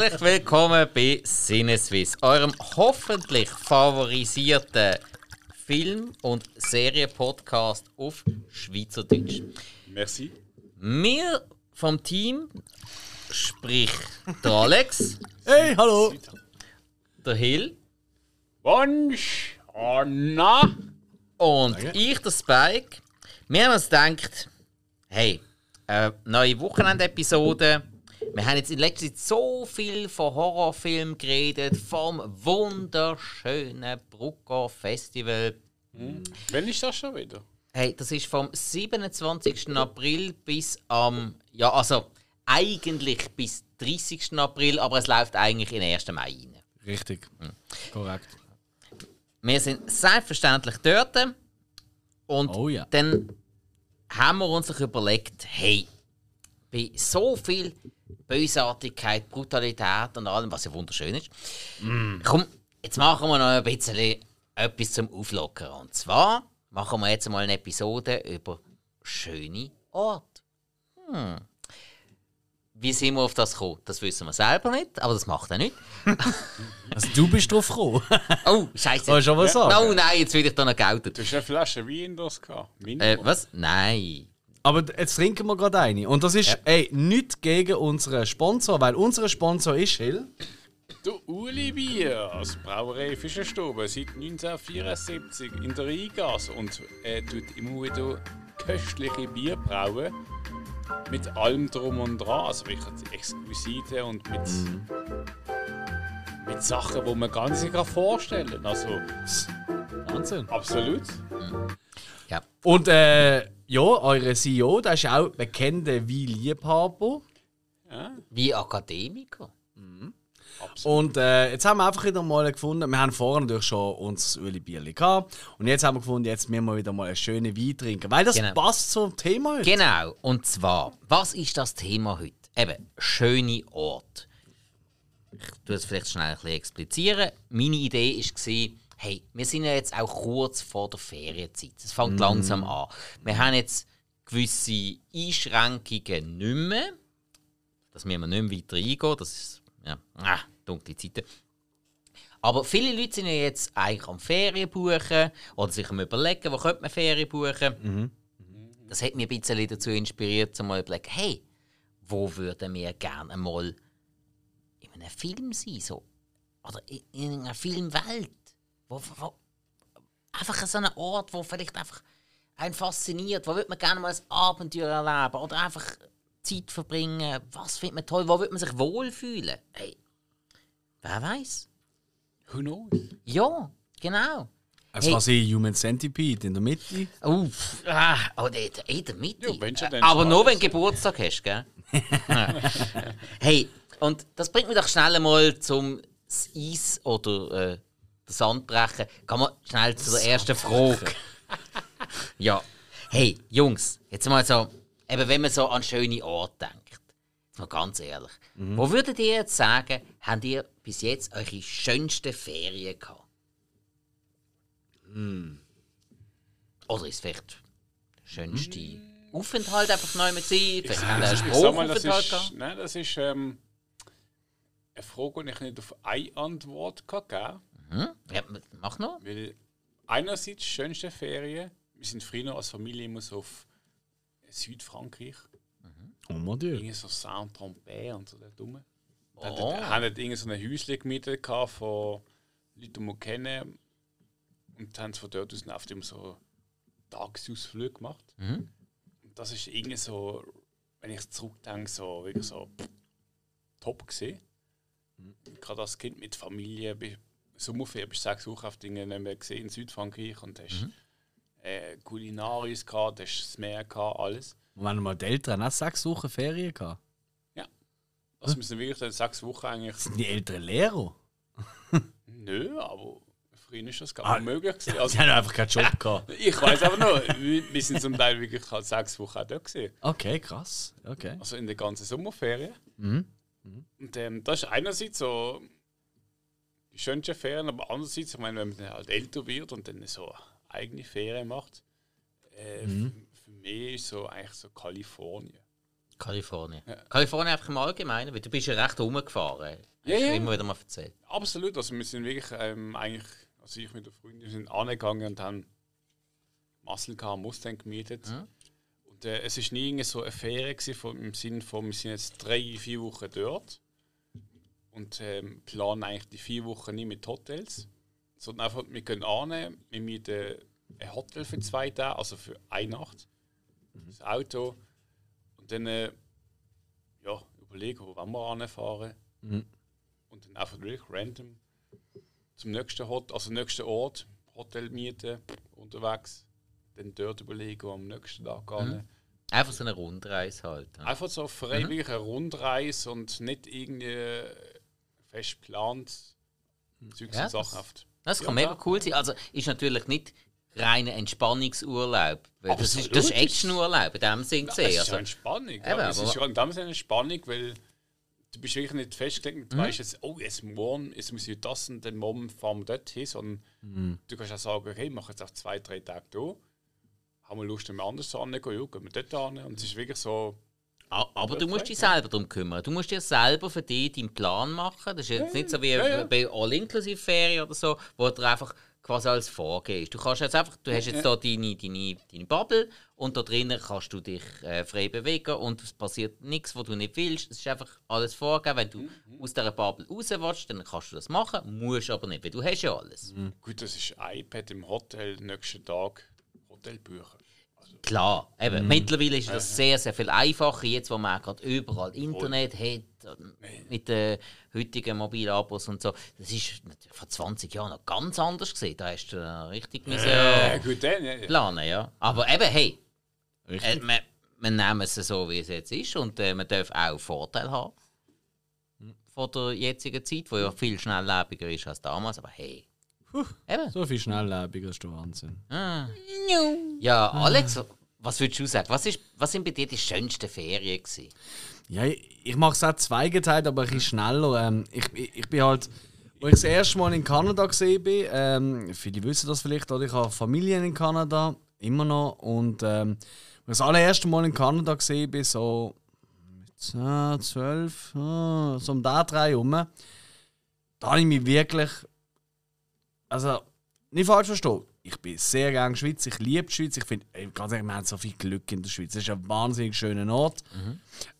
Herzlich willkommen bei Sinneswiss, eurem hoffentlich favorisierten Film- und Serienpodcast auf Schweizerdeutsch. Merci. Wir vom Team, sprich der Alex, Hey, hallo! der Hill Wunsch, Anna. und ich, der Spike, wir haben uns gedacht, hey, äh, neue Wochenendepisode. Wir haben jetzt in letzter Zeit so viel von Horrorfilmen geredet, vom wunderschönen Brucker Festival. Wann ist das schon wieder? Hey, das ist vom 27. April bis am, ja, also eigentlich bis 30. April, aber es läuft eigentlich in den 1. Mai rein. Richtig. Korrekt. Wir sind selbstverständlich dort. Und Oh ja. dann haben wir uns überlegt, hey, bei so viel Bösartigkeit, Brutalität und allem, was ja wunderschön ist, komm, jetzt machen wir noch ein bisschen etwas zum Auflockern. Und zwar machen wir jetzt mal eine Episode über schöne Orte. Hm. Wie sind wir auf das gekommen? Das wissen wir selber nicht, aber das macht er nicht. Also du bist drauf gekommen. Oh, Scheiße. Soll ich schon was sagen? Oh nein, jetzt will ich da noch gelten. Du hast eine Flasche Wein das gehabt. Äh, was? Nein. Aber jetzt trinken wir gerade eine. Und das ist, Ja. ey, nichts gegen unseren Sponsor, weil unser Sponsor ist Hill. Du Uli Bier aus Brauerei Fischerstube seit 1974 in der Rheingasse und äh, tut immer wieder köstliche Bier brauen. Mit allem drum und dran, also wirklich exquisite und mit, mit Sachen, die man gar nicht sich vorstellen kann. Also Wahnsinn. absolut. Ja. Und äh, ja, eure CEO, der ist auch bekannter wie Liebhaber. Ja, Wie Akademiker. absolut. Und äh, jetzt haben wir einfach wieder mal gefunden, wir haben vorher natürlich schon unser Öli Bierli gehabt. Und jetzt haben wir gefunden, jetzt müssen wir wieder mal einen schönen Wein trinken. Weil das Genau. passt zum Thema heute. Genau. Und zwar, was ist das Thema heute? Eben, schöne Orte. Ich tue es vielleicht schnell ein bisschen explizieren. Meine Idee war, hey, wir sind ja jetzt auch kurz vor der Ferienzeit. Es fängt langsam an. Wir haben jetzt gewisse Einschränkungen nicht mehr. Das müssen wir nicht mehr weiter eingehen. Das ist, ja, ah, dunkle Zeiten. Aber viele Leute sind ja jetzt eigentlich am Ferien buchen oder sich am überlegen, wo könnte man Ferien buchen. Das hat mich ein bisschen dazu inspiriert, zu mal überlegen, hey, wo würden wir gerne mal in einem Film sein? So? Oder in, in einer Filmwelt? Wo, wo, einfach so einen Ort, wo vielleicht einfach einen fasziniert. Wo würde man gerne mal ein Abenteuer erleben? Oder einfach Zeit verbringen? Was findet man toll? Wo würde man sich wohlfühlen? Hey, wer weiß? Who knows? Ja, genau. Es Hey. war sie Human Centipede in der Mitte. Uff, ah, oh, in der- Mitte. Ja, wenn schon, dann Aber nur, wenn du Geburtstag hast, gell? Hey, und das bringt mich doch schnell mal zum Eis oder äh, das Sandbrechen. Gehen wir schnell zu der ersten Frage. ja. Hey, Jungs, jetzt mal so, eben wenn man so an schöne Orte denkt, jetzt mal ganz ehrlich, wo würdet ihr jetzt sagen, habt ihr bis jetzt eure schönsten Ferien gehabt? Oder ist vielleicht der schönste Aufenthalt einfach neu mit sie? Vielleicht haben wir einen ist, gehabt? nein, das ist ähm, eine Frage, die ich nicht auf eine Antwort kann geben Hm? Ja, mach noch. Weil einerseits schönste Ferien, wir sind früher als Familie immer so auf Südfrankreich, Oh mon Dieu. irgendwie so Saint-Tropez und so da dumme. Oh. Oh. Haben dort irgendwie so ein Häuschen gemietet von Leuten, die wir kennen. Und haben von dort aus oft immer so Tagesausflüge gemacht. Mhm. Und das ist irgendwie so, wenn ich zurückdenke, so wirklich so pff, top gesehen. Gerade als Kind mit Familie, Sommerferien bist du sechs Wochen auf Dinge nicht mehr gesehen in Südfrankreich und hast äh, Kulinaris gehabt, hast das Meer gehabt, alles. Und wenn mal die Eltern auch sechs Wochen Ferien gehabt. Also wir sind wirklich dann sechs Wochen eigentlich. Sind die Eltern Lehrer? Nö, aber früher ist das gar Ah, nicht möglich. Gewesen. Sie Also, haben einfach keinen Job gehabt. ich weiß aber noch, wir wir sind zum Teil wirklich halt sechs Wochen auch dort gewesen. Okay, krass. Okay. Also in der ganzen Sommerferien. Mhm. Und ähm, das ist einerseits so die schönsten Ferien, aber andererseits, ich meine, wenn man dann halt älter wird und dann so eigene Ferien macht, äh, Mhm. für mich ist so eigentlich so Kalifornien. Kalifornien. Kalifornien einfach im Allgemeinen, weil du bist ja recht rumgefahren. Ja, ja. immer wieder mal erzählt. Absolut, also wir sind wirklich ähm, eigentlich, also ich mit der Freundin sind angegangen und haben Muscle Car Mustang gemietet. Und äh, es ist nie so eine Ferien gewesen, im Sinne von, wir sind jetzt drei, vier Wochen dort und ähm, planen eigentlich die vier Wochen nicht mit Hotels, sondern einfach, wir gehen an, wir mieten ein Hotel für zwei Tage, also für eine Nacht, das Auto und dann äh, ja, überlegen, wo wollen wir anfahren und dann einfach wirklich random zum nächsten Hot also nächsten Ort, Hotel mieten, unterwegs, dann dort überlegen, wo am nächsten Tag gehen. Einfach so eine Rundreise halt. ja. Einfach so freiwillig eine Rundreise und nicht irgendwie fest geplant. Zeugs Ja, und Sachen. das- oft. Das kann Ja, mega cool sein. Also ist natürlich nicht reiner Entspannungsurlaub. Weil das, ist, das ist Actionurlaub in dem Sinn Ja, gesehen. es ist Also, ja Entspannung. Eben, Ja, es ist ja in dem Sinne Entspannung, weil du bist wirklich nicht festgelegt. Du Mhm. weißt jetzt, oh, jetzt morgen, jetzt muss ich das und dann morgen fahren wir dort hin. Sondern Mhm. du kannst auch sagen, okay, ich mache jetzt auch zwei, drei Tage da. Haben wir Lust, wir anders hingehen, ja, gehen wir dort hin. Und es ist wirklich so, aber du musst dich selber darum kümmern. Du musst dir selber für dich deinen Plan machen. Das ist jetzt nicht so wie ja, ja. bei All-Inclusive-Ferien oder so, wo du einfach quasi alles vorgehst. Du kannst jetzt einfach, du hast jetzt da deine, deine, deine Bubble und da drinnen kannst du dich äh, frei bewegen und es passiert nichts, was du nicht willst. Es ist einfach alles vorgegeben. Wenn du Mhm. aus dieser Bubble raus willst, dann kannst du das machen, musst aber nicht, weil du hast ja alles. gut, das ist iPad im Hotel, nächsten Tag Hotelbücher. Klar, Mhm. eben. Mittlerweile ist das sehr, sehr viel einfacher, jetzt wo man gerade überall Internet hat, mit den heutigen Mobilabos und so. Das ist vor 20 Jahren noch ganz anders gesehen. Da hast du richtig müssen, Ja, gut, dann. Ja, ja. planen, ja. Aber eben, hey, äh, wir, wir nehmen es so, wie es jetzt ist und äh, man darf auch Vorteile haben von der jetzigen Zeit, wo ja viel schnelllebiger ist als damals. Aber hey, eben. So viel schnelllebiger ist der Wahnsinn. Ja, Alex, was würdest du sagen? Was, ist, was sind bei dir die schönsten Ferien gewesen? Ja, ich, ich mache es auch zweigeteilt, aber ein bisschen schneller. Ähm, ich, ich, ich bin halt, wo ich das erste Mal in Kanada gesehen bin, ähm, viele wissen das vielleicht, oder ich habe Familien in Kanada, immer noch. Und ähm, als ich das allererste Mal in Kanada gesehen bin, so mit 10, 12, ah, so um da drei herum, da habe ich mich wirklich. Also, nicht falsch verstehen. Ich bin sehr gerne Schweiz, ich liebe die Schweiz. Ich finde, ganz ehrlich, wir haben so viel Glück in der Schweiz. Es ist ein wahnsinnig schöner Ort.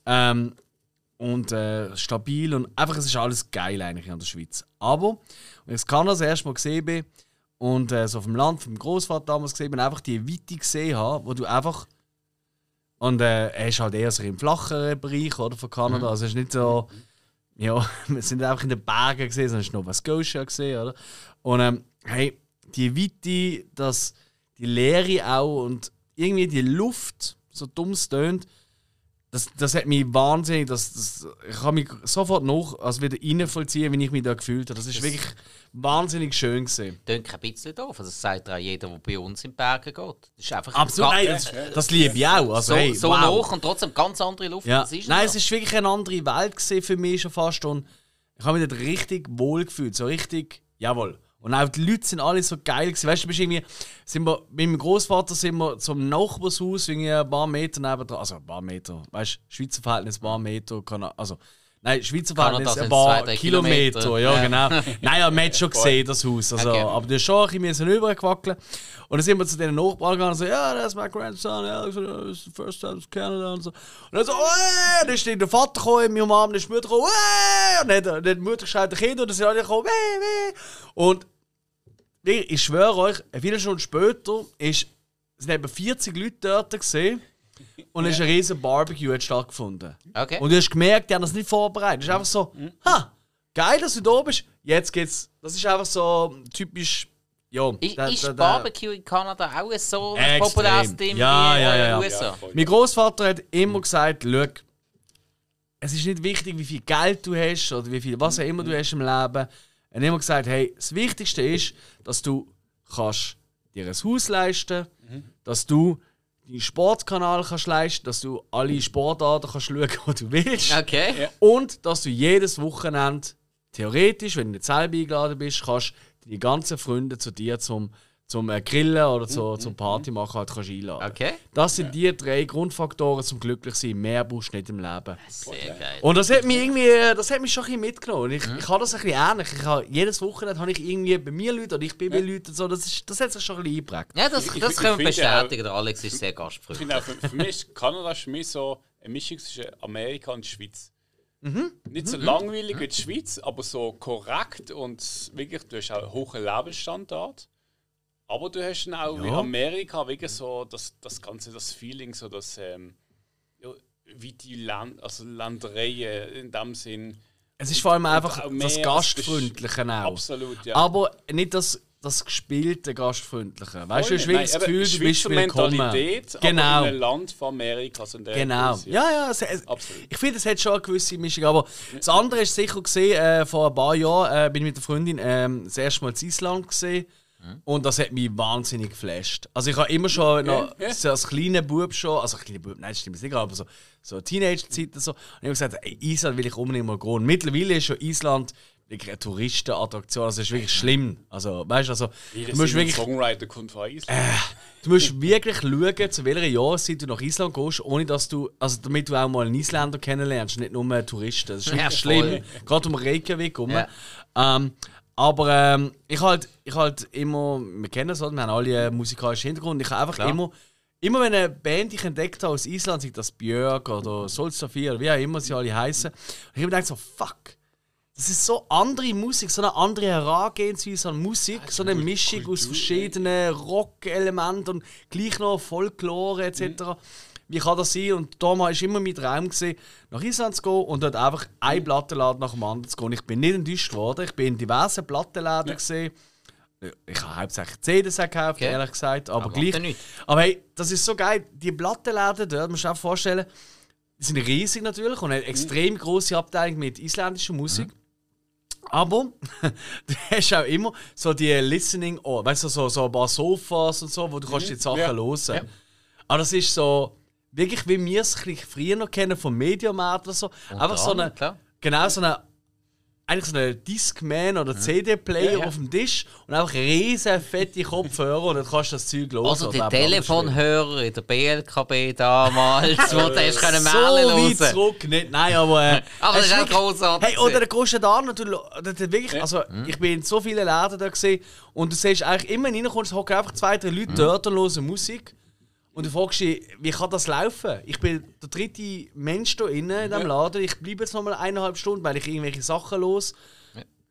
Ähm, und äh, stabil und einfach, es ist alles geil eigentlich an der Schweiz. Aber, wenn ich Kanada das erste Mal gesehen bin und äh, so auf dem Land, vom Großvater damals gesehen bin, einfach die Weite gesehen habe, wo du einfach. Und äh, er ist halt eher so im flacheren Bereich oder, von Kanada. Also, es ist nicht so. Ja, wir sind einfach in den Bergen gesehen, sonst Nova Scotia gesehen, oder? Und ähm, hey, die Weite, das, die Leere auch und irgendwie die Luft, so dumm es tönt, das, das hat mich wahnsinnig, das, das, ich kann mich sofort noch also wieder reinvollziehen, wie ich mich da gefühlt habe. Das ist wirklich wahnsinnig schön gesehen. Klingt kein bisschen doof. Also das sagt auch jeder, der bei uns in die Berge geht. Das ist einfach Absolut, ga- nein, das, das liebe ich auch. Also, so, hey, so wow. hoch und trotzdem ganz andere Luft. Ja. Das ist Nein, es ist wirklich eine andere Welt gesehen für mich schon fast. Und ich habe mich dort richtig wohl gefühlt. So richtig, jawohl. Und auch die Leute sind alle so geil. Weißt du, bist irgendwie, sind wir, mit meinem Großvater sind wir zum Nachbarshaus irgendwie ein paar Meter neben dran. Also ein paar Meter. Weißt du, Schweizer Verhältnis ein paar Meter. Also, nein, Schweizer Kanada Verhältnis ein paar zwei, Kilometer. Kilometer. Ja, Ja. genau. Nein, ja, man hat schon gesehen, das Haus. Also, Okay. Aber du hast schon ein bisschen rübergewackeln. Und dann sind wir zu den Nachbarn gegangen und so, ja, das ist mein Grandson, ja, das ist the first time to Canada und so. Und dann so, dann ist der Vater gekommen, meine Mama, dann ist die Mutter gekommen, hey! Und dann, dann hat die Mutter geschreit, die Kinder, und dann sind alle gekommen, weh, weh! Und ich schwöre euch, eine Viertelstunde später ist, sind etwa 40 Leute dort gesehen und es ist ein riesen Barbecue hat stattgefunden. Okay. Und du hast gemerkt, die haben das nicht vorbereitet. Es ist einfach so, ha, geil, dass du da bist, jetzt geht's. Das ist einfach so typisch, ja. ist, da- ist da- da- Barbecue in Kanada auch so ein populäres Ding Ja, wie ja, in ja, den ja. USA? Ja. Mein Großvater hat immer gesagt, schau, es ist nicht wichtig, wie viel Geld du hast oder wie viel, was auch immer du hast im Leben. Er hat immer gesagt, hey, das Wichtigste ist, dass du kannst dir ein Haus leisten dass du deinen Sportkanal kannst leisten dass du alle Sportarten kannst schauen, die du willst. Okay. Und dass du jedes Wochenende, theoretisch, wenn du nicht selber eingeladen bist, kannst die ganzen Freunde zu dir zum, zum äh, Grillen oder zu, zum Party machen halt kannst einladen. Okay. Das sind die drei Grundfaktoren zum glücklich sein. Mehr brauchst du nicht im Leben. Sehr geil. Und das hat mich irgendwie, das hat mich schon ein bisschen mitgenommen. Ich, ich habe das ein bisschen ähnlich. Ich habe, jedes Wochenende habe ich irgendwie bei mir Leute oder ich bin bei Leuten so. Das, ist, das hat sich schon ein bisschen eingeprägt. Ja, das, Ich- das ich- können wir bestätigen. Der Alex ist sehr Ich gastfreundlich. finde auch, für, für mich ist Kanada ist für mich so eine Mischung zwischen Amerika und Schweiz. Nicht so langweilig wie die Schweiz, aber so korrekt und wirklich, du hast auch einen hohen Lebensstandard. Aber du hast dann auch wie Ja. Amerika wirklich so das, das ganze, das Feeling, so das, ähm, ja, wie die Land, also Ländereien in dem Sinn. Es ist vor allem einfach das also Gastfreundliche auch. Absolut, ja. Aber nicht das, das gespielte Gastfreundliche. Weißt du, hast wirklich das Gefühl, du bist willkommen. Mentalität, Genau. aber in einem Land von Amerika. So in der Genau. Größe. Ja, ja. Es, es, ich finde, es hat schon eine gewisse Mischung. Aber das andere ist sicher gesehen, äh, vor ein paar Jahren äh, bin ich mit der Freundin ähm, das erste Mal in Island gesehen. Und das hat mich wahnsinnig geflasht. Also ich habe immer schon noch ja. so als kleiner Bub schon, also kleiner Bub, nein, das stimmt nicht, aber so, so Teenager-Zeiten so. Und ich habe gesagt, ey, Island will ich unbedingt mal gehen. Und mittlerweile ist schon Island wirklich eine Touristenattraktion. Also es ist wirklich schlimm. Also weißt du, also du musst wirklich Songwriter kommt von Island. Du musst wirklich schauen, zu welcher Jahreszeit du nach Island gehst, ohne dass du, also damit du auch mal einen Isländer kennenlernst, nicht nur Touristen. Das ist Ja, wirklich voll. schlimm, gerade um Reykjavik herum. Ja. Ähm, aber ähm, ich halt, ich halt immer, wir kennen es, oder? wir haben alle einen musikalischen Hintergrund. Ich habe einfach Klar. immer, immer wenn eine Band ich entdeckt habe aus Island, sei das Björk oder Solstafir oder wie auch immer sie alle heißen, ich habe mir gedacht so, fuck. Das ist so andere Musik, so eine andere Herangehensweise an Musik, so eine Mischung aus verschiedenen Rock-Elementen und gleich noch Folklore etc. Wie kann das sein? Und damals war immer mein Traum, gewesen, nach Island zu gehen und dort einfach ein Plattenladen nach dem anderen zu gehen. Ich bin nicht enttäuscht worden. Ich bin in diversen Plattenläden. gesehen. Ich habe hauptsächlich CDs gekauft, Okay. ehrlich gesagt. Aber, Aber gleich. ja. Aber hey, das ist so geil. Die Plattenläden dort, musst du dir auch vorstellen, die sind riesig natürlich und eine extrem große Abteilung mit isländischer Musik. Aber du hast auch immer so die Listening, oh, weißt du, so, so ein paar Sofas und so, wo du kannst die Sachen Ja. hören. Ja. Aber das ist so, wirklich wie wir es früher noch kennen vom Mediamarkt oder so. Einfach so eine, klar. genau so eine, eigentlich so eine Discman oder CD-Player Ja, ja. auf dem Tisch und einfach riesen fette Kopfhörer und dann kannst du das Zeug hören. Also die Telefonhörer in der BLKB damals, wo du hast können so Mellen weit hören. zurück, nicht, nein, aber. Äh, Aber das ist auch großartig Hey, oder der da noch, du, der wirklich, also, ich bin in so vielen Läden da gesehen und du siehst eigentlich immer reinkommst, hocken einfach zwei, drei Leute dort und hören Musik. Und du fragst dich, wie kann das laufen? Ich bin der dritte Mensch da innen in diesem Laden. Ich bleibe jetzt noch mal eineinhalb Stunden, weil ich irgendwelche Sachen los.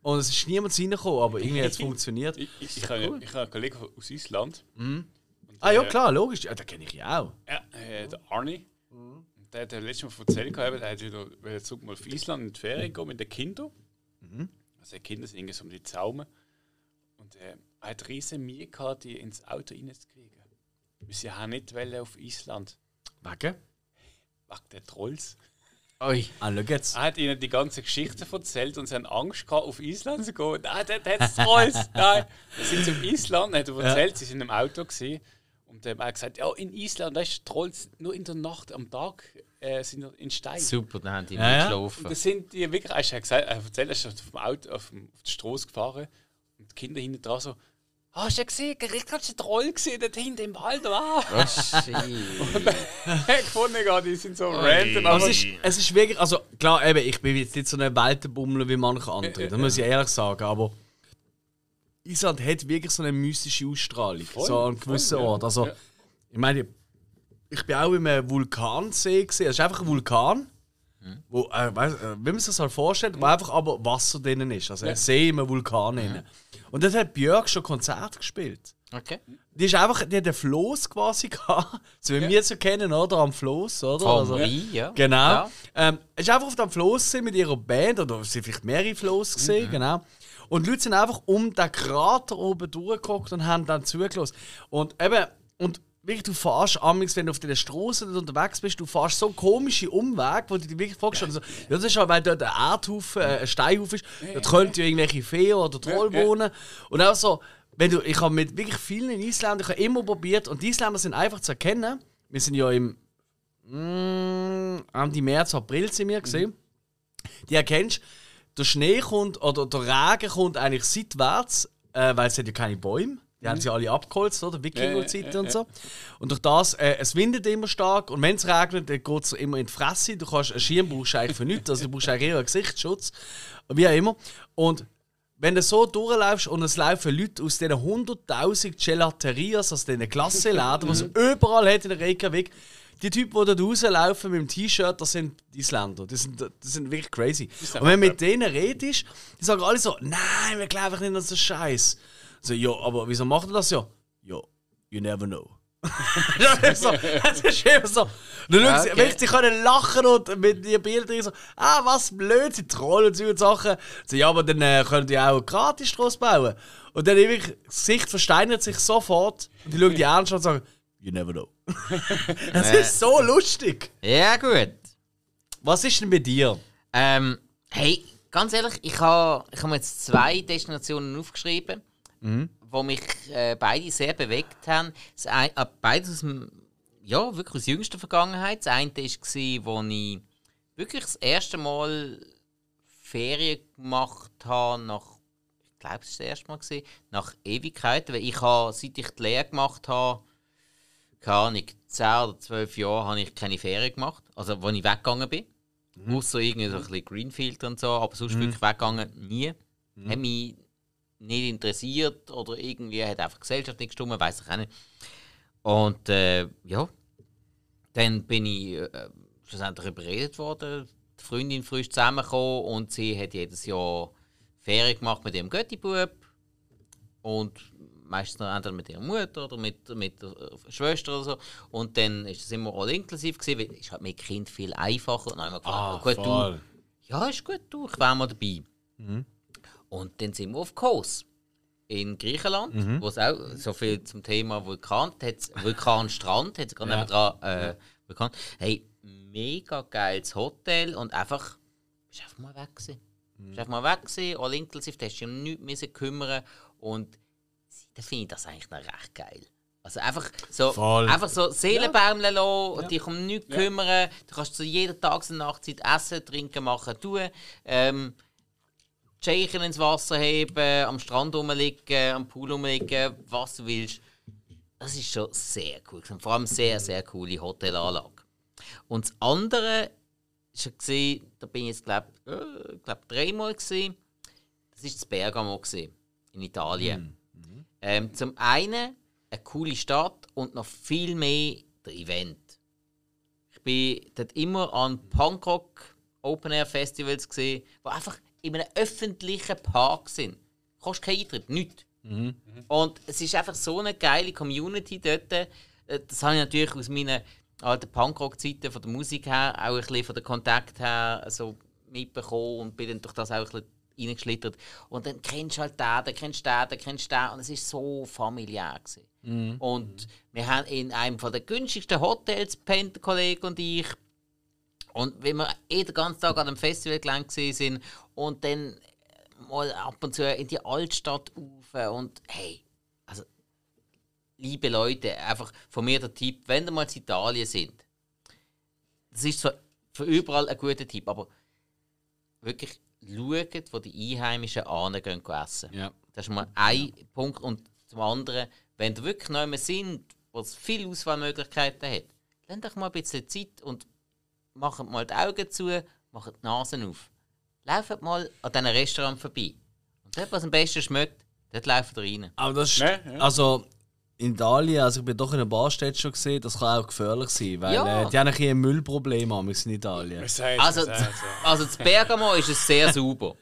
Und es ist niemand reingekommen, aber irgendwie hat es funktioniert. Ich, ich, ich, habe, ich habe einen Kollegen aus Island. Ah ja, klar, logisch. Ja, den kenne ich ja auch. Ja, äh, der Arnie. Und der hat ja letztes Mal erzählt, er hat wieder zurück mal auf Island in die Ferien gehen mit den Kindern. Also die Kinder sind irgendwie so um die Zaumen. Und äh, er hat riesen Mühe gehabt, die ins Auto reinzukriegen. Sie haben nicht auf Island. Wegen? Wegen der Trolls. Ui. Ah, jetzt. Er hat ihnen die ganze Geschichte erzählt und sie haben Angst gehabt, auf Island zu gehen. Nein, dort hat es Trolls. Nein. Dann sind auf Island, hat er erzählt, sie sind im Auto gewesen. Und er hat gesagt, ja, in Island, da ist Trolls nur in der Nacht, am Tag äh, sind er in Stein. Super, dann haben die Ja, ja. geschlafen. Und das sind die wirklich, er hat gesagt, er hat erzählt, er ist auf dem Auto auf, dem, auf die Straße gefahren und die Kinder hinten dran so, ah, hast du ja gesehen, richtig hast du einen Troll gesehen, dort hinten im Wald, ah. Oh, shit. gefunden, gehabt, die sind so random. Aber es ist, es ist wirklich, also klar, eben, ich bin jetzt nicht so ein Weltenbummler wie manche andere, das muss ich ehrlich sagen, aber Island hat wirklich so eine mystische Ausstrahlung, Voll, so an einem gewissen voll, ja. Ort. Also, Ja. ich meine, ich bin auch im Vulkansee gesehen, es ist einfach ein Vulkan, wo, äh, weiss, äh, wie man sich das halt vorstellt, wo einfach aber Wasser drinnen ist, also ein See im Vulkan drinnen. Und dort hat Björk schon Konzert gespielt. Okay. Die ist einfach, die hat einen Floß quasi gehabt, so wie wir es so kennen, oder? Am Floß, oder? Vom Also- ja. Genau. Ja. Ähm, ist einfach auf dem Floß mit ihrer Band, oder sind vielleicht mehrere Floß gesehen, Mhm. genau. Und die Leute sind einfach um den Krater oben durchgeguckt und haben dann zugelassen. Und eben, und wirklich, du fährst amigs, wenn du auf der Straße dort unterwegs bist, du fährst so komische Umwege, wo du dich wirklich fragst, also, ja, das ist halt, weil dort ein Erdhaufen, äh, ein Steinhaufen ist, dort könnten ja irgendwelche Feen oder Troll Ja, ja. wohnen. Und auch so, wenn du, ich habe mit wirklich vielen Isländern, ich habe immer probiert, und die Isländer sind einfach zu erkennen, wir sind ja im Mm, Ende März, April sind wir gesehen. Die erkennst, der Schnee kommt oder der Regen kommt eigentlich seitwärts, äh, weil es hat ja keine Bäume. Die haben sie alle abgeholzt, oder? Wikinger-Zeiten Ja, ja, und so. Und durch das, äh, es windet immer stark und wenn es regnet, dann geht es immer in die Fresse. Du kannst, einen Schirm brauchst eigentlich für nichts, also du brauchst eigentlich eher einen Gesichtsschutz. Wie auch immer. Und wenn du so durchläufst und es laufen Leute aus diesen 100.000 Gelaterias, aus diesen Klassenläden, die es überall hat in der Reykjavik, die Typen, die dort rauslaufen mit dem T-Shirt, das sind Isländer. Die sind, das sind wirklich crazy. Und wenn du mit denen redest, die sagen alle so, nein, wir glauben nicht an so Scheiß. So, ja, aber wieso macht ihr das ja? Ja, you never know. das ist so, das ist immer so. Dann schauen sie, okay. sie können lachen und mit ihren Bildern so, ah, was blöd, sie trollen und so und Sachen. So, ja, aber dann äh, können die auch gratis draus bauen. Und dann wirklich, das Gesicht versteinert sich sofort und die schauen die ernst an und sagen, you never know. das ist so lustig. Ja, gut. Was ist denn bei dir? Ähm, hey, ganz ehrlich, ich habe ich hab mir jetzt zwei Destinationen aufgeschrieben, wo mich äh, beide sehr bewegt haben. Das ein, äh, beides aus dem, ja, wirklich aus jüngster Vergangenheit. Das eine war, wo ich wirklich das erste Mal Ferien gemacht habe, nach, ich glaube, es war das erste Mal, gewesen, nach Ewigkeiten. Weil ich habe, seit ich die Lehre gemacht habe, keine Ahnung, 10 oder 12 Jahre habe ich keine Ferien gemacht. Also, als ich weggegangen bin. Außer irgendwie so ein bisschen Greenfield und so, aber sonst wirklich weggegangen nie. Hat mich nicht interessiert oder irgendwie hat einfach Gesellschaft nicht gestimmt, weiß ich auch nicht. Und äh, ja, dann bin ich äh, schlussendlich überredet worden. Die Freundin frisch zusammengekommen und sie hat jedes Jahr Ferien gemacht mit ihrem Göttibub. Und meistens noch entweder mit ihrer Mutter oder mit, mit der Schwester oder so. Und dann ist es immer all inklusiv gewesen, weil es halt mit Kind viel einfacher. Und dann haben wir Ah, gefragt, gut, du, ja, ist gut, du, ich wäre mal dabei. Und dann sind wir auf Kos in Griechenland, wo es auch so viel zum Thema Vulkan, da hat's Vulkanstrand, hat es gerade Ja. nebenan äh, Vulkan. Hey, mega geiles Hotel und einfach, bist einfach mal weg gewesen. Bist einfach mal weg gewesen, all inklusiv, da hast du dich um nichts müssen kümmern und da finde ich das eigentlich noch recht geil. Also einfach so, Voll. einfach so Seelenbäumle lassen, dich um nichts kümmern. Du kannst zu jeder Tages- und Nachtzeit essen, trinken, machen, tun. Ähm, die Scheichen ins Wasser heben, am Strand rumliegen, am Pool rumliegen, was du willst. Das ist schon sehr cool. gewesen. Vor allem sehr, sehr coole Hotelanlage. Und das andere war da bin ich jetzt glaube äh, glaub dreimal gesehen. Das ist das Bergamo gewesen, in Italien. Ähm, zum einen eine coole Stadt und noch viel mehr der Event. Ich bin dort immer an Punkrock Open Air Festivals gesehen, die einfach in einem öffentlichen Park sind. Du kostet keinen Eintritt, nichts. Und es ist einfach so eine geile Community dort. Äh, Das habe ich natürlich aus meinen alten Punkrock-Zeiten von der Musik her, auch ein bisschen von der Kontakt her so mitbekommen und bin dann durch das auch ein bisschen reingeschlittert. Und dann kennst du halt den, dann kennst du den, dann kennst du den und es ist so familiär. Gewesen. Und wir haben in einem von der günstigsten Hotels gepennt, der Kollege und ich. Und wenn wir eh den ganzen Tag an dem Festival gelangt sind und dann mal ab und zu in die Altstadt rauf und hey, also liebe Leute, einfach von mir der Tipp, wenn ihr mal in Italien sind, das ist zwar für überall ein guter Tipp, aber wirklich schaut, wo die Einheimischen angehen essen. Ja. Das ist mal ein Punkt. Und zum anderen, wenn ihr wirklich neu sind, wo es viele Auswahlmöglichkeiten hat, lasst euch mal ein bisschen Zeit und macht mal die Augen zu, macht die Nase auf. Lauft mal an diesen Restaurant vorbei. Und dort, was am besten schmeckt, dort lauft ihr rein. Aber das ist, ja. also in Italien, also ich bin doch in einer Barstätte schon gesehen, das kann auch gefährlich sein, weil Ja. äh, die haben ein bisschen ein Müllproblem haben in Italien. Also, also das Bergamo ist es sehr sauber.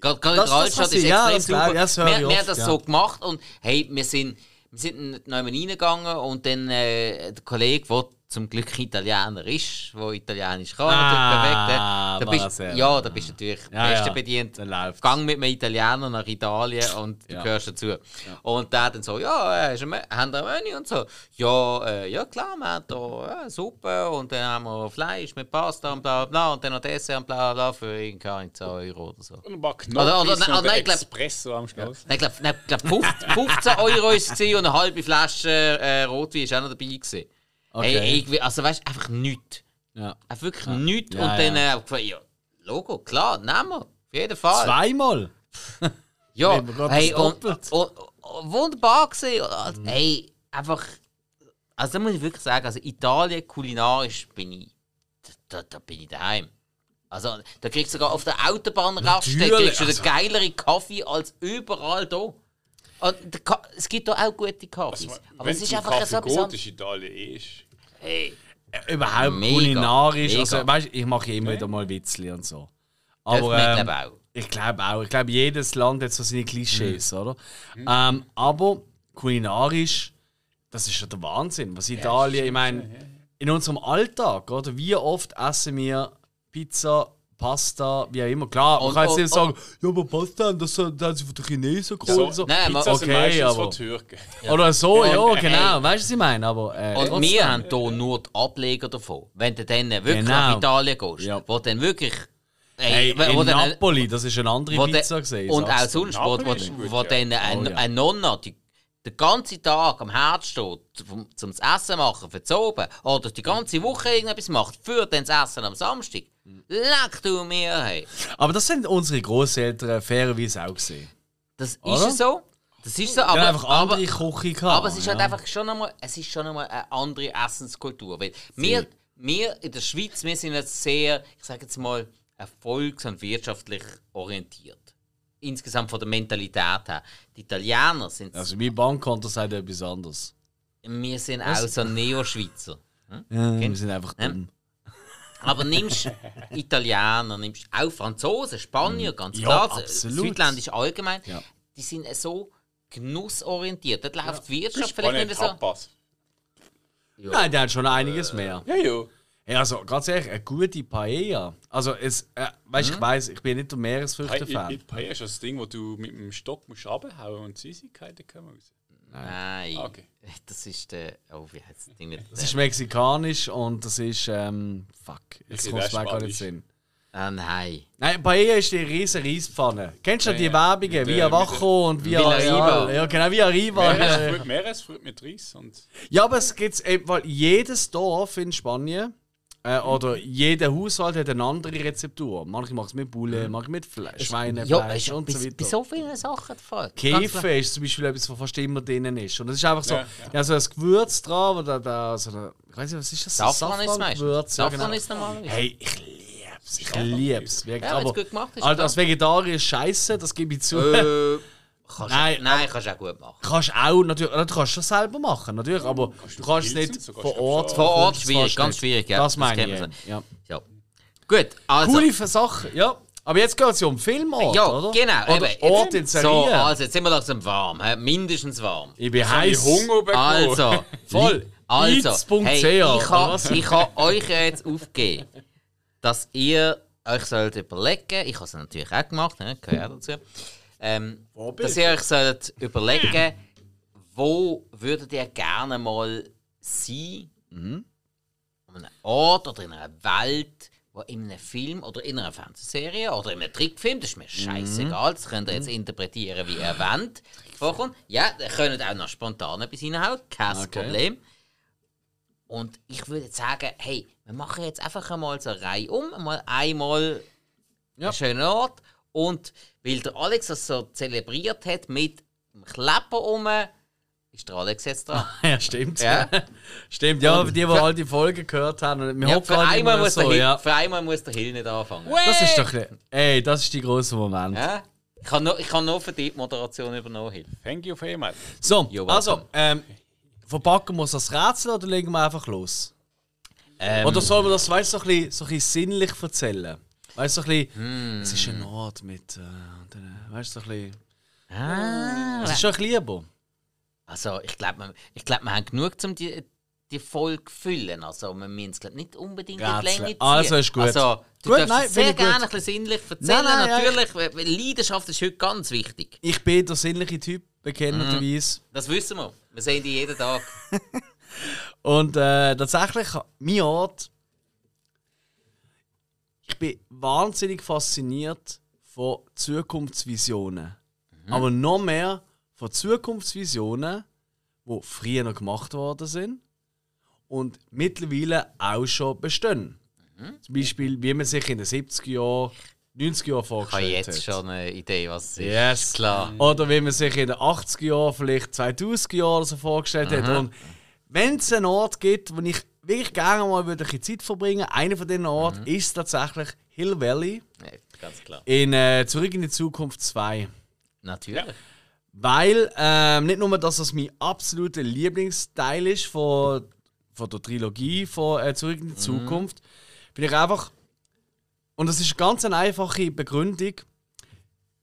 Gerade gerade in Das- der das Altstadt ist ja, extrem sauber. höre wir, wir oft, haben das ja. so gemacht und hey, wir sind, wir sind nicht neu reingegangen und dann äh, der Kollege, der zum Glück Italiener ist, der Italienisch kann, Ah, natürlich perfekt. äh, Da bist, ja, da bist du natürlich Ja, beste ja. bedient. Gang mit einem Italiener nach Italien und du Ja. gehörst dazu. Und der dann so, ja, äh, hast du ein Me- haben wir ein Menü und so. Ja, äh, ja klar, wir haben da äh, Suppe und dann haben wir Fleisch mit Pasta und bla bla bla und dann noch Dessert und bla bla bla für irgendwie keine Ahnung, 10 Euro oder so. Und ein paar Oder- Knopf oder- und nein, der nein, ich glaub- Espresso am Schluss. Nein, Ich glaube, glaub, 15, 15 Euro war es und eine halbe Flasche äh, Rotwein war auch noch dabei. Gewesen. Okay. Hey, irgendwie, also weißt du, einfach nichts. Ja. Einfach wirklich nichts. Ja, und dann ja. äh, gefragt, ja, Logo, klar, nehmen wir. Auf jeden Fall. Zweimal? Ja, hey, und, doppelt. und, wunderbar gesehen. Also, Hey, einfach. Also, da muss ich wirklich sagen, also Italien kulinarisch bin ich. Da, da, bin ich daheim. Also, da kriegst du sogar auf der kriegst du also- den geileren Kaffee als überall da. Es gibt da auch gute Kaffees. Also, aber es ist einfach Kaffee so etwas anderes. ist Italien eh. ist- Hey, Überhaupt Mega, kulinarisch. mega. Also, weißt, ich mache ja immer wieder mal Witzli und so. Aber ähm, glaube auch. ich glaube auch. Ich glaube, jedes Land hat so seine Klischees, Mhm. oder? Ähm, aber kulinarisch, das ist ja der Wahnsinn. Was Italien, ich meine, in unserem Alltag, oder? Wie oft essen wir Pizza, Pasta, wie auch immer. Klar, man Und- kann jetzt nicht sagen, ja, aber Pasta, das, das haben sie von den Chinesen geholt. So, so. Nein, Pizza sind okay, meistens aber- von Türken. Oder so, ja, Und, genau. ey. Weißt du, was ich meine? Aber, äh, Und trotzdem. wir haben hier nur die Ableger davon. Wenn du dann wirklich Genau. nach Italien gehst, Ja. wo dann wirklich. Hey, wo in Napoli, das ist eine andere wo Pizza gesehen. Und auch sonst, wo, wo, ja. dann eine, Oh, ja. eine Nonna die, den ganzen Tag am Herd steht, zum, zum das Essen machen, für Oben, oder die ganze Woche irgendetwas macht, für dann das Essen am Samstag. Leck du mir, hey. Aber das sind unsere Großeltern fairerweise auch gesehen. Das ist Oder? ja so. Das ist so, Aber, aber, ja, einfach aber, andere Küche gehabt. aber es ist halt ja. einfach schon einmal, es ist schon einmal eine andere Essenskultur. Weil wir, wir in der Schweiz, wir sind jetzt sehr, ich sage jetzt mal, erfolgs- und wirtschaftlich orientiert. Insgesamt von der Mentalität her. Die Italiener sind, Also mein Bankkonto sagt etwas anderes. wir sind auch so Neo-Schweizer. Ja, wir sind einfach dumm. Aber nimmst Italiener, nimmst auch Franzosen, Spanier, ganz Ja, klar, absolut. Südländisch allgemein, Ja. die sind so genussorientiert. Dort läuft die Wirtschaft vielleicht nicht so. Tapas. Nein, der hat schon einiges mehr. Ja, ja. Ja, also ganz ehrlich, eine gute Paella. Also, es, äh, weißt, Mhm. ich weiß, ich bin nicht der Meeresfrüchte-Fan. Paella ist das Ding, wo du mit dem Stock musst runterhauen und Süßigkeiten kommen raus. Nein. Ah, okay. Das ist der. Oh, wie heißt das Ding nicht? Das ist mexikanisch und das ist, ähm, fuck, jetzt kommt es das mir gar nicht. Sinn. Ah, nein. Nein, Paella ist die riesen Reispfanne. Kennst du Ja, die ja. Werbungen? Mit, Via Vacho und Via. Riva. Ja, genau, Via Riva. Meeresfrüchte mit Reis und. Ja, aber es gibt eben, weil jedes Dorf in Spanien äh, oder jeder Haushalt hat eine andere Rezeptur. Manche machen es mit Bulle, manche mit Fle Schweinefleisch ja, und so weiter. bei so vielen Sachen der Fall. Ganz Käfe klar. ist zum Beispiel etwas, was fast immer drinnen ist. Und das ist einfach so, Ja, ja, so ein Gewürz dran, oder da, so eine, ich weiß nicht, was ist das? So Safran ist es meistens. ja, Safran genau. ist normalerweise. Hey, ich lieb's, ich lieb's. Wirklich. Ja, aber gut gemacht ist, klar. als Vegetarier ist scheiße, das gebe ich zu. Äh, kannst, Nein, nein, nein kannst du auch gut machen. kannst auch natürlich, du kannst es selber machen, natürlich, aber du du kannst es nicht sogar vor Ort. Vor Ort Das schwierig, ganz nicht. schwierig, ja. Das Das meine ich. Ja. Ja. Gut, also. Coole Sache, ja. Aber jetzt geht es ja um Filmort, ja, oder? genau. Oder eben, Ort in so, Serie. also jetzt sind wir langsam warm, hä? mindestens warm. ich bin Ich heiß. Hunger bekommen. Also, Voll. Also, hey, ich habe ich ha euch jetzt aufgegeben, dass ihr euch sollt überlegen, ich habe es natürlich auch gemacht, ne, gehört auch dazu, ähm, dass ihr euch sollt überlegen, wo würdet ihr gerne mal sein, Mhm. an einem Ort oder in einer Welt, wo in einem Film oder in einer Fernsehserie oder in einem Trickfilm, das ist mir scheißegal, das könnt ihr jetzt interpretieren, wie ihr wollt, vorkommt. Ja, ihr könnt auch noch spontan etwas reinhauen, kein Okay. Problem. Und ich würde sagen, hey, wir machen jetzt einfach einmal so eine Reihe um, mal einmal Ja. einen schönen Ort. Und weil der Alex das so zelebriert hat mit dem Klepper um, ist der Alex jetzt dran. Ja, stimmt. Ja. stimmt, ja, Und für die, die für- all die Folgen gehört haben. und Wir Ja, für, einmal immer muss der so, Hill, ja. für einmal muss der Hill nicht anfangen. Das ist doch... Ey, das ist die große Moment. Ja? Ich kann nur, ich kann nur für die Moderation übernommen. Hill. Thank you very much. So, You're also, welcome. ähm, verpacken wir das Rätsel oder legen wir einfach los? Ähm, Oder sollen wir das, weißt du, so, ein bisschen- so ein bisschen sinnlich erzählen? Weißt du, so ein bisschen, Hm. es ist ein Ort mit, äh, weißt du, so ein bisschen, ah, es ist schon ein bisschen lieber. also ich glaube, wir, ich glaub, wir haben genug, um die, die Folge zu füllen. Also wir müssen es glaub, nicht unbedingt in die. Länge ziehen. Also, ist gut. Also, du Gut, darfst nein, sehr ich gut. gerne ein bisschen sinnlich erzählen. Nein, nein, ja, Natürlich, weil- Leidenschaft ist heute ganz wichtig. Ich bin der sinnliche Typ, bekennenderweise. Das wissen wir. Wir sehen die jeden Tag. Und äh, tatsächlich, mein Ort, ich bin wahnsinnig fasziniert von Zukunftsvisionen. Aber noch mehr von Zukunftsvisionen, die früher noch gemacht worden sind und mittlerweile auch schon bestehen. Zum Beispiel, wie man sich in den 70er Jahren 90er Jahren Ich habe vorgestellt jetzt hat. schon eine Idee, was es ist. Yes. Klar. Oder wie man sich in den 80er Jahren, vielleicht 2000er Jahren so vorgestellt hat. Und wenn es einen Ort gibt, wo ich wirklich gerne mal würde ein Zeit verbringen einer von diesen Orten ist tatsächlich Hill Valley Ja, ganz klar. in äh, Zurück in die Zukunft 2. Natürlich. Weil, ähm, nicht nur, dass das mein absoluter Lieblingsteil ist von, von der Trilogie von äh, Zurück in die Zukunft, bin ich einfach. Und das ist eine ganz eine einfache Begründung.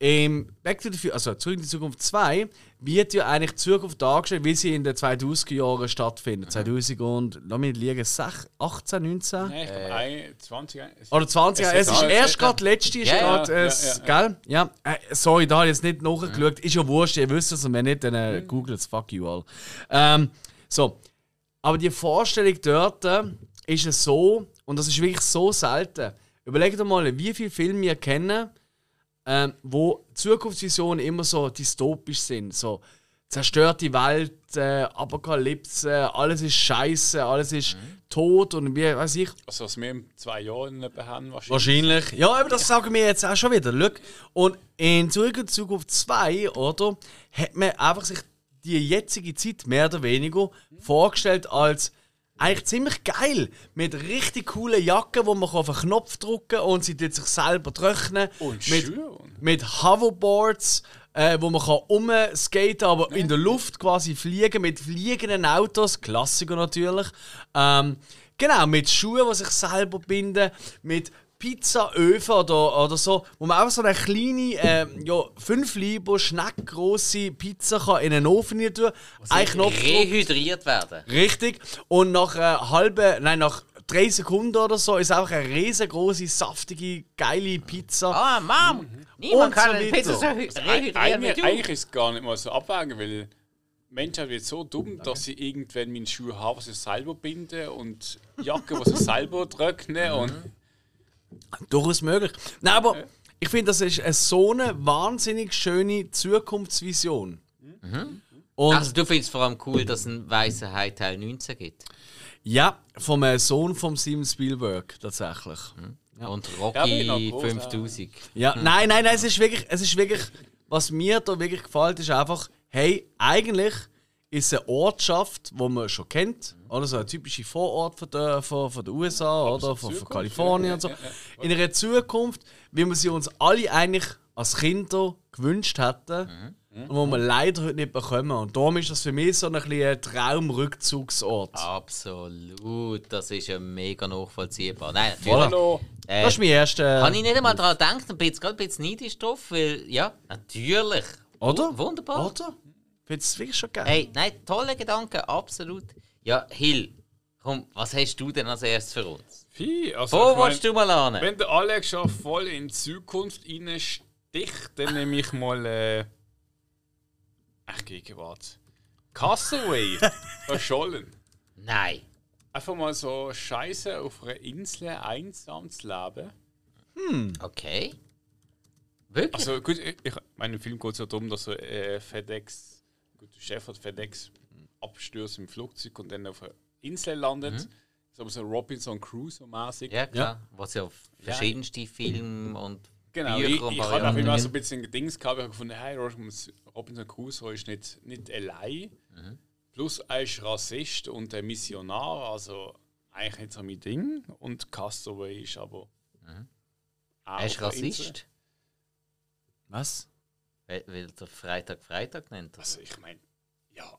Im Back to the Future, also Zurück in die Zukunft 2, wird ja eigentlich die Zukunft dargestellt, wie sie in den 2000er Jahren stattfindet. 2000 und, lass mich nicht liegen, 6, 18, 19? Nein, ich glaube, ein- 20. es- Oder 20 Es Es, ist ist erst gerade letzte, ist Ja, ja, gerade, äh, ja, ja, gell? Ja. Äh, sorry, da habe ich jetzt nicht nachgeschaut. Ist ja wurscht, ihr wisst es und wenn nicht, dann äh, googelt es, fuck you all. Ähm, so. Aber die Vorstellung dort äh, ist es so, und das ist wirklich so selten. Überlegt mal, wie viele Filme wir kennen, ähm, wo Zukunftsvisionen immer so dystopisch sind. So zerstörte Welt, äh, Apokalypse, alles ist scheiße, alles ist tot und wie weiß ich. Also, was wir in zwei Jahren etwa haben, wahrscheinlich. Wahrscheinlich. Ja, aber das sagen wir jetzt auch schon wieder. Schau. Und in Zurück in Zukunft 2, oder, hat man einfach sich die jetzige Zeit mehr oder weniger vorgestellt als eigentlich ziemlich geil. Mit richtig coolen Jacken, wo man auf einen Knopf drücken kann und sie tut sich selber trocknen. Und mit, Schuhe. mit Hoverboards, äh, wo man kann aber in der Luft quasi fliegen, mit fliegenden Autos, Klassiker natürlich. Ähm, genau, mit Schuhen, die sich selber binden, mit Pizzaöfen oder, oder so, wo man einfach so eine kleine, äh, ja, 5 Lieber schneckgroße Pizza kann in einen Ofen rein tun Ein Knopf Rehydriert werden. Richtig. Und nach einer halben, nein, nach drei Sekunden oder so ist einfach eine riesengroße, saftige, geile Pizza. Ah, Mom! Niemand Und kann so eine. Pizza so Also, rehydrieren wie eigentlich, du. eigentlich ist es gar nicht mal so abwägen, weil Menschheit wird so dumm, dass sie irgendwann meine Schuhe haben, die sie selber binden und Jacke, die sie selber trocknen und Durchaus möglich. Nein, aber ich finde, das ist eine so eine wahnsinnig schöne Zukunftsvision. Und Also du findest vor allem cool, dass es einen weißen Hai Teil 19 gibt. ja, vom äh, Sohn von Steven Spielberg tatsächlich. Und Ja, noch Rocky groß, 5000. Ja, nein, nein, nein, es ist wirklich, es ist wirklich, was mir da wirklich gefällt, ist einfach, hey, eigentlich ist eine Ortschaft, die man schon kennt, oder so eine typische Vorort von der, von, von der USA oder von, von Kalifornien ja, und so. ja, ja. In einer Zukunft, wie wir sie uns alle eigentlich als Kinder gewünscht hätten und wo wir leider heute nicht bekommen. Und darum ist das für mich so ein, ein Traumrückzugsort. Absolut, das ist ja mega nachvollziehbar. Nein, natürlich. Voilà. Äh, Das ist mein erster. Habe ich nicht einmal daran gedacht und bin jetzt gerade ein bisschen neidisch drauf, weil, ja, natürlich. Oder? Wunderbar. Oder? Finde es wirklich schon geil. Hey, nein, tolle Gedanken, absolut. Ja, Hill, komm, was hast du denn als erstes für uns? Vieh, also Wo ich mein, willst du mal an? Wenn der Alex schon voll in die Zukunft reinsticht, dann nehme ich mal. Äh, ach, Gegenwart. Castaway. Verschollen. Nein. Einfach mal so scheiße auf einer Insel einsam zu leben. Okay. Wirklich? Also gut, ich, ich meine, im Film geht es ja darum, dass so äh, FedEx, gut, der Chef hat FedEx abstürzt im Flugzeug und dann auf einer Insel landet. Das ist aber so Robinson Crusoe-mäßig. ja, klar. Was ja auf verschiedenste Filme und Genau, Bücher ich, und ich habe auch immer so ein bisschen Dings gehabt, ich habe gefunden, hey, Robinson Robinson Crusoe ist nicht, nicht allein. Plus er ist Rassist und ein Missionar, also eigentlich nicht so mein Ding. Und Castaway ist aber. auch Er ist der Insel. Rassist, Was? Weil, weil der Freitag Freitag nennt. er. Also ich meine, ja,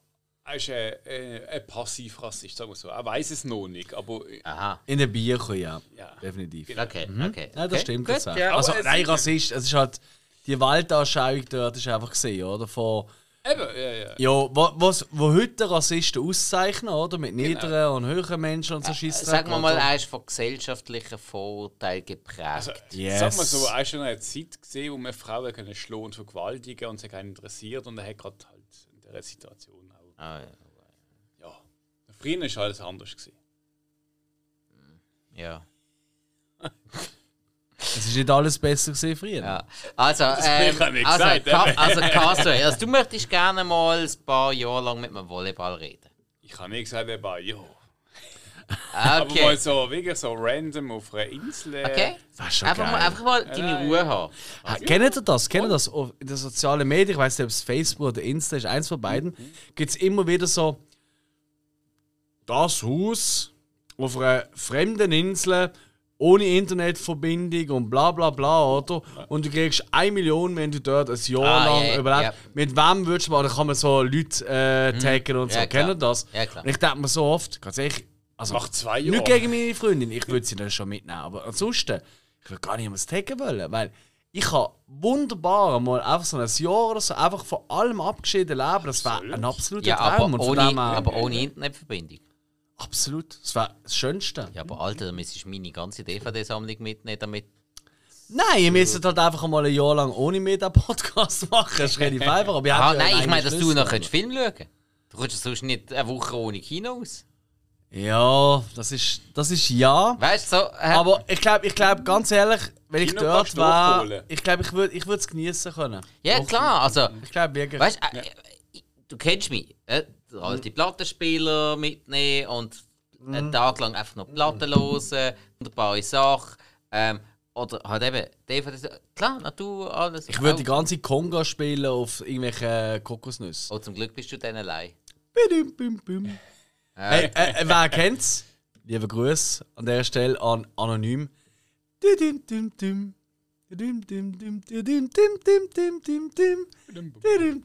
er ist ein, ein, ein Passiv-Rassist, sagen wir so. Er weiß es noch nicht, aber Aha. In den Büchern, ja. Ja. Definitiv. Okay, okay. Ja, das okay. stimmt. Gut, das auch. ja. Also, nein, ist- Rassist, es ist halt. Die Weltanschauung dort ist einfach gesehen, oder? Von, eben, ja, ja. ja, was, wo heute Rassisten auszeichnen, oder? Mit niederen und höheren Menschen und so Scheiß. Sagen wir mal, er ist von gesellschaftlichen Vorurteilen geprägt. Also, Yes. Sag mal so, er ist schon eine Zeit gesehen, wo man Frauen können schlagen und vergewaltigen und sich interessiert und er hat gerade halt in dieser Situation auch. ah, ja. Ja. Früher ist alles anders gewesen. ja. Es ist nicht alles besser gesehen früher. Ja. Also, ähm, also, gesagt, Ka also Castaway, also du möchtest gerne mal ein paar Jahre lang mit einem Volleyball reden. Ich habe nicht gesagt, er war ja. Aber Okay. mal so, wirklich so random auf einer Insel. äh, Okay? Das ist schon Einfach mal, einfach mal deine Ruhe haben. Ha, Kennt ihr das? Kennt ihr das? Auf- In den sozialen Medien, ich weiß nicht, ob es Facebook oder Insta ist, eins von beiden, gibt es immer wieder so das Haus auf einer fremden Insel ohne Internetverbindung und bla bla bla, oder? Und du kriegst 1 Million, wenn du dort ein Jahr Ah, lang ja, überlebst. ja. Mit wem würdest du mal, da kann man so Leute äh, taggen und so. Ja, ihr das? Ja, klar. Und ich denke mir so oft, ganz ehrlich, also, Nach zwei nicht Jahren. gegen meine Freundin, ich würde sie dann schon mitnehmen, aber ansonsten, ich würde gar nicht mehr taggen wollen, weil ich kann wunderbar mal einfach so ein Jahr oder so einfach von allem abgeschieden leben, das wäre ein absoluter Ja, Traum. aber ohne, aber ohne Internetverbindung. Absolut, das wäre das Schönste. Ja, aber Alter, da müsstest du meine ganze DVD-Sammlung mitnehmen, damit. Nein, ihr müsst halt einfach mal ein Jahr lang ohne mich den Podcast machen, das ist relativ einfach. Aber Ah, ja nein, einen ich meine, dass du noch könntest Film schauen Du kommst ja sonst nicht eine Woche ohne Kino aus. Ja, das ist, das ist ja. Weißt du, so. Äh, Aber ich glaube, ich glaub, ganz ehrlich, wenn ich Kino dort kannst du wäre, ich glaube, ich würde ich es genießen können. ja, Doch. klar, also. Ich glaube wirklich. Weißt du, äh, äh, du kennst mich. Äh, der alte Plattenspieler mitnehmen und Mhm. einen Tag lang einfach noch Platten hören, wunderbare Sache. Ähm, oder halt eben, DVDs. Klar, Natur, alles. ich würde die ganze Conga spielen auf irgendwelche Kokosnüsse. Oh, zum Glück bist du dann allein. Bim, bim, bim. Hey, äh, äh, wer kennt's? Liebe Grüße an der Stelle an Anonym. Dim, dim, dim. Dim, dim, dim, dim, dim, dim, dim, dim, dim, dim.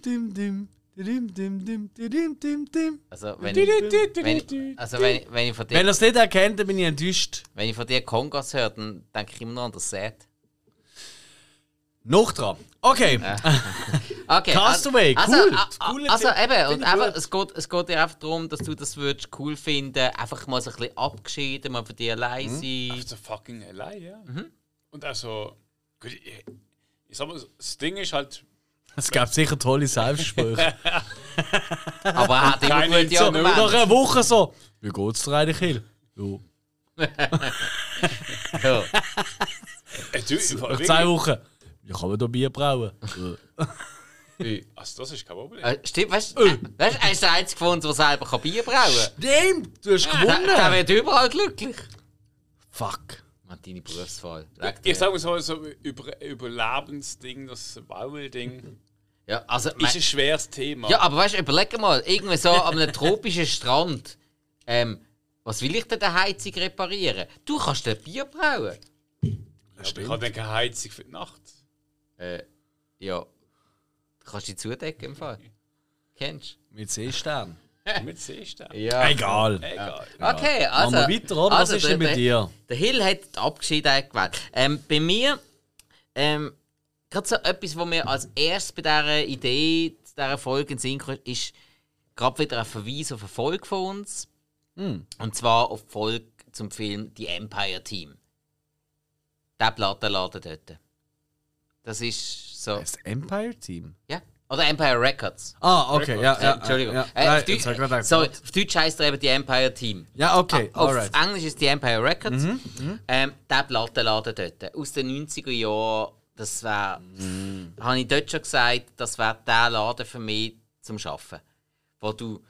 Dim, dim, dim. Dim, dim, dim, dim, dim, dim. Also, wenn ich, wenn also wenn, ich- wenn ich von dir Wenn ihr es nicht erkennt, dann bin ich enttäuscht. Wenn ich von dir Kongas höre, dann denke ich immer noch an das Set. Noch dran. Okay. Okay, Castaway, also, cool. a- a- Cooler Also Tipp. eben, und Finde ich einfach, gut. es, geht, es geht dir einfach darum, dass du das würdest cool finden einfach mal so ein bisschen abgeschieden, mal von dir allein Mhm. sein. So fucking allein, ja. Und also, gut, ich, ich sag mal, das Ding ist halt, Es gab sicher tolle Selbstsprüche. Aber er hat immer Keine gute so- Nach einer Woche so. Wie geht's dir eigentlich, Hill? Ja. Ja. äh, du, Nach wirklich, zwei Wochen. Ja, kann man da Bier brauen? Ja. also das ist kein Problem. Äh, Stimmt, weißt du, äh, weißt, er ist der Einzige von uns, der selber kann Bier brauen Stimmt, du hast kann. Der, der gewonnen. wird überall glücklich. Fuck. Man, deine Berufswahl. Dir- Ich sag mal so, so über, Überlebensding, das Bauel-Ding, ja, also, ist ein schweres Thema. Ja, aber weißt du, überleg mal, irgendwie so an einem tropischen Strand. Ähm, was will ich denn der Heizung reparieren? Du kannst dir Bier brauen. aber ich habe dann keine Heizung für die Nacht. Äh, ja. Du kannst dich zudecken im Fall. Kennst Mit Seestern. Mit Seestern. du? Ja. Egal. Egal. Okay, also. Machen wir weiter, oder? Was also ist denn der- mit dir? Der Hill hat die Abgeschiedenheit gewählt. Ähm, bei mir, ähm, gerade so etwas, was mir als erstes bei dieser Idee, zu dieser Folge in Sinn kam, ist gerade wieder ein Verweis auf eine Folge von uns. Hm. Und zwar auf die Folge zum Film The Empire Team. Der Plattenladen dort. Das ist so. Das Empire Team. Ja. Oder Empire Records. Ah, okay, ja, Äh, ja. Entschuldigung. Ja, Äh, Nein, auf, Deu- jetzt hab ich grad gedacht, sorry, auf Deutsch heisst er eben The Empire Team. Ja, okay, Auf alright. Englisch ist die Empire Records. Ähm, der Plattenladen dort. Aus den 90er Jahren. Das wäre. Habe ich dort schon gesagt, das wäre der Laden für mich zum Arbeiten. Wo du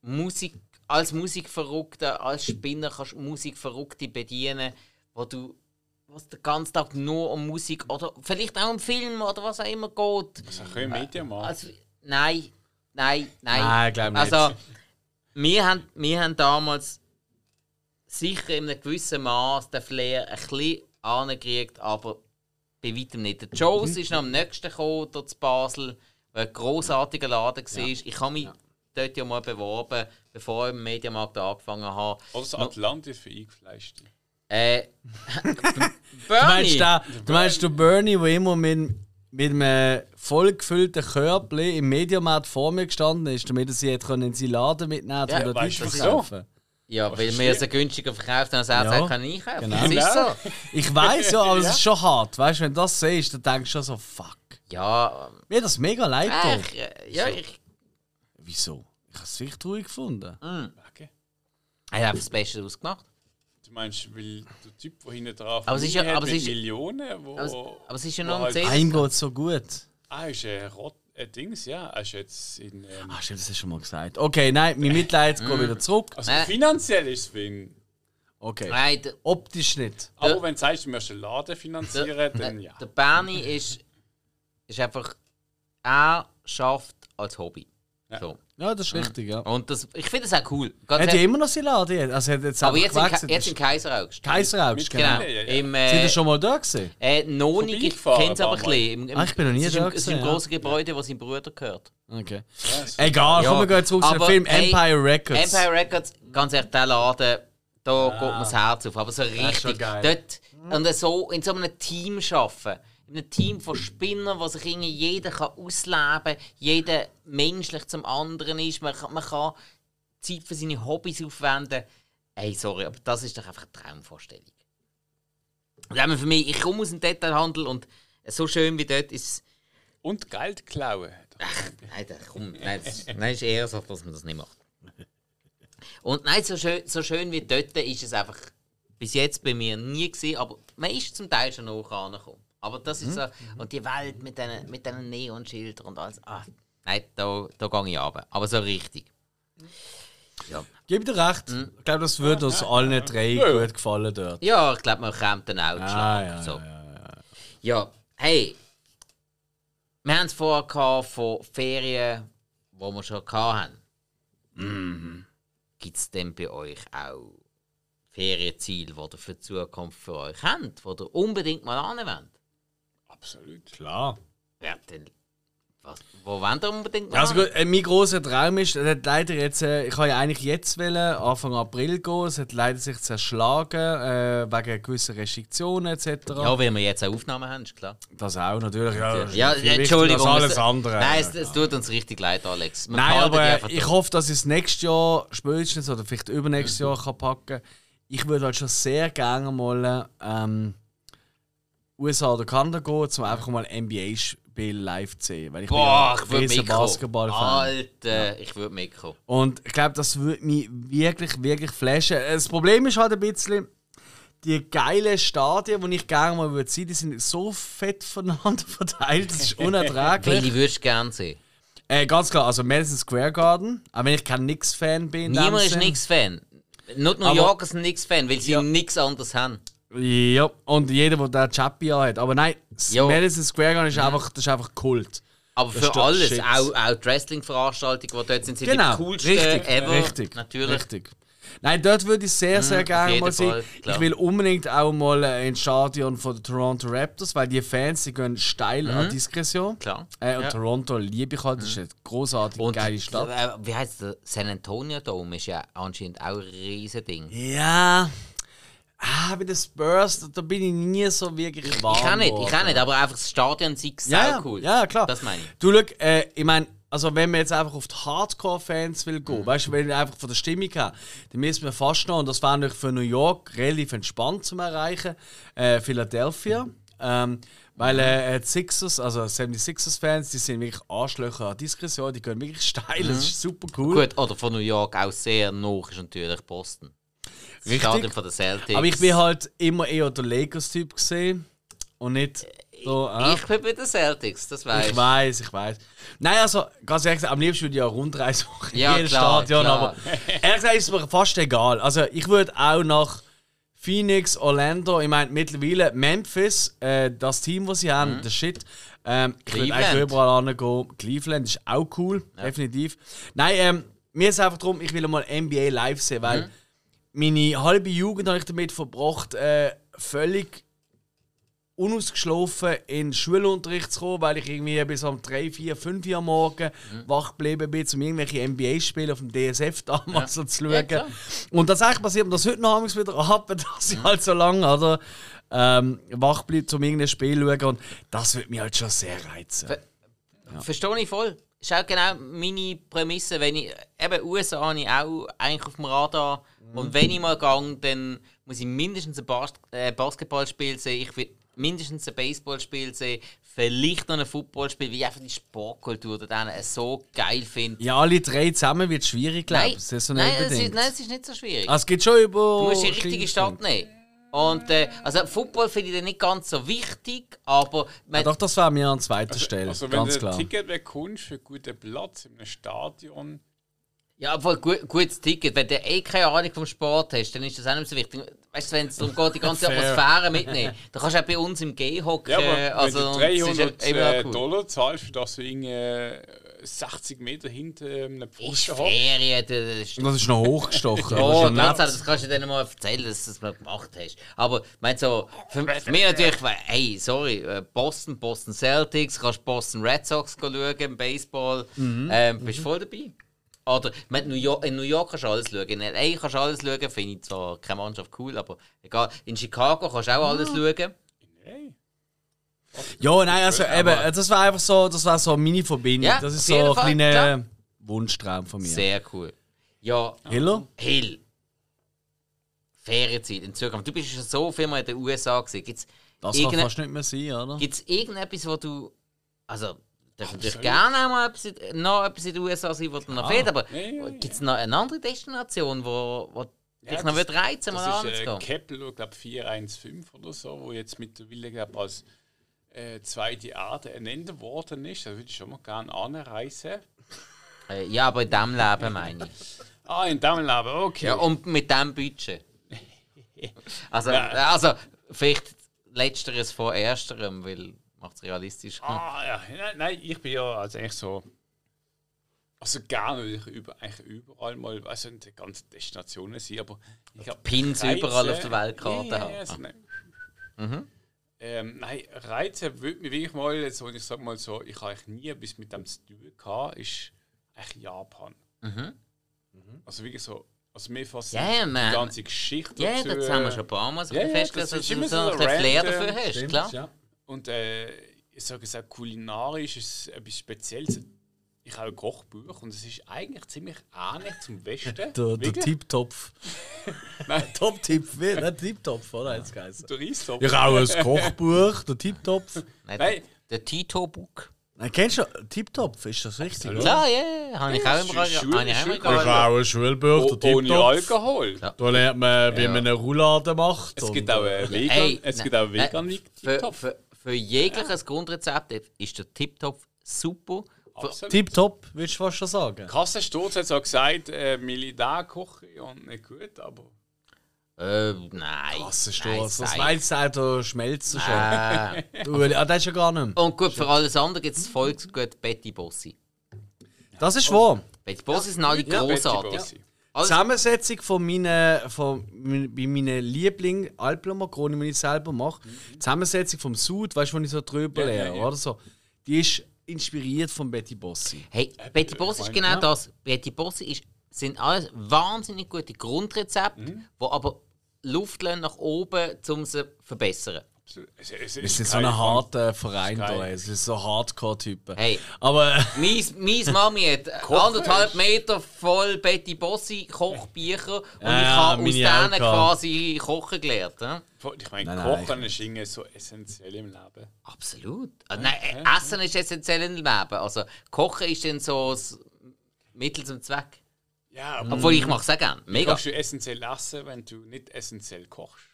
Musik, als Musikverrückter, als Spinner kannst Musikverrückte bedienen, wo du was den ganzen Tag nur um Musik oder vielleicht auch um Film oder was auch immer geht. Das ist ein Mediamarkt. Also, nein, nein, nein. Nein, glaub nicht. Also, wir haben, wir haben damals sicher in einem gewissen Maß den Flair ein bisschen angekriegt, aber bei weitem nicht. Der Joes ist noch am nächsten gekommen, dort zu Basel, der ein grossartiger Laden war. Ich habe mich dort ja mal beworben, bevor ich im Mediamarkt angefangen habe. Oder das Atlantis für Eingefleischte. Äh, Du Bernie! meinst, der, du meinst den Bernie, der immer mit, mit einem vollgefüllten Körbchen im Mediamarkt vor mir gestanden ist, damit er sie in seinen Laden mitnehmen Ja, konnte, weißt du, dort wieso? verkaufen ja, weil wir es günstiger verkauft haben, als er Ja, ja, kann einkaufen. genau. Das ist so. Ich weiß ja, aber es ist schon hart. Weißt du, wenn du das siehst, dann denkst du schon so, fuck. Ja, Mir hat das mega leid äh, getan. ich, äh, ja, ich, Wieso? Ich habe es wirklich traurig gefunden. Okay. ich habe das Beste daraus gemacht. Du meinst, weil der Typ, der hinten drauf Aber es ist ja- hat aber ist- Millionen, wo, Aber es, aber es ist ja noch ein halt- Mercedes. Einem geht so gut. Ah, ist ein Rot, äh, Äh, Dings, ja. Hast du jetzt in. Ähm, Ah, stimmt, das hast du schon mal gesagt. Okay, nein, mein Mitleid geht wieder zurück. also Äh. finanziell ist es wegen. Okay. Nein, der, Optisch nicht. Aber wenn du sagst, du möchtest einen Laden finanzieren, dann ja. der Bernie ist, ist einfach. Er schafft als Hobby. So. Ja, das ist richtig, ja. Und das, ich finde das auch cool. Ganz Hat ja immer noch seinen Laden jetzt? Also hat jetzt aber jetzt in, jetzt in Kaiseraugst. Kaiseraugst, genau. Genau. Ja, ja, ja. Im, Sind äh, ihr schon mal da gewesen? äh, noch nicht, ich kenne es aber ein ein bisschen. Im, im, Ah, ich bin noch nie es ist da im- Es ist im gewesen, ja. grossen Gebäude, wo sein Bruder gehört. Okay. Ja. Egal, Ja, komm, wir zurück zu dem Film hey, Empire Records. Empire Records, ganz ehrlich, der Laden, da geht mir das Herz auf. Aber so ist schon richtig. geil. Dort, und so, in so einem Team arbeiten. In einem Team von Spinnern, wo sich irgendwie jeder kann ausleben kann, jeder menschlich zum anderen ist. Man kann, man kann Zeit für seine Hobbys aufwenden. Ey, sorry, aber das ist doch einfach eine Traumvorstellung. Und eben für mich, ich komme aus dem Detailhandel und so schön wie dort ist Und Geld klauen. Nein, da- komm, nein, das, nein, ist eher so, dass man das nicht macht. Und nein, so schön, so schön wie dort ist es einfach bis jetzt bei mir nie gesehen, aber man ist zum Teil schon noch angekommen. Aber das ist so, und die Welt mit diesen mit diesen Neonschildern und alles, ah, nein, da, da gehe ich runter. Aber so richtig. Ja, Gib dir recht. Hm. Ich glaube, das würde uns allen drei Ja, ja. gut gefallen dort. ja ich glaube, man kommt dann auch Ah, ja, so. ja, Ja, hey. Wir haben es vorher gehabt von Ferien, wo wir schon hatten. Mhm. Gibt es denn bei euch auch Ferienziele, die ihr für die Zukunft für euch habt, die ihr unbedingt mal anwenden wollt? Absolut. Klar. Ja, dann, was, wo wollt ihr unbedingt Also hin? gut, äh, mein grosser Traum ist, es hat leider jetzt, äh, ich habe ja eigentlich jetzt wollen, Anfang April gehen, es hat leider sich zerschlagen, äh, wegen gewisser Restriktionen etc. Ja, weil wir jetzt eine Aufnahme haben, ist klar. Das auch, natürlich. Ja, das ist Ja, wichtiger Entschuldigung. Als alles es- andere. Nein, es, es tut uns richtig leid, Alex. Wir Nein, aber ich hoffe, dass ich es nächstes Jahr spätestens oder vielleicht übernächstes Mhm. Jahr kann packen Ich würde halt schon sehr gerne mal ähm, USA oder Kanada gehen, um einfach mal NBA-Spiel live zu sehen. Weil ich Boah, ich bin ja würde ein riesen mitkommen. Basketball-Fan. Alter, ich würde mitkommen. Und ich glaube, das würde mich wirklich, wirklich flashen. Das Problem ist halt ein bisschen, die geilen Stadien, die ich gerne mal würde sehen, die sind so fett voneinander verteilt, das ist unerträglich. Welche würdest du gerne sehen? äh, ganz klar, also Madison Square Garden, auch wenn ich kein Nix-Fan bin. Niemand ist. Nix-Fan. Not New Yorker sind Nix-Fan, weil sie Ja. nichts anderes haben. Ja, und jeder, der da Chappy hat. Aber nein, das Ja. Madison Square Garden ist einfach, das ist einfach Kult. Aber Das für alles, shit. auch, auch die Wrestling-Veranstaltungen, die dort sind, sind Genau, die coolsten richtig, ever. richtig, Natürlich. richtig. Nein, dort würde ich sehr, sehr auf gerne mal sehen. Fall. Ich will unbedingt auch mal äh, ins Stadion von den Toronto Raptors, weil die Fans, die gehen steil an Diskretion. Mhm. Klar. Äh, und Ja. Toronto liebe ich halt, das ist eine großartige, Und geile Stadt. äh, wie heißt der San Antonio Dome ist ja anscheinend auch ein riesen Ding. Ja, ah, bei den Spurs, da, bin ich nie so wirklich warm Ich kann nicht, ich kann nicht, aber einfach das Stadion sieht sau Ja, cool. ja, klar. Das meine ich. Du, schau, äh, ich meine, also wenn man jetzt einfach auf die Hardcore-Fans will Mhm. gehen, weißt du, wenn ich einfach von der Stimmung her, dann müssen wir fast noch, und das wäre natürlich für New York relativ entspannt zu erreichen, äh, Philadelphia. Ähm, weil äh, die Sixers, also 76ers-Fans, die sind wirklich Arschlöcher an Diskretion, die gehen wirklich steil, das ist super cool. Mhm. Gut, oder von New York auch sehr noch ist natürlich Boston. Das Richtig. Von der Celtics. Aber ich bin halt immer eher der Lakers-Typ gesehen und nicht so. ah. Ich bin bei den Celtics, das weiß Ich weiß, ich weiß. Nein, also ganz ehrlich, gesagt, am liebsten würde ich ja Rundreise machen in Ja, jedes klar, Stadion, klar. aber ehrlich gesagt ist es mir fast egal. Also ich würde auch nach Phoenix, Orlando, ich meine mittlerweile Memphis, äh, das Team, das sie haben, das Shit. Ähm, ich würde eigentlich Mhm. Cleveland. überall hingehen. Cleveland ist auch cool, definitiv. Nein, ähm, mir ist einfach darum, ich will mal NBA live sehen, Mhm. Meine halbe Jugend habe ich damit verbracht, äh, völlig unausgeschlafen in den Schulunterricht zu kommen, weil ich irgendwie bis um 3, 4, 5 Uhr am Morgen Mhm. wach geblieben bin, um irgendwelche NBA-Spiele auf dem DSF damals so zu Ja, schauen. klar. und tatsächlich passiert mir das heute noch wieder ab, dass ich halt so lange oder, ähm, wach bleibe, um irgendein Spiel zu schauen. Und das würde mich halt schon sehr reizen. Ver- Verstehe ich voll. Ist auch genau meine Prämisse. Wenn ich, eben USA habe ich auch eigentlich auf dem Radar. Und wenn ich mal gehe, dann muss ich mindestens ein Bas äh, Basketballspiel sehen. Ich will mindestens ein Baseballspiel sehen. Vielleicht noch ein Footballspiel, weil ich einfach die Sportkultur da drin so geil finde. Ja, alle drei zusammen wird schwierig, glaube Nein, ich. Ist so nein, es ist, nein, es ist nicht so schwierig. Ah, es gibt schon über. du musst die richtige Stadt nehmen. Und äh, also Football finde ich dann nicht ganz so wichtig, aber Ja, doch, das wäre mir an zweiter Stelle. Also, wenn ganz du klar. ein Ticket bekommst für einen guten Platz in einem Stadion, ja, aber gut, gutes Ticket. Wenn du eh keine Ahnung vom Sport hast, dann ist das auch nicht so wichtig. Weißt du, wenn es darum geht, die ganze. Atmosphäre mitnehmen, dann kannst du auch bei uns im G hocken. ja, aber also, wenn du es ist 300 ja immer äh, cool. Dollar zahlst, für das du irgendwie äh, 60 Meter hinter einem Ist Pfosten hockst, Ferien, das ist Das ist noch hochgestochen. Oh, das ist ja das kannst du dir mal erzählen, dass du das mal gemacht hast. Aber ich meine so, für, für mich natürlich, weil, hey, sorry, äh, Boston, Boston Celtics, kannst Boston Red Sox schauen im Baseball, ähm, bist voll dabei. Oder meine, New York, in New York kannst du alles schauen, in LA kannst du alles schauen, finde ich zwar keine Mannschaft cool, aber egal. In Chicago kannst du auch alles schauen. hey, Ja, nein, also eben, das war einfach so, das war so meine Verbindung. Ja, das ist auf so jeden ein Fall, kleiner klar. Wunschtraum von mir. Sehr cool. Ja, Hiller? Hill. Ferienzeit in Zukunft. Du bist schon so viel mal in den USA gewesen. Gibt's Das kann irgende- fast nicht mehr sein, oder? Gibt es irgendetwas, wo du. Also, du darfst natürlich gerne auch mal etwas, in- noch etwas in den USA sein, du noch fehlt, aber Ja, ja, ja. gibt es noch eine andere Destination, wo, wo dich Ja, noch das- reizen, mal Das ist äh? Kepler, glaube 415 oder so, wo jetzt mittlerweile glaub, als äh, zweite Erde ernannt worden ist. Da würde ich schon mal gerne anreisen. Äh, ja, aber in diesem Leben meine ich. Ah, in diesem Leben, okay. Ja, und mit diesem Budget. Also, also vielleicht letzteres vor ersterem, weil macht es realistisch. Ah, ja. Nein, Nein, ich bin ja also eigentlich so. Also gerne würde ich über, eigentlich überall mal, also in den ganzen Destinationen sein, aber ich habe Pins überall auf der Weltkarte ja, haben. also, nein. Ähm, nein, Reize würde mich wirklich mal, jetzt, ich sag mal so, ich habe eigentlich nie etwas mit dem zu tun gehabt, ist eigentlich Japan. Also wirklich so, also mir fasziniert man- die ganze Geschichte Ja, dazu, das haben wir schon ein paar Mal so Ja, ja, festgestellt, das dass ist du immer so so ein bisschen Flair dafür hast, klar. Ja. Und äh, ich sage es auch kulinarisch ist es etwas Spezielles. Ich habe ein Kochbuch und es ist eigentlich ziemlich ähnlich zum Westen. Der, der? Tipptopf. Nein, Top-Tipp? Der Tipptopf, oder? Jetzt geheißen. der Reistopf. Ich auch ein Kochbuch, der Tipptopf. Nein, Nein. Der Tito-Book. Nein, kennst du Tipptopf? Ist das richtig? Klar, ja, ja, habe ich auch immer Schule- habe ich auch gehabt. auch ein Schulbuch, Oh, ohne Alkohol. Da lernt man, wie man eine Roulade macht. Es und, gibt auch äh, einen Vegan, Hey, es nein, gibt auch einen nein, vegan Für, Topf. für, für jegliches Grundrezept ist der Tip-Top super. Tipptopp, willst du fast schon sagen? Kassensturz hat so gesagt, äh, Militärkoche und nicht gut, aber. äh, nein. Was ist nein, das? Das sei- Weißauto schmelzt schon. Äh, Du, ah, das ist ja gar nicht mehr. und gut, für alles andere gibt es Volksgut Betty Bossi. Das ist wahr. Betty Bossi sind alle Ja, Betty großartig. Alles, Zusammensetzung von meinen, von bei meinen Lieblingen Alpenmakronen, die ich selber mache, die Zusammensetzung vom Sud, weißt du, wenn ich so drüber Ja, ja, lehre, ja. oder so, die ist inspiriert von Betty Bossi. hey, Betty Bossi ist genau das. Betty Bossi ist, sind alles wahnsinnig gute Grundrezepte, Mhm. die aber Luft nach oben, um sie zu verbessern. Es, es, Wir ist so ein harter Verein da, es ist so Hardcore-Typen. Hey. Aber Meine, Mami hat anderthalb Meter voll Betty Bossi Kochbücher und ich Ja, habe aus denen quasi kochen gelernt. Ja? Ich meine, Nein, nein, Kochen ist irgendwie so essentiell im Leben. Absolut. Ah, Nein, äh, Essen ist essentiell im Leben. Also Kochen ist dann so das Mittel zum Zweck. Ja, aber Obwohl ich mache es auch gerne. Mega. kannst du essentiell essen, wenn du nicht essentiell kochst?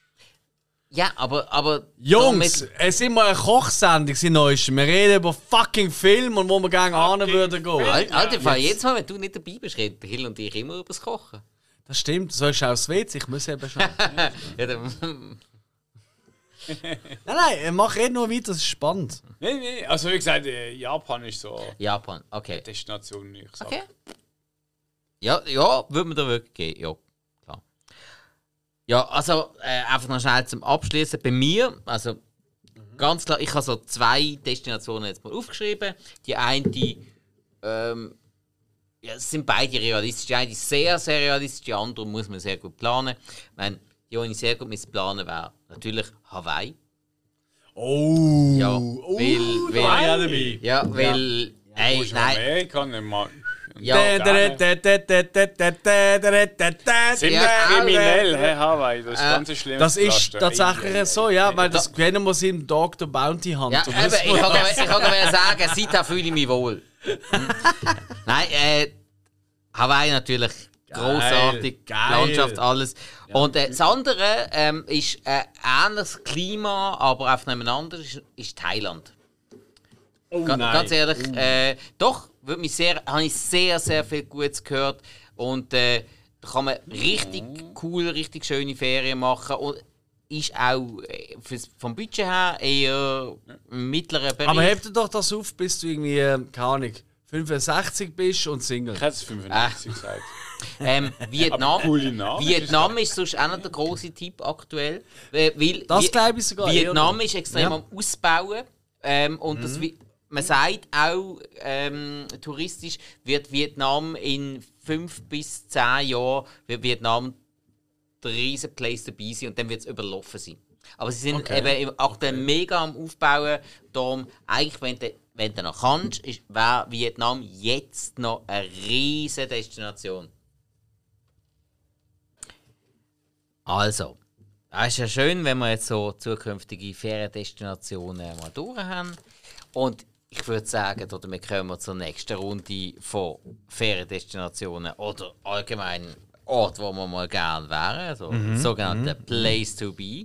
Ja, aber, aber Jungs, damit- es ist immer eine Kochsendung, sie neueste. Wir reden über fucking Film und wo wir gerne an Fucking würden gehen. Alter, Alter, Fall, jedes Mal, wenn du nicht dabei bist, reden Hill und ich immer über das Kochen. Das stimmt, du sollst auch WC, ich muss eben schnell. Ja, dann, nein, nein, mach red nur weiter, das ist spannend. Nein, nein, also wie gesagt, äh, Japan ist so Japan, okay. eine Destination, ich sage. Okay. Ja, ja, würde man da wirklich geben, ja. Ja, also äh, einfach noch schnell zum Abschließen. Bei mir, also ganz klar, ich habe so zwei Destinationen jetzt mal aufgeschrieben. Die eine, die, ähm, ja, es sind beide realistisch. Die eine ist sehr, sehr realistisch, die andere muss man sehr gut planen. Ich meine, die, die ich sehr gut planen wäre natürlich Hawaii. Oh, Ja, oh, weil- ich weil- auch dabei. Ja, weil, ey, Musst du nein, Amerika nicht mal. Ja, Ziemlich Ja, kriminell, Herr Hawaii. Das ist Äh, ganz schlimm. Das ist tatsächlich so, ja, weil das kennen wir im Dog the Bounty Ja, Hunter. eben, ich kann ich kann sagen, seitdem fühle ich mich wohl. Hm. Nein, äh, Hawaii natürlich großartig, geil. Landschaft, alles. Und äh, das andere ähm, ist ein ähnliches Klima, aber auf einem anderen, ist, ist Thailand. Oh Ga nein. Ganz ehrlich, äh, doch, würde mich sehr, habe ich sehr, sehr viel Gutes gehört. Und äh, da kann man richtig cool, richtig schöne Ferien machen. Und ist auch äh, fürs, vom Budget her eher im mittleren Bereich. Aber hebt doch das auf, bis du irgendwie, äh, keine Ahnung, 65 bist und Single. Ich hätte es 85 gesagt. ähm, Vietnam, Vietnam ist sonst auch noch der große Tipp aktuell. Weil, weil Das glaube ich sogar. Vietnam eher. ist extrem Ja. Mhm. am Ausbauen. Ähm, und das, Vi- man sagt auch, ähm, touristisch wird Vietnam in fünf bis zehn Jahren wird Vietnam der riesen Place to be sein und dann wird es überlaufen sein. Aber sie sind Okay. eben im- aktuell mega am Aufbauen. Darum, eigentlich, wenn du, wenn du noch kannst, wäre Vietnam jetzt noch eine riesige Destination. Also, es ist ja schön, wenn wir jetzt so zukünftige Feriendestinationen mal durch haben. Und ich würde sagen, oder wir kommen zur nächsten Runde von Feriendestinationen oder allgemein Ort, wo wir mal gerne wären, also sogenannte Place to be.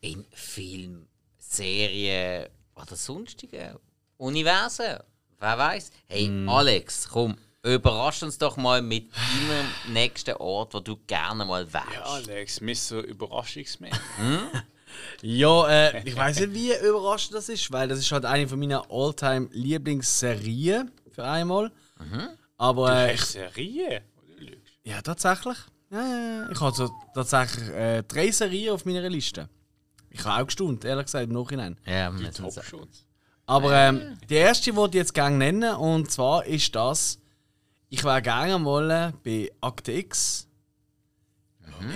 In Film, Serien oder sonstigen Universen. Wer weiß? Hey, Alex, komm, überrasch uns doch mal mit deinem nächsten Ort, wo du gerne mal wärst. Ja, Alex, Mr. Überraschungsmann. Ja, äh, ich weiß nicht, wie überraschend das ist, weil das ist halt eine von meiner all-time Lieblingsserien für einmal. Aber äh, Echt Serie? Ja, tatsächlich. Ja, ja, ja. Ich habe so tatsächlich äh, drei Serien auf meiner Liste. Ich habe auch gestaunt, ehrlich gesagt, im Nachhinein. Ja, sind so. Topschutz. Aber ähm, die erste wollte ich jetzt gerne nennen und zwar ist das, ich wäre gerne mal bei Akte X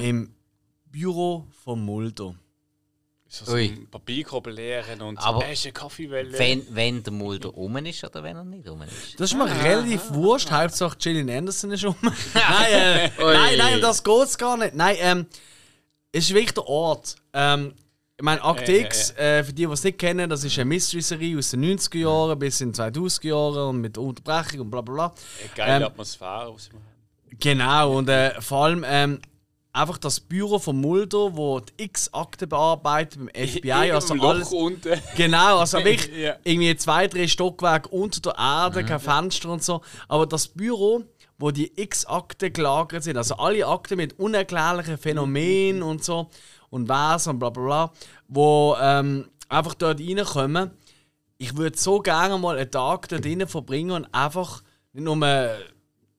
im Büro von Mulder. So, ein Papierkorb leeren und Aber eine Kaffeewelle. Wenn, wenn der Mulder rum ist oder wenn er nicht rum ist. Das ist mir relativ wurscht. Hauptsache Gillian Anderson ist um. nein, äh, nein, nein, um das geht's gar nicht. Nein, ähm, es ist wirklich der Ort. Ähm, ich meine, Act Äh, X, äh, für die, die es nicht kennen, das ist eine Mystery-Serie aus den 90er Jahren bis in die 2000er Jahre und mit Unterbrechung und bla bla bla. Eine geile Ähm, Atmosphäre, was wir haben. Genau, und äh, vor allem ähm, einfach das Büro von Mulder, wo die X-Akte bearbeitet beim FBI. Also Loch alles, unten. Genau, also wirklich Ja. irgendwie zwei, drei Stockwerke unter der Erde, kein Fenster und so. Aber das Büro, wo die X-Akten gelagert sind, also alle Akten mit unerklärlichen Phänomenen und so und Wesen und bla bla bla, wo ähm, einfach dort reinkommen. Ich würde so gerne mal einen Tag dort drinnen verbringen und einfach nicht nur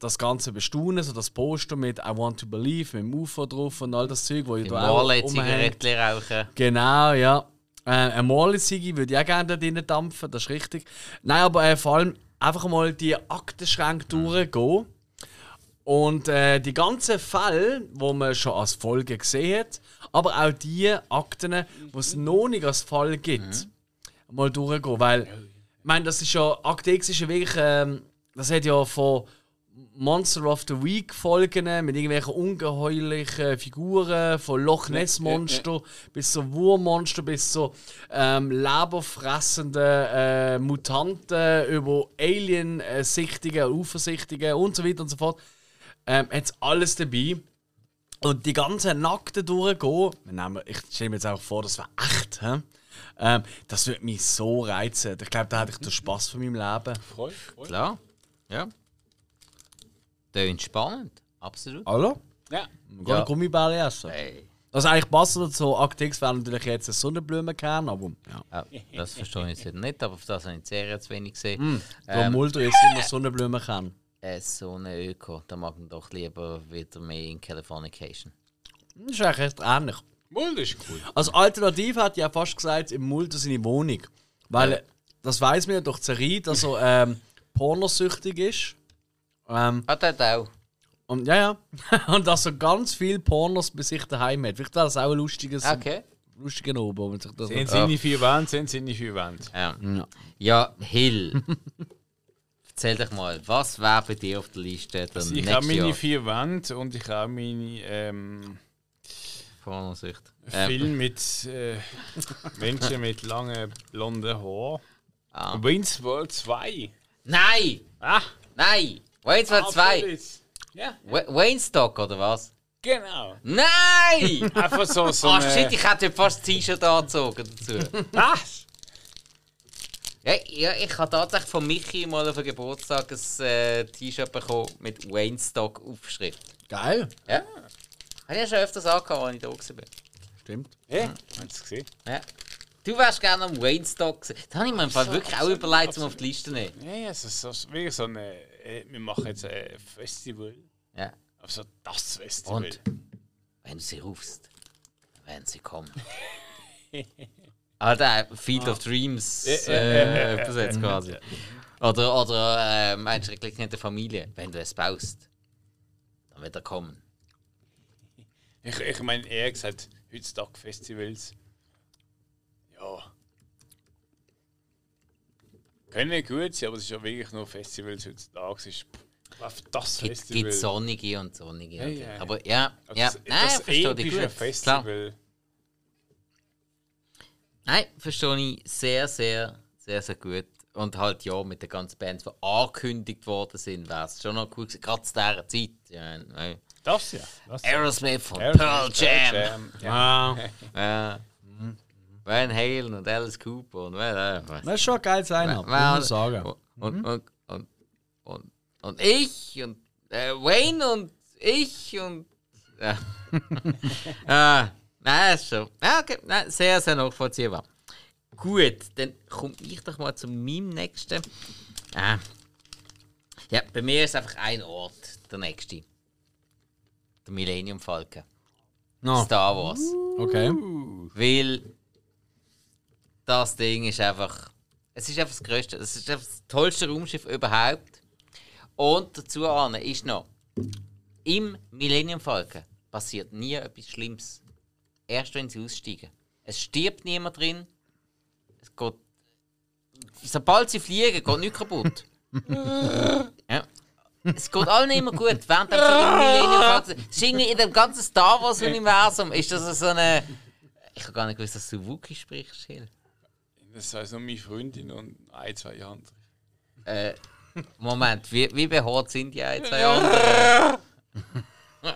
das Ganze bestaunen, so das Poster mit I want to believe, mit dem UFO drauf und all das Zeug, wo ich da auch. Zigaretten rauchen. Genau, ja. Äh, eine Morley-Sigi würde ich auch gerne da drinnen dampfen, das ist richtig. Nein, aber äh, vor allem einfach mal die Aktenschränke durchgehen. Und äh, die ganzen Fälle, wo man schon als Folge gesehen hat, aber auch die Akten, die es noch nicht als Fall gibt, mal durchgehen. Weil, ich meine, das ist ja, Akte X ist ja wirklich, ähm, das hat ja von Monster of the Week Folgen mit irgendwelchen ungeheuerlichen Figuren, von Loch Ness Monster bis zu Wurmmonster, bis zu ähm, leberfressenden äh, Mutanten, über Alien-Sichtungen, Ufersichtungen und so weiter und so fort. Ähm, hat's alles dabei. Und die ganzen Nackten durchgehen, nehmen, ich stelle mir jetzt auch vor, das wäre echt, hä? Ähm, das würde mich so reizen. Ich glaube, da hätte ich den Spaß von meinem Leben. Freu, freu. Klar. Ja. Tönt spannend. Absolut. Hallo? Ja. Wir Ja. Gummibälle essen. Hey. Also eigentlich passt dazu. Aktix wäre natürlich jetzt ein Sonnenblumenkern, aber ja. Ja, das verstehe ich jetzt nicht, aber auf das habe ich die Serie zu wenig gesehen. Mm. Der Ähm, Mulder ist immer Sonnenblumenkern. äh, so eine Öko, da mag man doch lieber wieder mehr in Californication. Das ist eigentlich recht ähnlich. Mulder ist cool. Als Alternative hat ja fast gesagt, im Mulder seine Wohnung. Weil Ja. das weiß man ja durch Serie, dass er ähm, pornosüchtig ist. Ähm, Ah, das auch. und ja, ja. und dass er ganz viel Pornos bei sich daheim hat. Vielleicht wäre das auch ein lustiges, Okay. lustiger Oben, wenn sich das Sind seine vier Wände, sind seine vier Wände. Ja, Ja. ja Hill. Erzähl doch mal, was wäre bei dir auf der Liste der Also ich habe meine Jahr? vier Wände und ich habe meine ähm, Pornosicht. Ähm, Film mit äh, Menschen mit langen blonden Haaren. ah. Wayne's World 2. Nein! Ah, Nein! Wayne's World 2! Felix. Ja, Wa- Wayne Stock oder was? genau. Nein! Einfach so, so Ah, eine- shit, ich hätte fast das T-Shirt angezogen dazu. Was? ja, ja, ich habe tatsächlich von Michi mal auf den Geburtstag ein äh, T-Shirt bekommen mit Wayne Stock Aufschrift. Geil. Ja. Habe ich ja schon öfters angehabt, als ich da war. Stimmt. Ja, hast du es gesehen? Ja. Du wärst gerne am Wayne Stock gewesen. Da habe ich mir im Fall wirklich auch überlegt, um auf die Liste zu nehmen. Ja, es ist so, wie so eine. Äh, Wir machen jetzt ein Festival. Ja. Also das Festival. Und wenn du sie rufst, werden sie kommen. ah, der Field of Dreams äh, übersetzt quasi. Oder, oder äh, meinst du, eine nette Familie, wenn du es baust, dann wird er kommen. Ich, ich meine, eher gesagt, heutzutage Festivals. Ja. Können gut sein, aber es ist ja wirklich nur Festivals heutzutage. Es ist das Gibt, Festival. gibt sonnige und sonnige. Natürlich. ja. Aber ja, Also ja. das, Nein, das verstehe epische gut. Klar. Festival. Nein, verstehe ich sehr, sehr, sehr, sehr gut. Und halt ja, mit den ganzen Bands, die angekündigt worden sind, wäre es schon noch cool gewesen. Gerade zu dieser Zeit. Ja, nein. Das ja. Das. Aerosmith und Aerosmith, Pearl Jam. Jam. Ja. Ja. Van Halen und Alice Cooper und wer das ist schon ein geiles Line-Up, muss ich sagen. Und, und, und, und, und ich und äh, Wayne und ich und. Ja. ah, nein, ist schon. Ja, okay. nein, sehr, sehr nachvollziehbar. Gut, dann komme ich doch mal zu meinem nächsten. Ah. Ja, bei mir ist einfach ein Ort der nächste. Der Millennium Falcon. No. Star Wars. Okay. Weil das Ding ist einfach. Es ist einfach das Größte. Es ist einfach das tollste Raumschiff überhaupt. Und dazu an ist noch, im Millennium Falcon passiert nie etwas Schlimmes. Erst wenn sie aussteigen. Es stirbt niemand drin. Es geht. Sobald sie fliegen, geht nichts kaputt. ja. Es geht allen immer gut, während im Millennium Falcon. Es ist irgendwie in dem ganzen Star Wars Universum ist das so eine. Ich habe gar nicht gewusst, dass du Wookie sprichst, Hill. Das ist also meine Freundin und ein, zwei andere. Äh, Moment, wie, wie behaart sind die ein, zwei andere?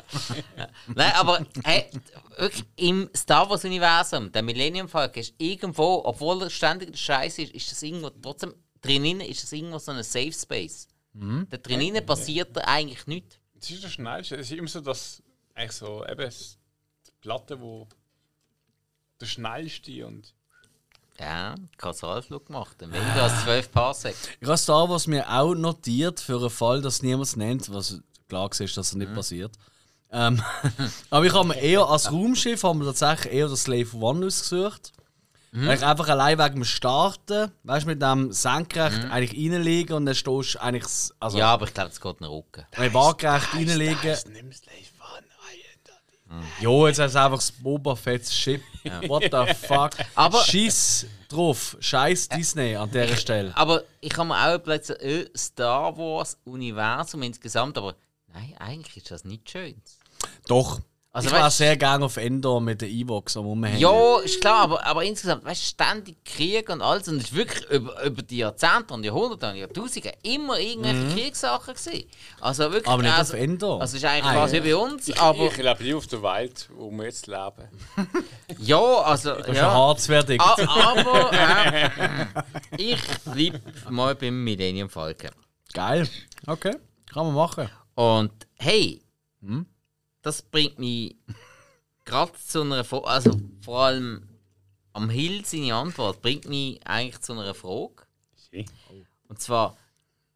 Nein, aber hey, wirklich, im Star Wars Universum, der Millennium Falcon ist irgendwo, obwohl er ständig der Scheiß ist, ist das irgendwo trotzdem drinnen ist das irgendwo so ein Safe Space. Da drinnen passiert da eigentlich nichts. Es ist das Schnellste. Es ist immer so, dass eigentlich so eben das- die Platte, wo der schnellste und Ja, Kausalflug gemacht. Weniger als 12 Parsec. Ich habe Star Wars mir auch notiert für einen Fall, dass niemand es nennt, was klar ist, dass das nicht passiert. Ähm, aber ich habe mir eher als Raumschiff haben wir tatsächlich eher das Slave One ausgesucht. Weil ich einfach allein wegen dem Starten, weißt du, mit dem senkrecht eigentlich reinlegen und dann stehst du eigentlich, also Ja, aber ich glaube, es geht Rücken. wenn waagerecht reinlegen. nimm's live an. Jo, jetzt hast du einfach das Boba Fett's Ship. What the fuck? Aber- Scheiß drauf. Scheiß Disney an dieser Stelle. Aber ich habe mir auch so, äh, Star Wars Universum insgesamt, aber nein, eigentlich ist das nicht schön. Doch. Also ich war weißt- sehr gerne auf Endor mit den Evox am Rumhängen. Ja, ist klar, aber, aber insgesamt, weißt du, ständig Krieg und alles. Und es ist wirklich über, über die Jahrzehnte und Jahrhunderte und Jahrtausende immer irgendwelche Kriegssachen gewesen. Also wirklich. Mhm. Aber nicht also, auf Endor. Also ist eigentlich Ah, quasi ja. wie bei uns, aber. Ich lebe nicht auf der Welt, wo wir jetzt leben. ja, also. Das ist ja. ein Harzwertig. Ah, aber äh, ich bleibe mal beim Millennium Falcon. Geil. Okay. Kann man machen. Und hey, Hm? Das bringt mich gerade zu einer Frage, also vor allem am Hill seine Antwort bringt mich eigentlich zu einer Frage. Und zwar,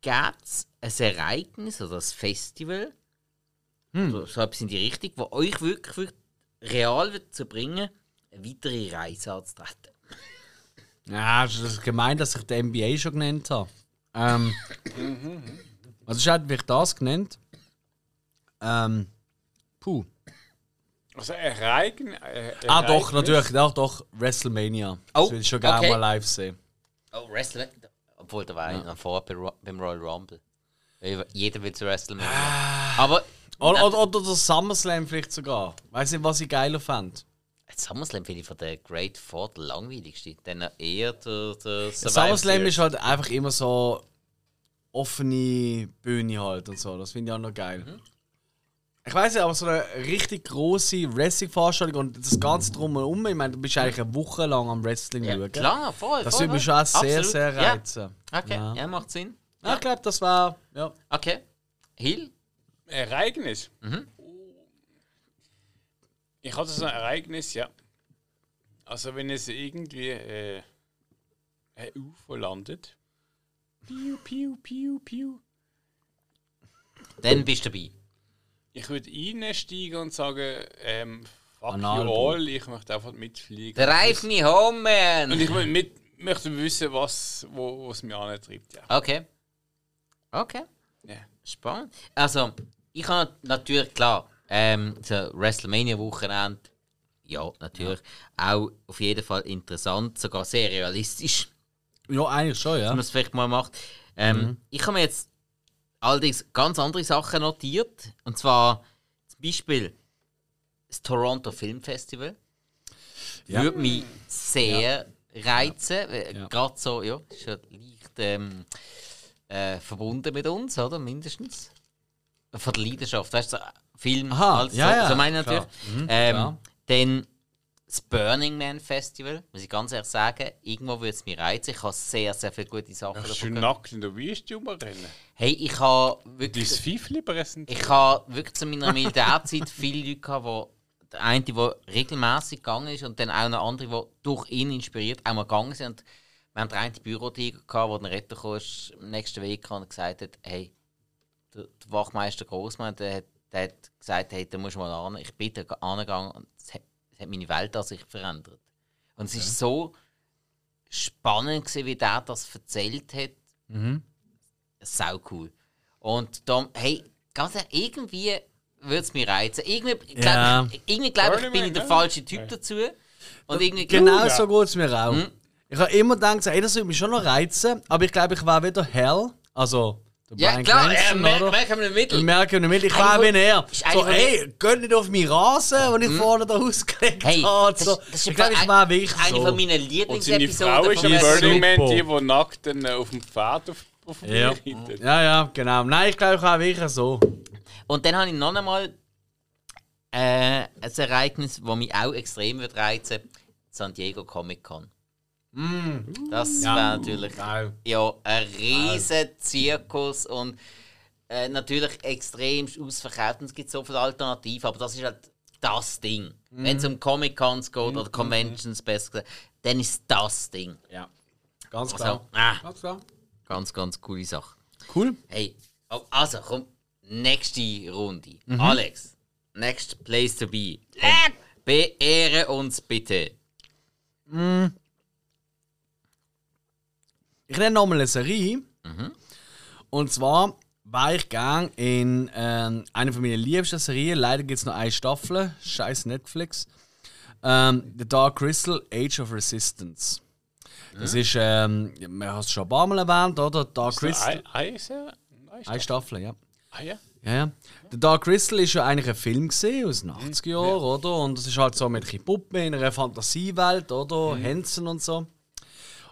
gäbe es ein Ereignis oder ein Festival, Hm. so, so etwas in die Richtung, wo euch wirklich, wirklich real wird zu bringen, eine weitere Reise anzutreten? Ja, das ist gemein, dass ich die NBA schon genannt habe. Ähm, also ich hätte mich das genannt. Ähm, puh. Also Ereign, äh, Ah, doch, Ereignis? natürlich. Doch, doch. WrestleMania. Oh, das würde ich schon gerne okay. mal live sehen. Oh, Wrestling. Obwohl, da war ja. vor beim Ro- beim Royal Rumble. Jeder will zu WrestleMania. Aber Oder, oder, oder der SummerSlam vielleicht sogar. Weiß nicht, was ich geiler fände. SummerSlam finde ich von der Great Four der langweiligste. Dann eher der, der SummerSlam ist halt einfach immer so offene Bühne halt und so. Das finde ich auch noch geil. Ich weiß ja, aber so eine richtig große Wrestling-Veranstaltung und das Ganze drumherum, ich meine, du bist eigentlich eine Woche lang am Wrestling Ja, schauen. klar, voll. Das voll, würde mich schon sehr, sehr Ja. reizen. Okay, ja. Ja. macht Sinn. Ja, ich glaube, das war. Ja. Okay. Hill? Ereignis. Ich hatte so ein Ereignis, ja. Also wenn es irgendwie äh, ein UFO landet. Piu, piu, piu, piu. Dann bist du dabei. Ich würde reinsteigen und sagen, ähm, fuck Analbum. you all, ich möchte einfach mitfliegen. Drive me home, Und man! ich mö- mit, möchte wissen, was wo, was mich antreibt. Ja. Okay. Okay. Ja. Spannend. Also, ich habe natürlich, klar, ähm, so WrestleMania-Wochenende, ja, natürlich, auch auf jeden Fall interessant, sogar sehr realistisch, ja, eigentlich schon, ja. wenn man es vielleicht mal macht. Ähm, Ich habe mir jetzt allerdings ganz andere Sachen notiert, und zwar zum Beispiel das Toronto Film Festival. Ja. Würde mich sehr reizen, äh, Ja. gerade so, ja, ist ja leicht ähm, äh, verbunden mit uns, oder? Mindestens. Von der Leidenschaft, weißt du, so Film, Aha, alles ja, so, ja, so meine ich natürlich. ähm, klar. Das Burning Man Festival, muss ich ganz ehrlich sagen, irgendwo würde es mich reizen. Ich habe sehr, sehr viele gute Sachen du davon schön gehört. nackt in der Wüste rumrennen? Hey, ich habe Dein wirklich, Pfeifli präsentieren? ich habe wirklich zu meiner Militärzeit viele Leute gehabt, wo der eine, der regelmäßig gegangen ist und dann auch noch andere, die durch ihn inspiriert auch mal gegangen sind. Und wir haben den einen Bürotiger gehabt, der dann retten kam, ist am nächsten Weg kam und gesagt hat, hey, der, der Wachmeister Grossmann, der, hat- der hat gesagt, hey, da musst du mal an. Ich bin da angegangen und hat, meine Welt an sich verändert. Und es ist so spannend gewesen, wie der das erzählt hat. Sau cool. Und da, hey, ganz ehrlich, irgendwie würde es mich reizen. Irgendwie glaube Ja. ich, irgendwie glaub ich bin ich der falsche Typ dazu. Und irgendwie Genau so geht es mir auch. Ich habe immer gedacht, ey, das würde mich schon noch reizen, aber ich glaube, ich war wieder Hell. Also, Ja, Bryan klar, äh, Cranston, mer oder? merken wir im Mittel. Ich merke nicht, ich Eine war wie er. So, von- ey, geht nicht auf meinen Rasen, den ich vorne da ausgelegt Hey, habe. das, So. das ich glaube, ich war wirklich eine so. von meinen Und seine Lieblingsepisoden Frau ist Wrestling. Burning Man, die, die nackt dann äh, auf dem Pferd auf, auf dem Ja. Reitet. ja, ja, genau. Nein, ich glaube, ich war wirklich so. Und dann habe ich noch einmal äh, ein Ereignis, das mich auch extrem wird reizen San Diego Comic Con. Das wäre natürlich Geil. ja, ein riesen Zirkus und äh, natürlich extrem ausverkauft. Und es gibt so viele Alternativen, aber das ist halt das Ding. Wenn es um Comic-Cons geht oder Conventions besser gesagt, dann ist das Ding. Ja. Ganz Also, klar. ah, Ganz klar. ganz, ganz coole Sache. Cool. Hey, oh, also komm, nächste Runde. Mhm. Alex, next place to be. Komm, beehre uns bitte. Ich nenne nochmal eine Serie. Und zwar war ich gern in ähm, einer von meinen liebsten Serien. Leider gibt es noch eine Staffel. Scheiß Netflix. Ähm, The Dark Crystal Age of Resistance. Das ist, ähm, man hat es schon ein paar Mal erwähnt, oder? Dark Crystal. Ein, ein, Eine Staffel, ja. Ah, ja. Ja, ja. Der Dark Crystal ist ja eigentlich ein Film gesehen aus den 80er Jahren, oder? Und es ist halt so mit Puppen in einer Fantasiewelt, oder? Hansen und so.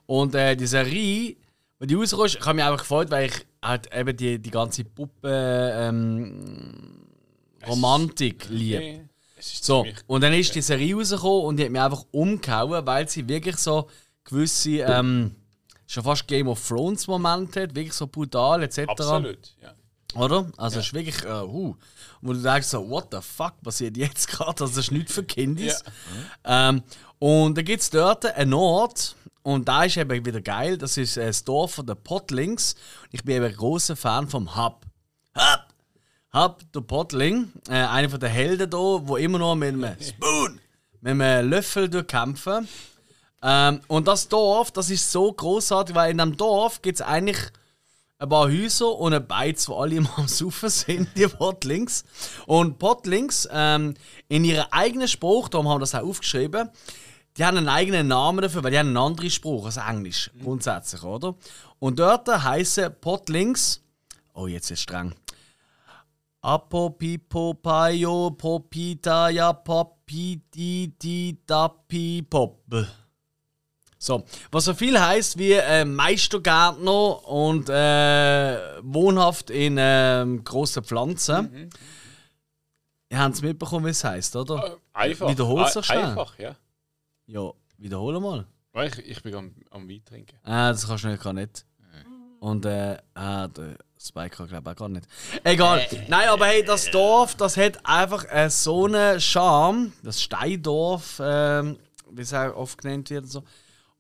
Und äh, die Serie, wenn die rauskommt, ich habe mich einfach gefreut, weil ich halt eben die, die ganze Puppe ähm, Romantik liebe. So, und dann ist die Serie rausgekommen und die hat mich einfach umgehauen, weil sie wirklich so gewisse, ähm, schon fast Game of Thrones Momente hat, wirklich so brutal etc. Absolut, ja. Oder? Also es ist wirklich, äh, uh, wo du denkst so, what the fuck passiert jetzt gerade? Also das ist nicht für Kindis. Ähm, und dann gibt es dort einen Ort, und da ist eben wieder geil, das ist äh, das Dorf von den Potlings. Ich bin eben ein großer Fan vom Hub. Hub! Hub, der Potling, äh, einer von den Helden hier, wo immer noch mit einem Spoon, mit einem Löffel durchkämpfen. Ähm, und das Dorf, das ist so großartig, weil in dem Dorf gibt es eigentlich ein paar Häuser und ein Beiz, wo alle immer am Saufen sind, die Potlings. Und Potlings, ähm, in ihrem eigenen Spruch, darum haben wir das auch aufgeschrieben, die haben einen eigenen Namen dafür, weil die haben einen anderen Spruch als Englisch, grundsätzlich, oder? Und dort heißen Potlings, oh, jetzt ist streng. Popita ja popiti di dapi pop. So, was so viel heißt wie äh, Meistergärtner und äh, wohnhaft in ähm, großen Pflanzen. Ihr habt es mitbekommen, wie es heisst, oder? Einfach. Wiederhol's doch schnell. Einfach, ja. Ja, wiederhole mal. Ich, ich bin am, am Wein trinken. Ah, das kannst du nicht, gar nicht. Und äh, ah, der Spike kann glaube ich auch gar nicht. Egal. Nein, aber hey, das Dorf, das hat einfach äh, so einen Charme. Das Steindorf, ähm, wie es auch oft genannt wird und so.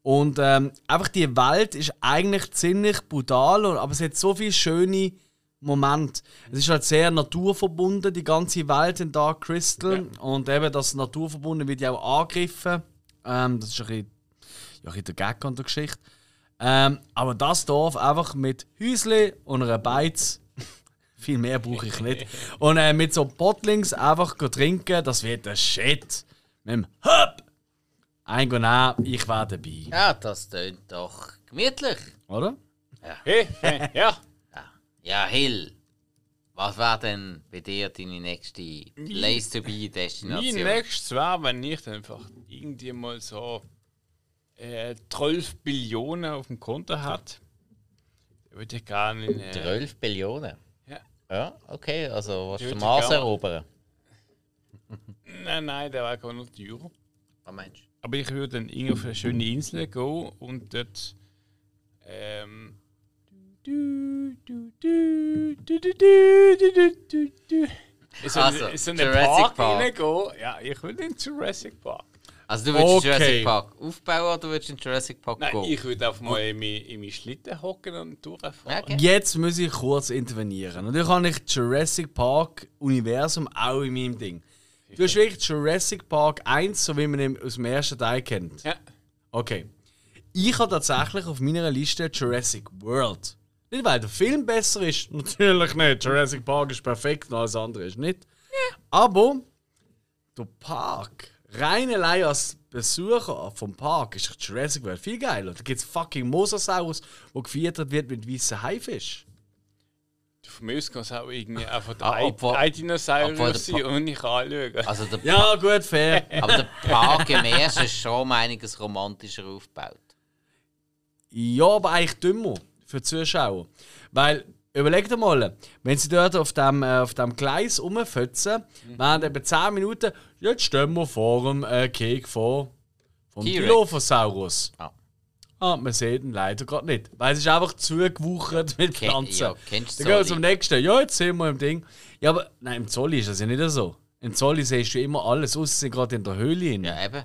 Und ähm, einfach die Welt ist eigentlich ziemlich brutal, aber es hat so viele schöne Momente. Es ist halt sehr naturverbunden, die ganze Welt in Dark Crystal. Und eben das Naturverbunden wird ja auch angegriffen. Ähm, das ist ein bisschen, ja, ein bisschen der Gag an der Geschichte. Ähm, aber das Dorf einfach mit Häusli und einer Beiz. Viel mehr brauche ich nicht. Und äh, mit so Bottlings einfach trinken, das wird der Shit. Mit dem Höp! Ein nehmen, ich wäre dabei. Ja, das tönt doch gemütlich. Oder? Hey, hey, ja. Ja, Hill. Was wäre denn bei dir deine nächste Place to be Mein nächstes wäre, wenn ich dann einfach irgendwie mal so äh, 12 Billionen auf dem Konto hat. Würde ich gerne in, äh, 12 Billionen. Ja. Ja, okay, also was du Mars erobern? Nein, nein, der wäre gar noch teurer. Was meinst Aber ich würde dann irgendwie auf eine schöne Insel gehen und dort. Ähm. Du, du, du, du, du, du, du, du, Ist so also, ist so eine Jurassic Park, hineingehen? Ja, ich will in den Jurassic Park. Also du willst Okay. Jurassic Park aufbauen oder du willst du in Jurassic Park Nein, gehen? ich würde auf mal in meinen Schlitten hocken und durchfahren. Okay. Jetzt muss ich kurz intervenieren. Natürlich habe ich Jurassic Park Universum auch in meinem Ding. Du hast wirklich Jurassic Park 1, so wie man ihn aus dem ersten Teil kennt. Ja. Okay. Ich habe tatsächlich auf meiner Liste Jurassic World. Nicht, weil der Film besser ist. Natürlich nicht. Jurassic Park ist perfekt und alles andere ist nicht. Aber der Park, rein allein als Besucher vom Park, ist Jurassic World viel geiler. Da gibt es fucking Mosasaurus, der gefüttert wird mit weißen Haifisch. Du, Von mir aus kann es auch irgendwie einfach der Ah, ein, obwohl- ein Dinosaurier der sein und ich anschauen. Also der, Ja, gut, fair. aber der Park im ersten ist schon um einiges romantischer aufgebaut. Ja, aber eigentlich dümmer für die Zuschauer. Weil, überleg dir mal, wenn sie dort auf dem, äh, auf dem Gleis rumfetzen, während etwa 10 Minuten, jetzt stehen wir vor dem äh, Keg vor vom. Dilophosaurus. Ah. Ah, man sieht ihn leider gerade nicht. Weil es ist einfach zugewuchert mit Pflanzen. ja, kennst du Dann gehen wir zum nächsten. Ja, jetzt sehen wir im Ding. Ja, aber nein, im Zolli ist das ja nicht so. Im Zolli siehst du immer alles, außer sie sind gerade in der Höhle. hin. Ja, eben.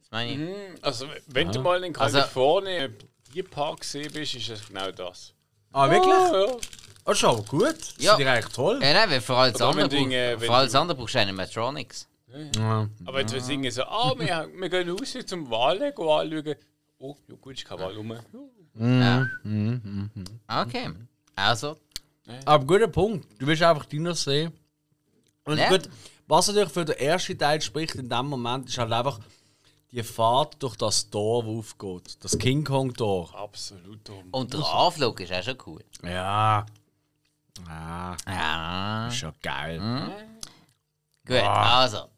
Das meine ich. Hm, Also, wenn du mal in Also- Im Tierpark gesehen bist, ist es genau das. Ah, wirklich? Ja. Das ist aber gut. Das Ja. die eigentlich toll. Ja, nein, weil alles Oder wenn andere, äh, alles du- andere brauchst du Animatronics. Ja. Aber jetzt wir singen so, ah, wir, wir gehen raus zum Wale gehen anschauen. Oh, ja gut, ist kein Wal rum. Ja. Mhm, Okay. Also, Aber guter Punkt. Du willst einfach Dinos sehen. Und Ja. gut, was natürlich für den ersten Teil spricht in dem Moment, ist halt einfach die Fahrt durch das Tor, das aufgeht. Das King Kong Tor. Absolut dumm. und der Anflug ist auch schon cool. Ja. Ah, Ja. ist ja geil. Gut, Ah. also.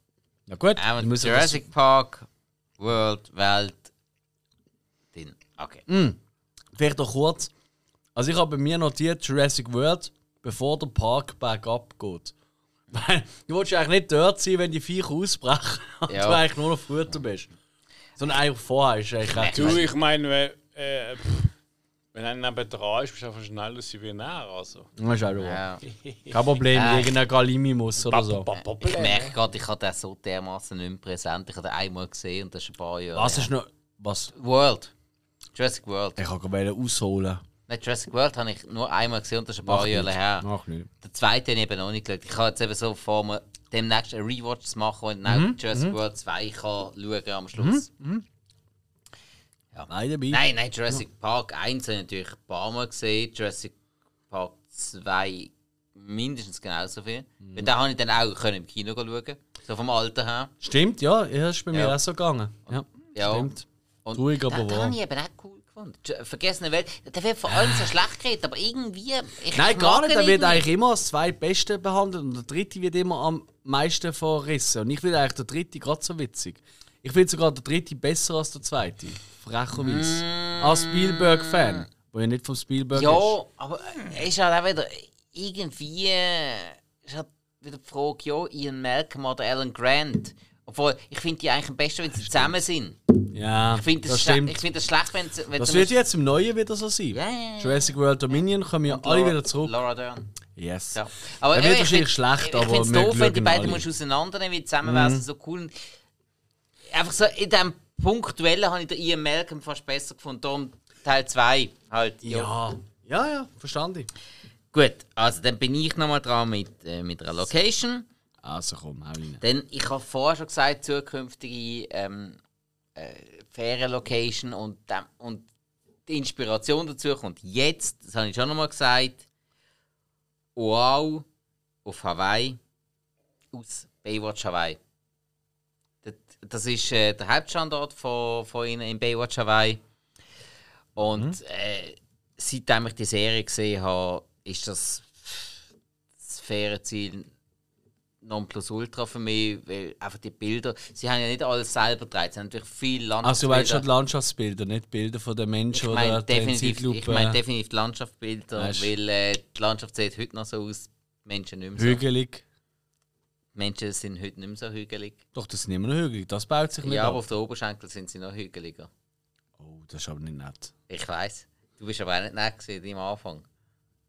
Na gut, Ähm, ich muss Jurassic Park, World, Welt, Ding. Okay. das, vielleicht noch kurz. Also ich habe bei mir notiert Jurassic World, bevor der Park bergab geht. Weil du willst eigentlich nicht dort sein, wenn die Viecher ausbrechen und Ja. du eigentlich nur noch Futter bist. Sondern eigentlich vorher ist eigentlich recht Du, ich meine, wenn, äh, pff, wenn einer neben dran ist, bist du einfach schneller als wie näher. Also. Das ist auch wahr. Ja. Kein Problem, Äh. irgendein Galimimus oder so. Ich merke gerade, ich habe den so dermaßen nicht mehr präsent. Ich habe den einmal gesehen und das ist ein paar Jahre. Was her. ist noch. Was? World. Jurassic World. Ich kann gerade ausholen. Nein, Jurassic World habe ich nur einmal gesehen und das ist ein paar Jahre her. Mach nicht. Der zweite habe ich eben noch nicht geschaut. Ich habe jetzt eben so vor mir, demnächst einen Rewatch zu machen und dann Mhm, Jurassic World 2 kann schauen am Schluss. Nein, dabei. Nein, nein, Jurassic Park 1 habe ich natürlich ein paar Mal gesehen. Jurassic Park 2 mindestens genauso viel. Mhm. Weil da habe ich dann auch können im Kino schauen So vom Alter her. Stimmt, ja, das ist bei mir Ja. auch so gegangen. Ja, Ja. stimmt. Und Ruhig, aber wahr. habe ich eben auch Ju- Vergessene Welt. Der wird vor allem so schlecht geredet, aber irgendwie. Ich Nein, gar nicht. ihn Er wird eigentlich immer als zweitbeste behandelt und der dritte wird immer am meisten verrissen. Und ich finde eigentlich der dritte gerade so witzig. Ich finde sogar der dritte besser als der zweite. Frecherweise. Als Spielberg-Fan. Wo ja nicht vom Spielberg Ja, ist. aber er ist halt auch wieder irgendwie. Ist halt wieder die Frage, ja, Ian Malcolm oder Alan Grant. Obwohl, ich finde die eigentlich am besten, wenn sie zusammen sind. Ja, Ich finde das, das stimmt. ich find das schlecht, wenn sie. Wenn Das sie wird jetzt im Neuen wieder so sein. Ja, ja, ja. Jurassic World Dominion kommen ja alle wieder zurück. Laura Dern. Yes. Ja. Aber Er wird ich wahrscheinlich find- schlecht, ich, aber Ich finde es doof, wenn die beiden. Mhm. musst auseinandernehmen, weil zusammen wäre es so cool. Und einfach so in dem Punktuellen habe ich den Ian Malcolm fast besser gefunden. Darum Teil 2 halt. Ja, ja, ja, verstanden. Gut, also dann bin ich nochmal dran mit, äh, mit einer Location. Also komm, hau rein. Denn ich habe vorher schon gesagt, zukünftige ähm, äh, Ferienlocation und, dem- und die Inspiration dazu kommt jetzt, das habe ich schon nochmal gesagt, Oahu auf Hawaii aus Baywatch Hawaii. Das, ist äh, der Hauptstandort von, von ihnen in Baywatch Hawaii. Und äh, seitdem ich die Serie gesehen habe, ist das das Ferienziel Nonplusultra für mich, weil einfach die Bilder, sie haben ja nicht alles selber gedreht, sie haben natürlich viel Also du schon die Landschaftsbilder. Landschaftsbilder, nicht Bilder von den Menschen Ich meine oder definitiv, ich mein definitiv Landschaftsbilder, Weisst- weil äh, die Landschaft sieht heute noch so aus, Menschen nicht mehr so. Hügelig. Menschen sind heute nicht mehr so hügelig. Doch, das sind immer noch hügelig. Das baut sich nicht Ja, aber ab. auf den Oberschenkel sind sie noch hügeliger. Oh, das ist aber nicht nett. Ich weiß. Du bist aber auch nicht nett gewesen, im Anfang.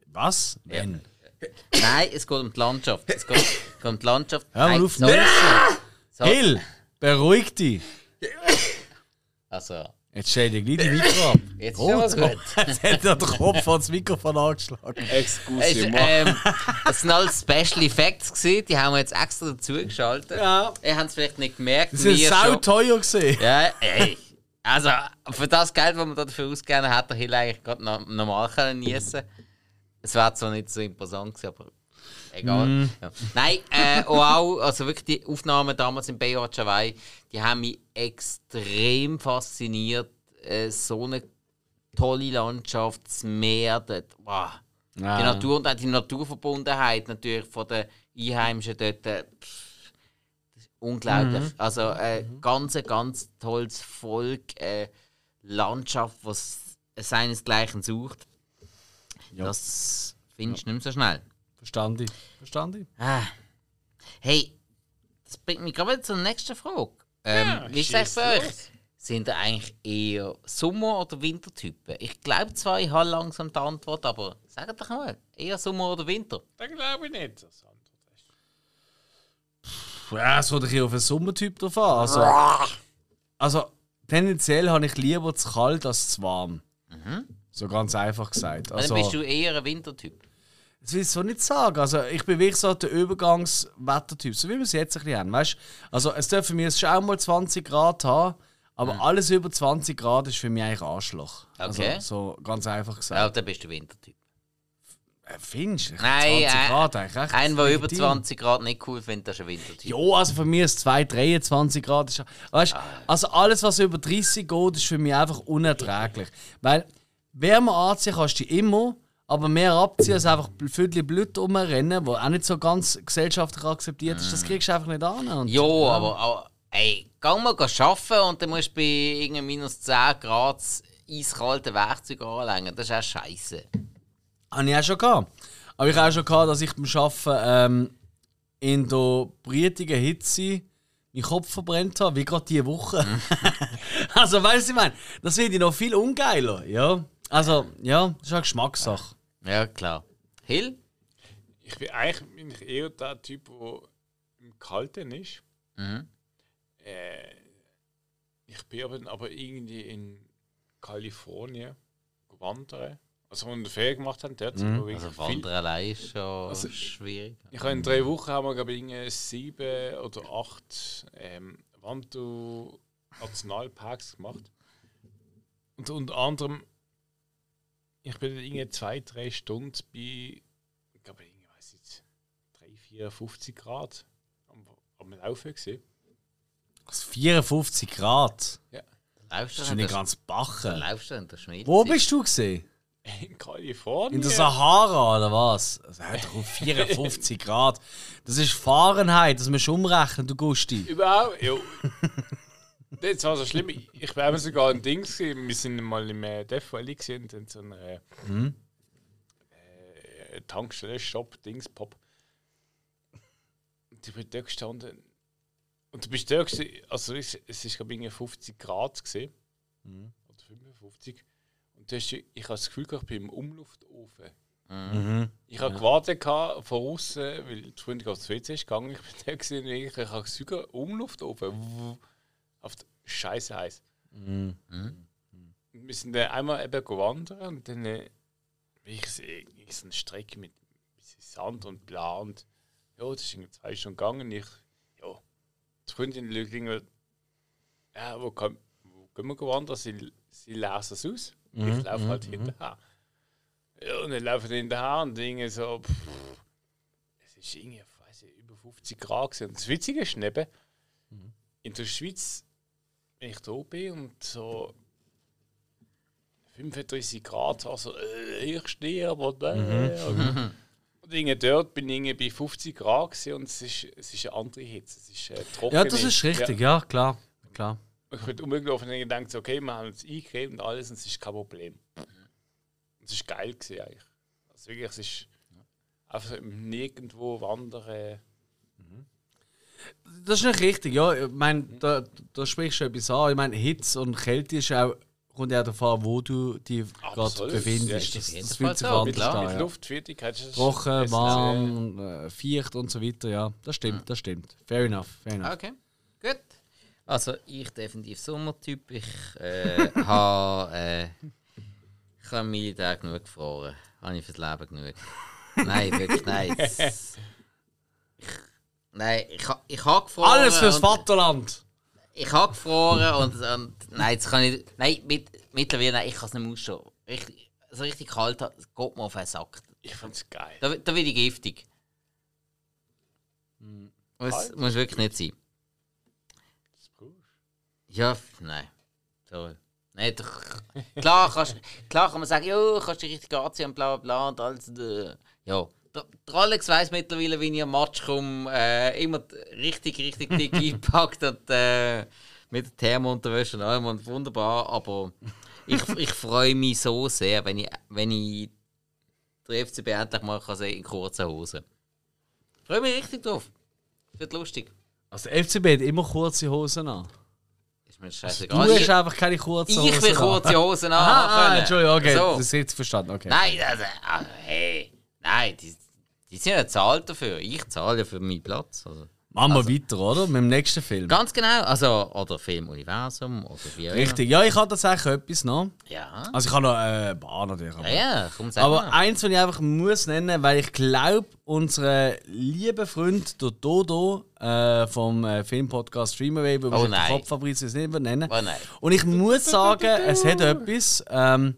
Was? Wenn? Nein, es geht um die Landschaft. Es geht, geht um die Landschaft. Hör mal Nein, auf. so- Hill, beruhig dich. Also, Jetzt stell dir gleich die Mikro ab. jetzt ist alles gut. Jetzt hat er den Kopf ans Mikrofon angeschlagen. Es, Excuse ähm, das sind alles Special Effects gewesen, die haben wir jetzt extra dazu geschaltet. Ja. Ihr habt es vielleicht nicht gemerkt. Das sind wir sau teuer gesehen. Ja, ey. Also, für das Geld, das wir da dafür ausgegeben haben, hat der Hill eigentlich gerade no normal können niesen. Es wäre zwar nicht so imposant gewesen, aber egal. Mm. Ja. Nein, äh, wow, also wirklich die Aufnahmen damals in Baywatch Hawaii, die haben mich extrem fasziniert. Äh, so eine tolle Landschaft, das Meer, dort, wow. Die Natur und auch die Naturverbundenheit natürlich von den Einheimischen dort. äh, pff, das ist unglaublich. Also äh, ganz, ganz tolles Volk, äh, Landschaft, was seinesgleichen sucht. Ja. Das findest du nicht mehr so schnell. Verstanden. Verstanden. Ah. Hey, das bringt mich gerade wieder zur nächsten Frage. Ähm, Ja, wie ist bei euch? Sind ihr eigentlich eher Sommer- oder Wintertypen? Ich glaube zwar, ich habe langsam die Antwort, aber sagt doch mal, eher Sommer oder Winter? Das glaube ich nicht. Das Antwort ist. Ja, es ein bisschen auf den Sommertyp drauf an. Also, also tendenziell habe ich lieber zu kalt als zu warm. So ganz einfach gesagt. Also, Also, dann bist du eher ein Wintertyp. das will ich so nicht sagen. Also, ich bin wirklich so der Übergangswettertyp, so wie wir es jetzt ein bisschen haben. Weißt? Also, es für mich schon auch mal 20 Grad haben, aber alles über 20 Grad ist für mich eigentlich Arschloch. Okay. Also, so ganz einfach Ja, gesagt. dann bist du Wintertyp. Äh, findest du? Nein, 20 äh, Grad eigentlich recht Ein, der über legitim. 20 Grad nicht cool findet, das ist ein Wintertyp. Ja, also für mich ist 2, 23 Grad. Ist, weißt, also alles, was über 30 geht, ist für mich einfach unerträglich. Weil Wärme anziehen kannst du immer, aber mehr abziehen als einfach Viertel Blut rumrennen, wo auch nicht so ganz gesellschaftlich akzeptiert ist, das kriegst du einfach nicht an. Und, Ja, aber, aber ey, geh mal arbeiten und dann musst du bei minus 10 Grad das eiskalte Werkzeug anlegen. Das ist auch scheiße. Habe ich auch schon gehabt. Aber ich habe auch schon gehabt, dass ich beim Arbeiten ähm, in der brütigen Hitze meinen Kopf verbrennt habe, wie gerade diese Woche. also, weißt du, ich meine, das finde ich noch viel ungeiler. Ja. Also, ja, das ist eine Geschmackssache. Ja, klar. Hill? Ich bin eigentlich bin ich eher der Typ, der im Kalten ist. Mhm. Äh, ich bin aber, aber irgendwie in Kalifornien wandern. Also, wo wir eine Ferien gemacht haben, dort. wirklich Also viel- Wandern allein ist schon Also, schwierig. Ich habe in drei Wochen haben wir, glaube ich, sieben oder acht ähm, Wandu-Nationalparks gemacht. Und unter anderem, ich bin irgendwie zwei, drei Stunden bei, ich glaube, ich weiß nicht, 3, 4, 50 Grad am, am Laufen gesehen. Also 54 Grad. Laufst Das du nicht ganz bachen. laufst du in der Schmiede? Wo bist du gesehen? In Kalifornien. In der Sahara oder was? Also, doch auf 54 Grad. Das ist Fahrenheit, das musst du umrechnen, du Gusti. Überhaupt, ja. Das war so schlimm. Ich ich war sogar ein Ding. gewesen. Wir sind mal im äh, Death Valley gesehen in so einer äh, äh, Tankstelle, Shop, Dings, Pop. Und ich bin dort gestanden. Und du bist dort, gewesen, also es, ist glaube ich 50 Grad gesehen. Oder 55. Und du hast, ich habe das Gefühl gehabt, ich bin im Umluftofen. Ich habe gewartet gehabt, von außen, weil die Freundin aufs WC ist gegangen. Ich bin da gesehen, ich habe das Gefühl Umluftofen. Auf der Scheiße heiß. Und Wir sind dann einmal eben wandern und dann äh, ich sehe ich so eine Strecke mit Sand und bla und ja, das ist irgendwie zwei Stunden gegangen. Ich, ja, die Freundin irgendwie, ja, wo, kann, wo gehen wir wandern? Sie, sie lesen es aus. ich laufe halt hinterher. Ja, und dann laufe ich hinterher und Dinge so, pff, es ist irgendwie, ich weiß nicht, über 50 Grad gewesen. Und das Witzige ist eben, in der Schweiz, wenn ich da bin und so 35 Grad, also äh, ich stehe aber da. Und, und irgendwie dort bin ich bei 50 Grad und es ist, es ist eine andere Hitze. Es ist äh, trocken. Ja, das ist richtig, ja, klar. klar. Ich bin umgelaufen und gedacht, okay, wir haben uns eingegeben und alles und es ist kein Problem. Und es ist geil gewesen eigentlich. Also wirklich, es ist einfach nirgendwo wandern. Das ist nicht richtig, ja. Ich meine, da, da sprichst du etwas an. Ich meine, Hitze und Kälte ist auch, kommt ja davon an, wo du dich gerade befindest. ja, Das, das fühlt sich so. anders Mit, an. mit Ja. Luftfeuchtigkeit. ist Trocken, warm, äh, feucht und so weiter, ja. Das stimmt, das stimmt. Fair enough, fair enough. Okay, gut. Also ich definitiv Sommertyp. Ich äh, habe äh, ich habe meine Tage genug gefroren. Habe ich fürs Leben genug. Nein, wirklich, nein. Ich, nein, ich, ich habe gefroren. Alles fürs und- Vaterland! Ich habe gefroren und, und nein, jetzt kann ich. Nein, mit, mittlerweile, nein, ich kann es nicht mehr ausstehen. Richtig, so richtig kalt, hat- es geht mir auf den Sack. Ich fand's geil. Da, da werde ich giftig. Muss, Kalt? muss wirklich nicht sein. Das brauchst Ja, f- nein. Sorry. Nein, doch, klar, kannst, klar kann man sagen, ja, kannst dich richtig anziehen und bla bla bla und alles. äh, Ja. Alex weiss mittlerweile, wie ich am Match komme, äh, immer richtig, richtig dick eingepackt und äh, mit der Thermounterwäsche und allem und wunderbar, aber ich, ich freue mich so sehr, wenn ich, wenn ich den FCB endlich mal kann sehen in kurzen Hosen. Ich freue mich richtig drauf. Wird lustig. Also der FCB hat immer kurze Hosen an. Ist mir Du scheißegal. hast einfach keine kurzen Hosen ich will an. kurze Hosen Ah, ah, anhaben. Entschuldigung, okay, So. das ist jetzt verstanden, okay. Nein, also, also, hey, nein, die, die sind ja zahlt dafür. Ich zahle ja für meinen Platz. Also. Machen wir weiter, oder? Mit dem nächsten Film. Ganz genau, also, oder Filmuniversum, oder wie auch immer. Richtig, ja, ich habe tatsächlich etwas noch. Ja. Also ich habe noch äh, ein paar natürlich. Aber, Ja, ja, komm, sag aber mal. eins, was ich einfach muss nennen, weil ich glaube, unser lieber Freund, der Dodo äh, vom äh, Filmpodcast Streamaway, wo Oh wir den nein. Kopffabrizius nicht nennen. Oh nein. Und ich muss sagen, es hat etwas. Ähm,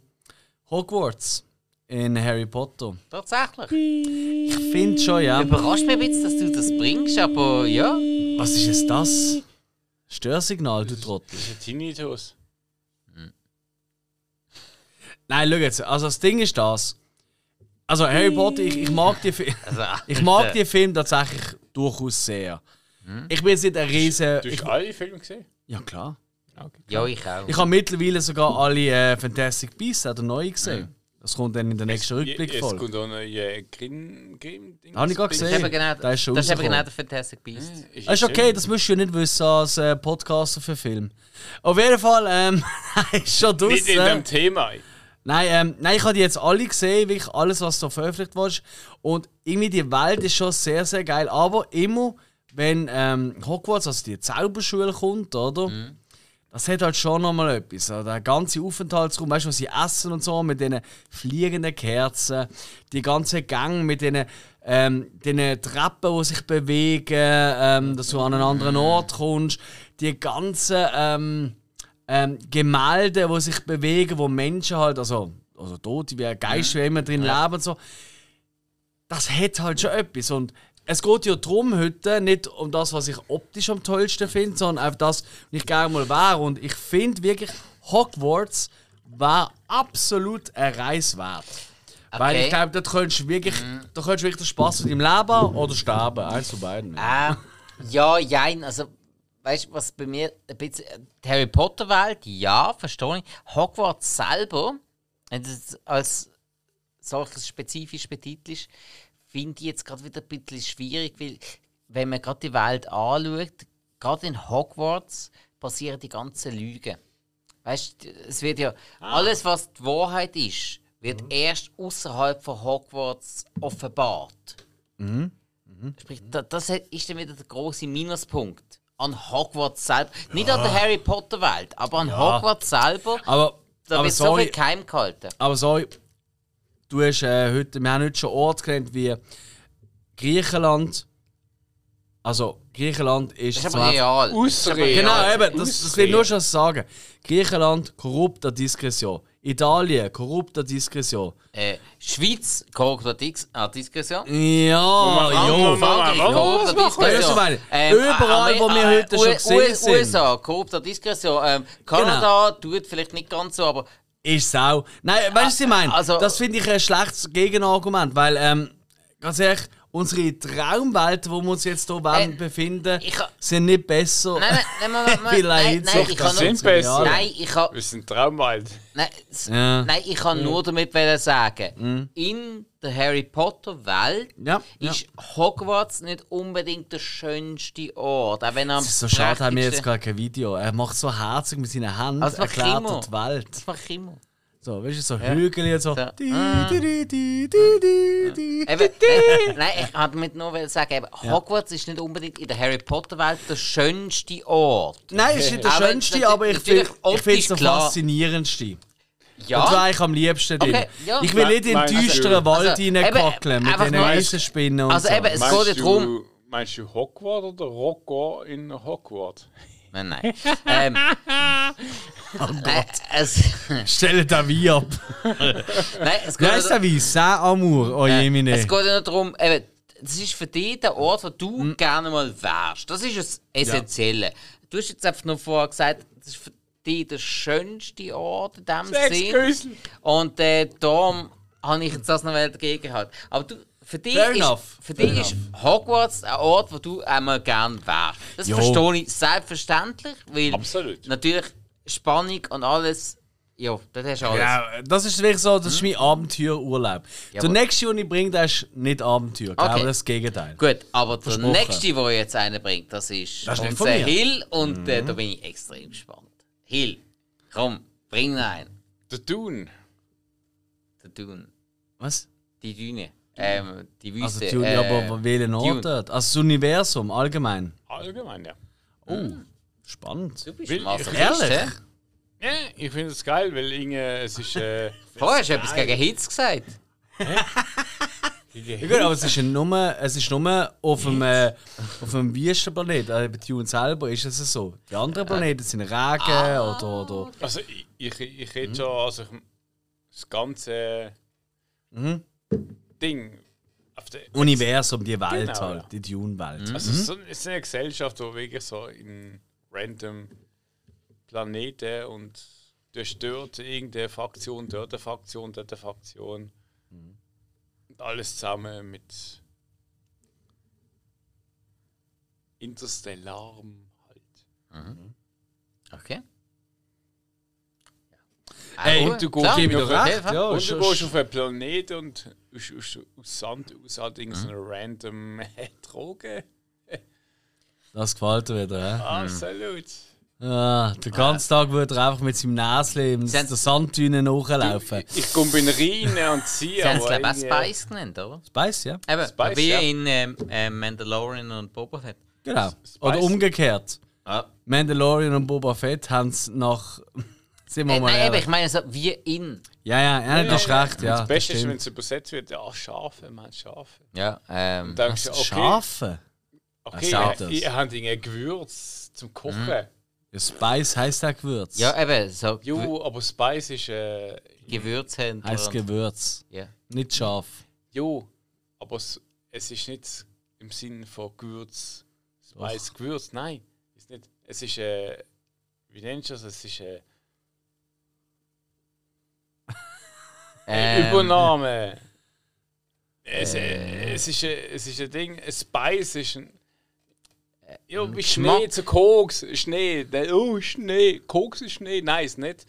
Hogwarts in Harry Potter. Tatsächlich. Ich finde schon, ja. Überrascht mich ein bisschen, dass du das bringst, aber ja. Was ist jetzt das? Störsignal, du Trottel. Das ist ein Tinnitus. Nein, schau jetzt. Also das Ding ist das. Also Harry Potter, ich, ich mag die Fi- Also, ich mag die Film tatsächlich durchaus sehr. Ich bin jetzt nicht ein riesen. Du Ich, hast alle Filme gesehen? ja klar. Ja, ich auch. Ich habe mittlerweile sogar alle äh, Fantastic Beasts, der neue gesehen. Das kommt dann in der nächsten Es Rückblickfolge. kommt auch noch ein Grimm. Grimm Habe ich gerade das ist gesehen. genau, Der ist schon das ist eben genau rausgekommen. der Fantastic Beast. Das ist okay, das musst du ja nicht wissen als äh, Podcaster für Film. Auf jeden Fall, ähm, ist schon Nicht in dem. Thema. Nein, ähm, nein, ich habe die jetzt alle gesehen, wirklich alles, was da veröffentlicht wurde. Und irgendwie die Welt ist schon sehr, sehr geil. Aber immer, wenn ähm, Hogwarts, also die Zauberschule kommt, oder? Das hat halt schon nochmal etwas. Also der ganze Aufenthaltsraum, weißt du, was sie essen und so, mit diesen fliegenden Kerzen, die ganze Gang mit diesen ähm, den Treppen, die sich bewegen, ähm, dass du an einen anderen Ort kommst, die ganzen ähm, ähm, Gemälde, die sich bewegen, wo Menschen halt, also, also Tote, wie Geister, wie immer drin leben und so. Das hat halt schon etwas. Und es geht ja darum heute nicht um das, was ich optisch am tollsten finde, sondern einfach das, was ich gerne mal wäre. Und ich finde wirklich, Hogwarts war absolut eine Reise wert. Weil Okay. ich glaube, dort könntest du wirklich, da könntest du wirklich den Spaß in deinem Leben oder sterben. Eins von beiden. Ähm, ja, jein, also, weißt du, was bei mir ein bisschen. Die Harry Potter-Welt, ja, verstehe ich. Hogwarts selber, wenn du es als solches spezifisch betitelst, finde ich jetzt gerade wieder ein bisschen schwierig, weil wenn man gerade die Welt anschaut, gerade in Hogwarts passieren die ganzen Lügen. Weißt du, es wird ja alles, was die Wahrheit ist, wird erst außerhalb von Hogwarts offenbart. Sprich, da, das ist dann wieder der große Minuspunkt an Hogwarts selber. Nicht an der Harry Potter Welt, aber an Hogwarts selber. Aber, Da aber wird so sorry, viel geheim gehalten. aber sorry, du hast äh, heute, wir haben heute schon Orte genannt wie Griechenland. Also, Griechenland ist. Das ist aber real. Ausrede. Genau, eben, das, das will ich nur schon sagen. Griechenland, korrupter Diskretion. Italien, korrupter Diskretion. Äh, Schweiz, korrupter Dis ah, Diskretion. Ja, Moment, korrupter? Diskretion. Meine? Überall, wo wir heute schon gesehen sind. USA, korrupter Diskretion. Ähm, Kanada tut vielleicht nicht ganz so, aber Ist es auch. Nein, weißt du, was ich meine? Also- das finde ich ein schlechtes Gegenargument, weil, ähm, ganz ehrlich, unsere Traumwelten, wo wir uns jetzt hier Äh, befinden, ich ha- sind nicht besser. Nein, nein, nein, nein, nein, nein, nein, ich kann sind nur, besser. Nein, ich kann, Wir sind Traumwald. nein, Ja. nein, ich kann nur damit sagen, in der Harry Potter Welt Ja, ja. ist Hogwarts nicht unbedingt der schönste Ort, auch wenn er am Es ist so schade, haben wir jetzt gar kein Video. Er macht so herzig mit seinen Händen, Also, macht erklärt er die Welt. Das mache ich immer. So, weißt du, so Hügel und so. So. Di, Ah. di, di, di, di, di, di. Eben, nein, ich wollte damit nur sagen, eben, Hogwarts ist nicht unbedingt in der Harry Potter Welt der schönste Ort. Nein, es ist nicht der Aber schönste, aber ich finde ich finde es der faszinierendste. Ja, Und zwar eigentlich am liebsten drin. Okay, ja. Ich will nicht in den düsteren Wald Also, reinkacklen eben, mit nur- Eisenspinnen und Also so. eben, es Meinst geht ja darum. du, meinst du Hogwarts oder Rocco in Hogwarts? Nein, nein. ähm, Oh nein, es, Stell da wie ab. nein, es geht heißt ja, der wie? Saint-Amour, oh je, meine. es geht ja nur darum, eben, das ist für dich der Ort, wo du Hm. gerne mal wärst. Das ist das Essentielle. Du hast jetzt einfach nur vorher gesagt, das ist für dich der schönste Ort in diesem Sinn. Und äh, darum habe ich jetzt das noch dagegen gehalten. Aber du, für dich, Fair ist, für Fair dich ist Hogwarts ein Ort, wo du einmal gern wärst. Das Jo. verstehe ich selbstverständlich, weil Absolut. natürlich Spannung und alles, ja, das hast du alles. Ja, das ist wirklich so, das ist mein Abenteuerurlaub. Der nächste, den ich bringe, der ist nicht Abenteuer, Okay. aber das Gegenteil. Gut, aber der nächste, der jetzt einen bringt, das ist, Das ist unser. Hill und äh, da bin ich extrem gespannt. Hill, komm, bring ihn ein. Der Dune. Der Dune. Was? Die Düne. Ähm, die Also, Wüste. die, äh, aber welchen Ort Dune. dort? Also, das Universum allgemein. Allgemein, ja. Oh, spannend. Du bist Will- Masochist, Ehrlich? hä? Ja, ich finde es geil, weil irgendwie, es ist. Äh, Vorher hast du etwas gegen Hitze gesagt. Ja, gut, aber es ist ja nur, es ist nur auf einem, äh, auf einem Wüstenplanet. Äh, bei Dune selber ist es so. Die anderen Planeten sind Regen Ah. oder, oder. also, ich, ich, ich rede schon, also ich, das ganze Mhm. Ding. Auf der, Universum, die Welt Genau, halt, ja. die Dune-Welt. Also, es ist so- es ist eine Gesellschaft, wo wirklich so in random Planeten und du hast dort irgendeine Fraktion, dort eine Fraktion, dort eine Fraktion. Und alles zusammen mit interstellarem halt. Okay. Ey, gut, du klar, gehst jeden recht, ja. und du gehst auf einen Planeten und aus, aus, aus Sand aus halt irgend so eine random Droge. Das gefällt dir wieder, hä? Absolut. Ja, den ganzen Tag würde er einfach mit seinem Näschen in der Sanddüne nachlaufen. Ich komme rein und ziehe. Sie haben es glaube ich auch Spice genannt, oder? Spice, ja? Eben, Spice, wie ja. in ähm, ähm, Mandalorian und Boba Fett. Genau. Spice. Oder umgekehrt. Ah. Mandalorian und Boba Fett haben es nach. Sind wir Äh, mal nein, ehrlich. ich meine so wie in. Ja, ja, ja, das ist recht, ja. das Beste ist, wenn es übersetzt wird, ja, Schafe, man Schafe. Ja, ähm. Denkst okay, Schafe? okay ihr, das? ihr habt ein Gewürz zum Kochen. Ja, Spice heisst auch Gewürz. Ja, eben, so Jo, aber Spice ist, äh, Gewürzhändler. Heißt Gewürz. Ja. Nicht scharf. jo, aber es, es ist nicht im Sinn von Gewürz, Spice, Gewürz, nein, ist nicht. Es ist, äh, wie nennst du das? Es ist, äh, Ähm, Übernahme. Es, äh, es, ist, es ist ein Ding, ein Spice ist ein, Ja, wie Geschmack. Schnee zu Koks. Schnee. Der, oh, Schnee. Koks ist Schnee. Nein, ist nicht.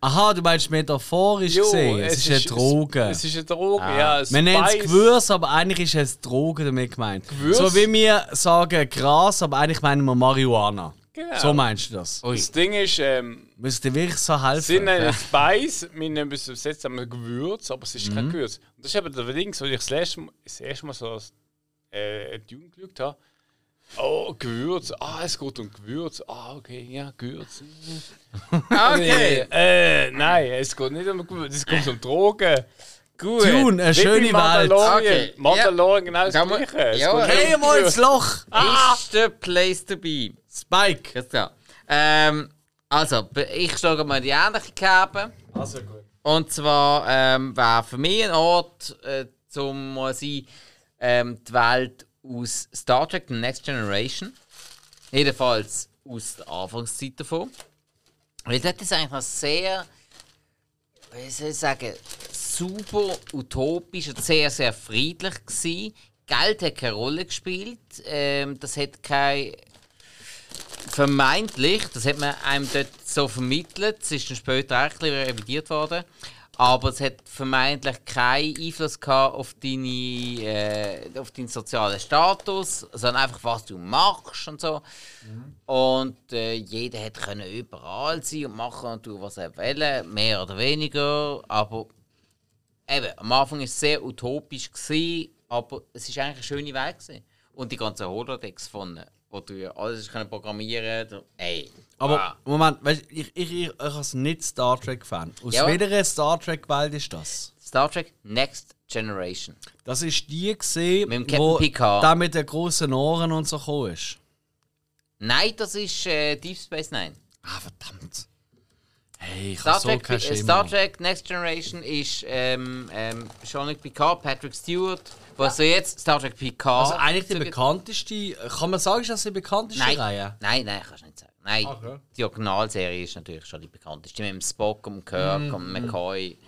Aha, du meinst metaphorisch Jo, gesehen. Es, ist eine Droge. Es, es ist eine Droge, ja. Man nennt es. Gewürz, aber eigentlich ist es Droge damit gemeint. Gewürz? So wie wir sagen Gras, aber eigentlich meinen wir Marihuana. Genau. So meinst du das? Ui. Das Ding ist, ähm, Müsst ihr wirklich so helfen? sie nennen es Spice, wir nennen es übersetzt einmal Gewürz, aber es ist kein Gewürz. Und das ist eben der Ding, so wie ich das erste Mal, das erste Mal so als äh, Dune geschaut habe. Oh, Gewürz. Ah, es geht um Gewürz. Ah, okay, ja, Gewürz. Okay. Äh, nein, es geht nicht um Gewürz, es geht um Drogen. Gut. Dune, eine Wie schöne Mandalorian. Okay, Mandalorian genau das Gleiche. Ja, Hey, mal ins. Loch! Ist der Place to be. Spike! Ganz klar. Ähm, also, ich schlage mal die ähnliche Kerbe. Also gut. Und zwar ähm, wäre für mich ein Ort, äh, zum mal sein, ähm, die Welt aus Star Trek The Next Generation. Jedenfalls aus der Anfangszeit davon. Weil dort ist eigentlich noch sehr, wie soll ich sagen, super utopisch und sehr, sehr friedlich gewesen. Geld hat keine Rolle gespielt. Ähm, das hat kein vermeintlich, das hat man einem dort so vermittelt, es ist dann später auch ein revidiert worden, aber es hat vermeintlich keinen Einfluss gehabt auf, deine, äh, auf deinen sozialen Status, sondern einfach, was du machst und so. Und äh, jeder hat können überall sein und machen und tun, was er will, mehr oder weniger, aber eben, am Anfang war es sehr utopisch, gewesen, aber es war eigentlich eine schöne Welt. Gewesen. Und die ganzen Holodecks von, wo du ja alles können programmieren kannst. Ey. Aber wow. Moment, weißt, ich, ich, ich, ich als nicht Star Trek-Fan. Aus Ja. welcher Star Trek-Welt ist das? Star Trek Next Generation. Das ist die gesehen, Mit dem wo Picard. der mit den großen Ohren und so gekommen ist. Nein, das ist äh, Deep Space Nine. Ah, verdammt. Hey, ich Star so Trek, äh, Schimmer. Star Trek Next Generation ist ähm, ähm, Jean-Luc Picard, Patrick Stewart. Was so jetzt Star Trek Picard. Also eigentlich die so- bekannteste, kann man sagen, ist das die bekannteste Nein, Reihe? nein, nein, kannst du nicht sagen. Nein, Okay. die Originalserie ist natürlich schon die bekannteste. Mit dem Spock und dem Kirk Mhm. und McCoy.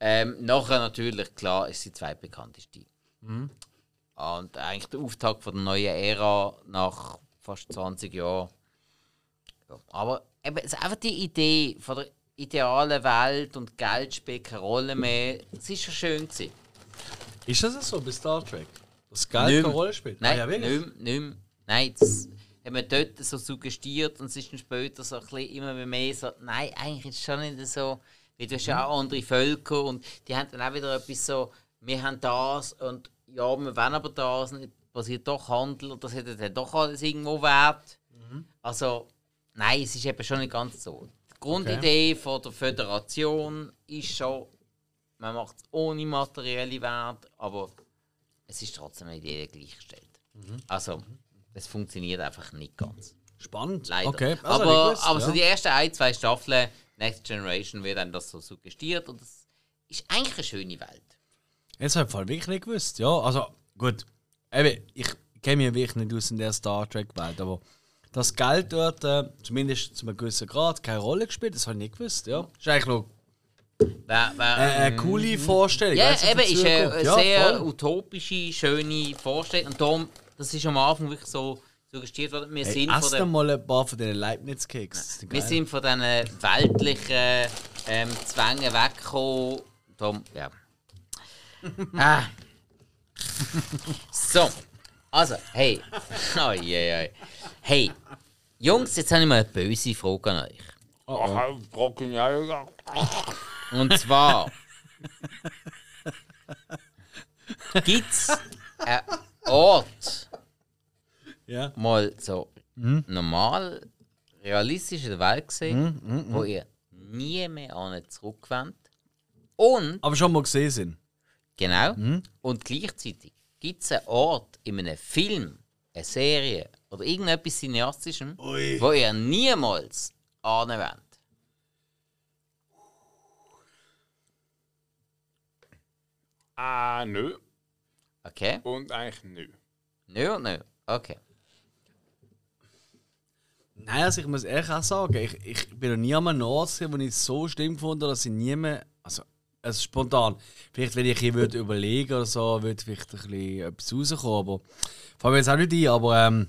Ähm, nachher natürlich, klar, ist sie die zweitbekannteste. Mhm. Und eigentlich der Auftakt von der neuen Ära nach fast 20 Jahren. Ja, aber eben, es ist einfach die Idee von der idealen Welt und Geld spielt keine Rolle mehr. Es ist schon schön gewesen. Ist das so bei Star Trek? Dass Geld Nicht keine. Rolle spielt? Nein, ah, ja, nicht, mehr, nicht mehr. Nein, das hat man dort so suggestiert und es ist dann später so ein bisschen immer mehr so, nein, eigentlich ist es schon nicht so, weil du hast ja auch andere Völker und die haben dann auch wieder etwas so, wir haben das und ja, wir wollen aber das und es passiert doch Handel und das hat dann doch alles irgendwo Wert. Also, nein, es ist eben schon nicht ganz so. Die Grundidee von der Föderation ist schon, man macht es ohne materielle Wert, aber es ist trotzdem nicht jeder gleichgestellt. Also, es funktioniert einfach nicht ganz. Spannend. Leider. Okay. also, aber gewusst, aber ja. so die ersten ein, zwei Staffeln Next Generation wird dann das so suggestiert und es ist eigentlich eine schöne Welt. Jetzt habe ich voll wirklich nicht gewusst. Ja, also gut. Eben, ich kenne mich wirklich nicht aus in der Star Trek-Welt, aber das Geld dort, äh, zumindest zu einem gewissen Grad, keine Rolle gespielt, das habe ich nicht gewusst. Ja. Das ist eigentlich noch Wer, wer, äh, eine coole Vorstellung. ja, weißt du, eben, ist eine, kommt. eine Ja, sehr voll. utopische, schöne Vorstellung. Und darum, das ist am Anfang wirklich so suggestiert worden. Wir Hey, sind von ess der doch mal ein paar von diesen Leibniz-Keks. Wir sind von diesen weltlichen ähm, Zwängen weggekommen. Darum, ja. ah. So. Also, hey. Oh, je, je. Hey. Jungs, jetzt habe ich mal eine böse Frage an euch. Ja, ja. Und zwar. Gibt es einen Ort, Ja. mal so normal, realistisch in der Welt gesehen, wo ihr nie mehr an zurückwendet. Und, Aber schon mal gesehen sind. genau, und gleichzeitig gibt es einen Ort in einem Film, eine Serie oder irgendetwas Cineastischem, Ui. wo ihr niemals anwendet. Ah, nö. Okay? Und eigentlich nö. Nö und nö. Okay. Nein, also ich muss ehrlich auch sagen, ich, ich bin noch nie an einem Ort, wo ich es so schlimm gefunden habe, dass ich nie mehr. Also, also spontan. Vielleicht, wenn ich hier würde überlegen oder so, würde vielleicht ein bisschen etwas rauskommen. Aber fällt mir jetzt auch nicht ein, aber ähm,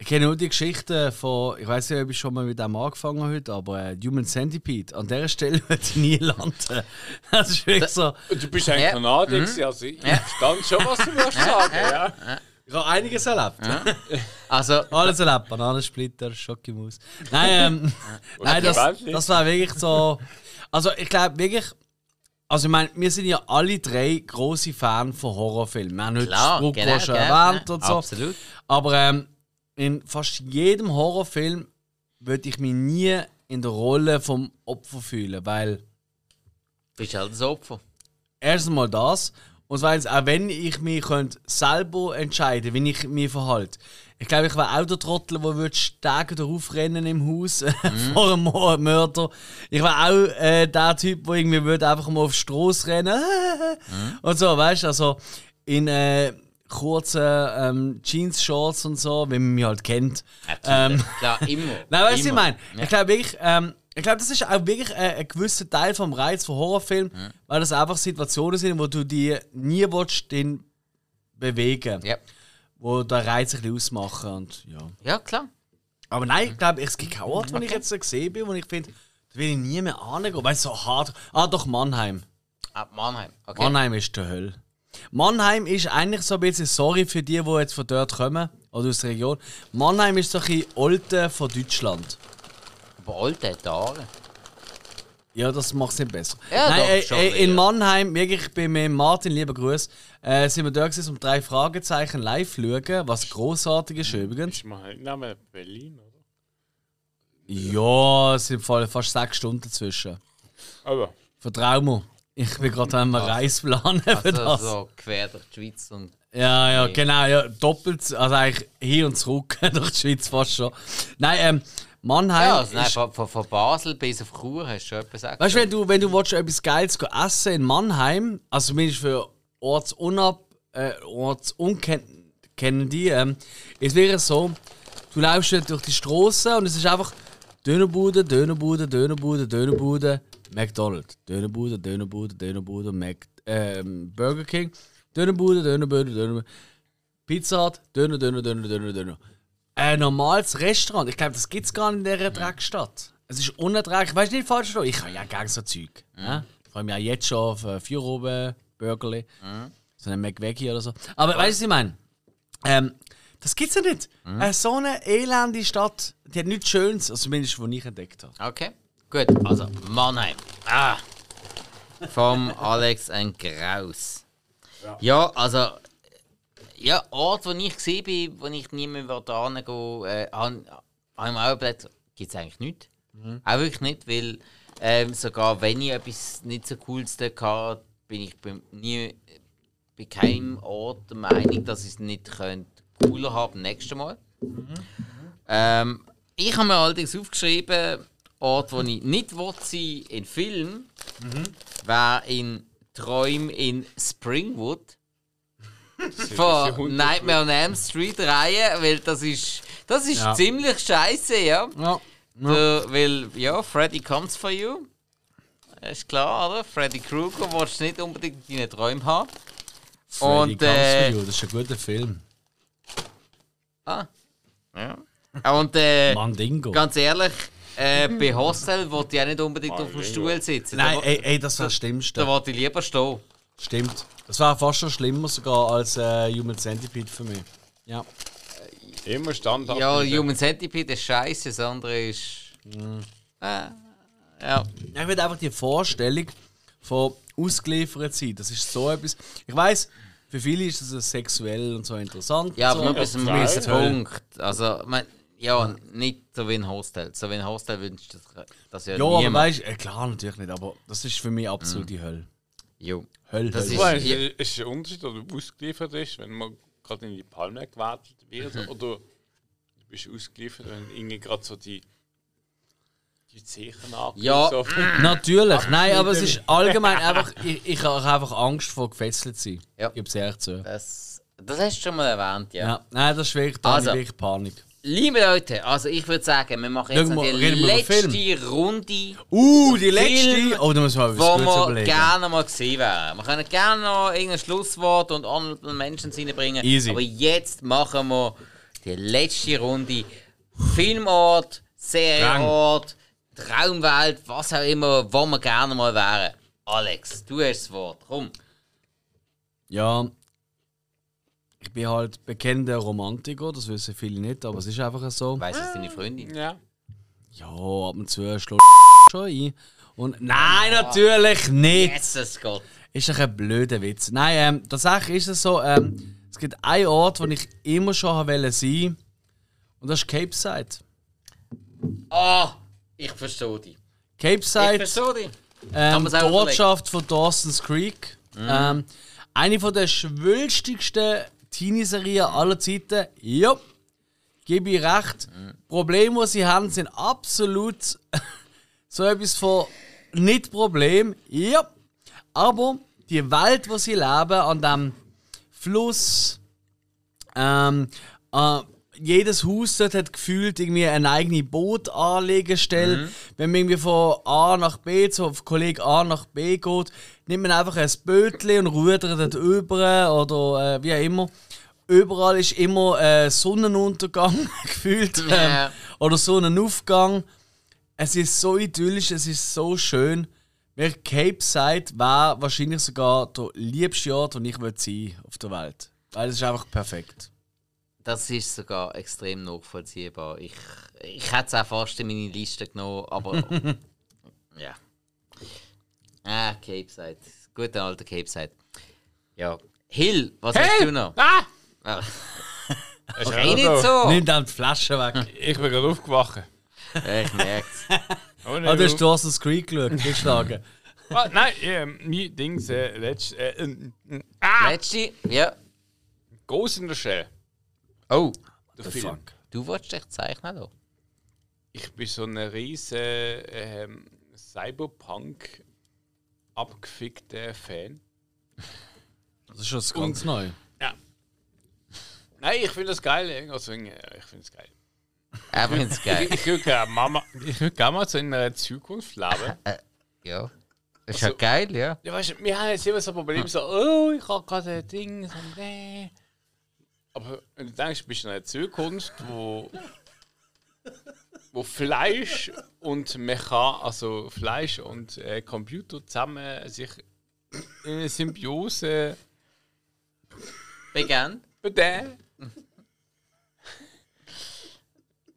Ich kenne nur die Geschichte von, ich weiß nicht, ob ich schon mal mit dem angefangen habe heute, aber äh, Human Centipede. An dieser Stelle würde ich nie landen. Das ist wirklich so. Und du bist ein Ja. Kanadier, gewesen, also ich verstand schon, was du willst sagen. Ja. Ich habe einiges erlebt. Also, Alles erlebt. Bananensplitter, Schokimaus. Nein, ähm, nein das, das war wirklich so. Also, ich glaube wirklich. Also, ich meine, wir sind ja alle drei große Fan von Horrorfilmen. Wir haben heute klar, Spruch genau, schon gell, erwähnt und so. Absolut. Aber ähm, in fast jedem Horrorfilm würde ich mich nie in der Rolle vom Opfer fühlen, weil Bist halt das Opfer. erstens mal das und zweitens auch wenn ich mich könnte selber entscheiden, wie ich mich verhalte. Ich glaube, ich wäre auch der Trottel, der würde stärker darauf rennen im Haus vor einem Mörder. Ich wäre auch äh, der Typ, der irgendwie würde einfach mal auf die Straße rennen und so, weißt du? Also in äh, kurzen ähm, Jeans-Shorts und so, wie man mich halt kennt. Ähm, Klar, immer. Nein, weißt du, was ich meine? Ja. Ich glaube wirklich, ähm, ich glaube, das ist auch wirklich äh, ein gewisser Teil vom Reiz von Horrorfilmen, weil das einfach Situationen sind, wo du die nie willst, den bewegen, Ja. wo der Reiz ein bisschen ausmachen und ja. ja, klar. Aber nein, ich glaube, es gibt keinen Ort, wo ich jetzt so gesehen bin, wo ich finde, da will ich nie mehr angehen, weil es so hart. Ah, doch Mannheim. Ah, Mannheim. Okay. Mannheim ist der Hölle. Mannheim ist eigentlich so ein bisschen, sorry für die, die jetzt von dort kommen oder aus der Region. Mannheim ist so ein bisschen Olten von Deutschland. Alte Tage. Ja, das macht es nicht besser. Ja, Nein, doch, äh, schon äh, in. Mannheim, wirklich bei mir Martin, lieber Gruß, äh, sind wir da gewesen, um drei Fragezeichen live zu schauen, was großartig ist übrigens. Ist mal Name Berlin, oder? Ja, es sind voll- fast sechs Stunden dazwischen. Aber Vertrau mir. Ich bin gerade am Reisplan für Also das. so quer durch die Schweiz und Ja, ja, genau, ja, doppelt, also eigentlich hin und zurück durch die Schweiz fast schon. Nein, ähm, Mannheim Ja, also nein, ist, von, von, Basel bis auf Chur hast du schon etwas gesagt. Weißt du, wenn du, wenn du willst, etwas Geiles essen in Mannheim, also zumindest für ortsunab, äh, ortsunkennende, ähm, ist wirklich so, du läufst durch die Straße und es ist einfach Dönerbude, Dönerbude, Dönerbude, Dönerbude, McDonald's, Dönerbude, Dönerbude, Dönerbude, Mac, ähm, Burger King, Dönerbude, Dönerbude, Dönerbude, Pizza Hut, Döner, Döner, Döner, Döner, Döner. Ein normales Restaurant, ich glaube, das gibt es gar nicht in dieser Dreckstadt. Es ist unerträglich. Weißt du nicht falsch verstehen? Ich habe ja gerne so Zeug. Ja? Ich freue mich auch jetzt schon auf äh, vier oben Burgerli. So einen McVeggie oder so. Aber weißt du, was ich meine? Ähm, das gibt's ja nicht. Äh, so eine elende Stadt, die hat nichts Schönes, also zumindest, was ich entdeckt habe. Okay, gut. Also, Mannheim. Ah. Vom Alex ein Graus. Ja. also. Ja, Ort, wo ich gesehen bin, wo ich nie mehr hingehen äh, habe habe ich mir auch überlegt, gibt es eigentlich nicht. Auch wirklich nicht, weil ähm, sogar wenn ich etwas nicht so Cooles hatte, bin ich bei, nie bei keinem Ort der Meinung, dass ich es nicht könnte cooler haben nächstes Mal. Ähm, ich habe mir allerdings aufgeschrieben, Ort, wo ich nicht sein in Film, wäre in Träum in Springwood. Von Nightmare on Elm Street Reihe, weil das ist, das ist Ja. ziemlich scheiße, ja. Ja. Du, weil, ja, Freddy comes for you. Ist klar, oder? Freddy Krueger willst du nicht unbedingt in deinen Träumen haben. Freddy Und, Comes äh, for You, das ist ein guter Film. Ah. Ja. Und äh, Mandingo. ganz ehrlich, äh, bei Hostel wollte ich auch nicht unbedingt auf dem Stuhl sitzen. Nein, da, ey, ey, das war das Schlimmste. da wollte ich lieber stehen. Stimmt. Das war fast schon schlimmer sogar als äh, Human Centipede für mich. Ja. immer standhaft. Ja. Human Centipede ist scheiße, das andere ist. Äh, ja. Ich finde einfach die Vorstellung von ausgeliefert sein, das ist so etwas. Ich weiß, für viele ist das sexuell und so interessant. Ja, so. aber nur bis zu einem gewissen. Punkt. Also, mein, ja, nicht so wie ein Hostel. So wie ein Hostel wünscht das, das ja, Ja, aber weißt äh, klar, natürlich nicht, aber das ist für mich absolut die Hölle. Jo. Hölle, Das Hölle. ist- Ja. ist, ein Unterschied, ob du ausgeliefert bist, wenn man gerade in die Palme gewartet wird, Mhm. oder du bist ausgeliefert, wenn irgendwie gerade so die, die Zeichen. Ja. So. Natürlich, nein, aber es ist allgemein einfach, ich, ich habe einfach Angst vor gefesselt zu sein. Ja. Ich gebe es ehrlich zu. Das, das hast du schon mal erwähnt, ja. Ja. Nein, das ist wirklich, da Also. habe ich wirklich Panik. Liebe Leute, also ich würde sagen, wir machen jetzt noch wir- die wir letzte Runde, Uh, die letzte! Film, oh, da man wo was Gutes wir überlegen. gerne mal gesehen wären. Wir können gerne noch irgendein Schlusswort und Honorable Menschen reinbringen. Easy. Aber jetzt machen wir die die letzte Runde. Filmort, Serienort, Traumwelt, was auch immer, wo wir gerne mal wären. Alex, du hast das Wort. Komm. Ja, ich bin halt bekennender Romantiker, das wissen viele nicht, aber es ist einfach so. Weißt du, das deine Freundin? Ja. Ja, ab und zu schlägt schon ein. Und nein, natürlich nicht. Jesus Gott. Ist doch ein blöder Witz. Nein, ähm, tatsächlich ist es so, ähm, es gibt einen Ort, wo ich immer schon haben wollte sein und das ist Cape Side. Ah, ich verstehe dich. Cape Ich Side, verstehe dich. ähm, die Ortschaft von Dawson's Creek. Ähm, eine von der schwülstigsten Teenie-Serien aller Zeiten. Ja, gebe ich recht. Probleme, die sie haben, sind absolut so etwas von nicht Problem. Ja, aber die Welt, wo sie leben, an dem Fluss, ähm, äh, jedes Haus dort hat gefühlt irgendwie eine eigene Bootanlegestelle. Wenn man irgendwie von A nach B, so von Kollege A nach B geht, nimmt man einfach ein Bötchen und rudert dort über oder äh, wie auch immer. Überall ist immer äh, Sonnenuntergang gefühlt ähm, Ja. oder Sonnenaufgang. Es ist so idyllisch, es ist so schön. Wer Cape Side war wahrscheinlich sogar der liebste Ort, wo ich sein auf der Welt. Weil es ist einfach perfekt. Das ist sogar extrem nachvollziehbar. Ich, ich hätte es auch fast in meine Liste genommen, aber. ja. Ah, Cape Side. Guter alter Cape Side. Ja. Hill, was hast du noch? Ah! Ah, Ist okay, nicht so. Nimm dann die Flasche weg. Ich bin gerade aufgewacht. Ich merk's. Oh, Ah, du hast Dawson's Creek geschaut, geschlagen. ah, nein, äh, mein Dings, äh, letzt, äh, äh, äh, ah, Letzte, ja. Ghost in the Shell. Oh, Der The Film. fuck? du wolltest dich zeichnen, da? Ich bin so ein riesen ähm, Cyberpunk abgefickter Fan. Das ist schon ganz neu. Ja. Nein, ich finde das geil. Also, äh, ich finde es geil. Er find's geil. Ich würde gerne Mama, ich würde gerne mal so in einer Zukunft leben. Ja. Ist ja geil, ja. Ja, weißt du, wir haben jetzt immer so ein Problem, so, oh, ich habe gerade ein Ding, so, nee. Aber wenn du denkst, du bist in einer Zukunft, wo, wo Fleisch und Mechan, also Fleisch und äh, Computer zusammen sich in eine Symbiose Begann. bedenken.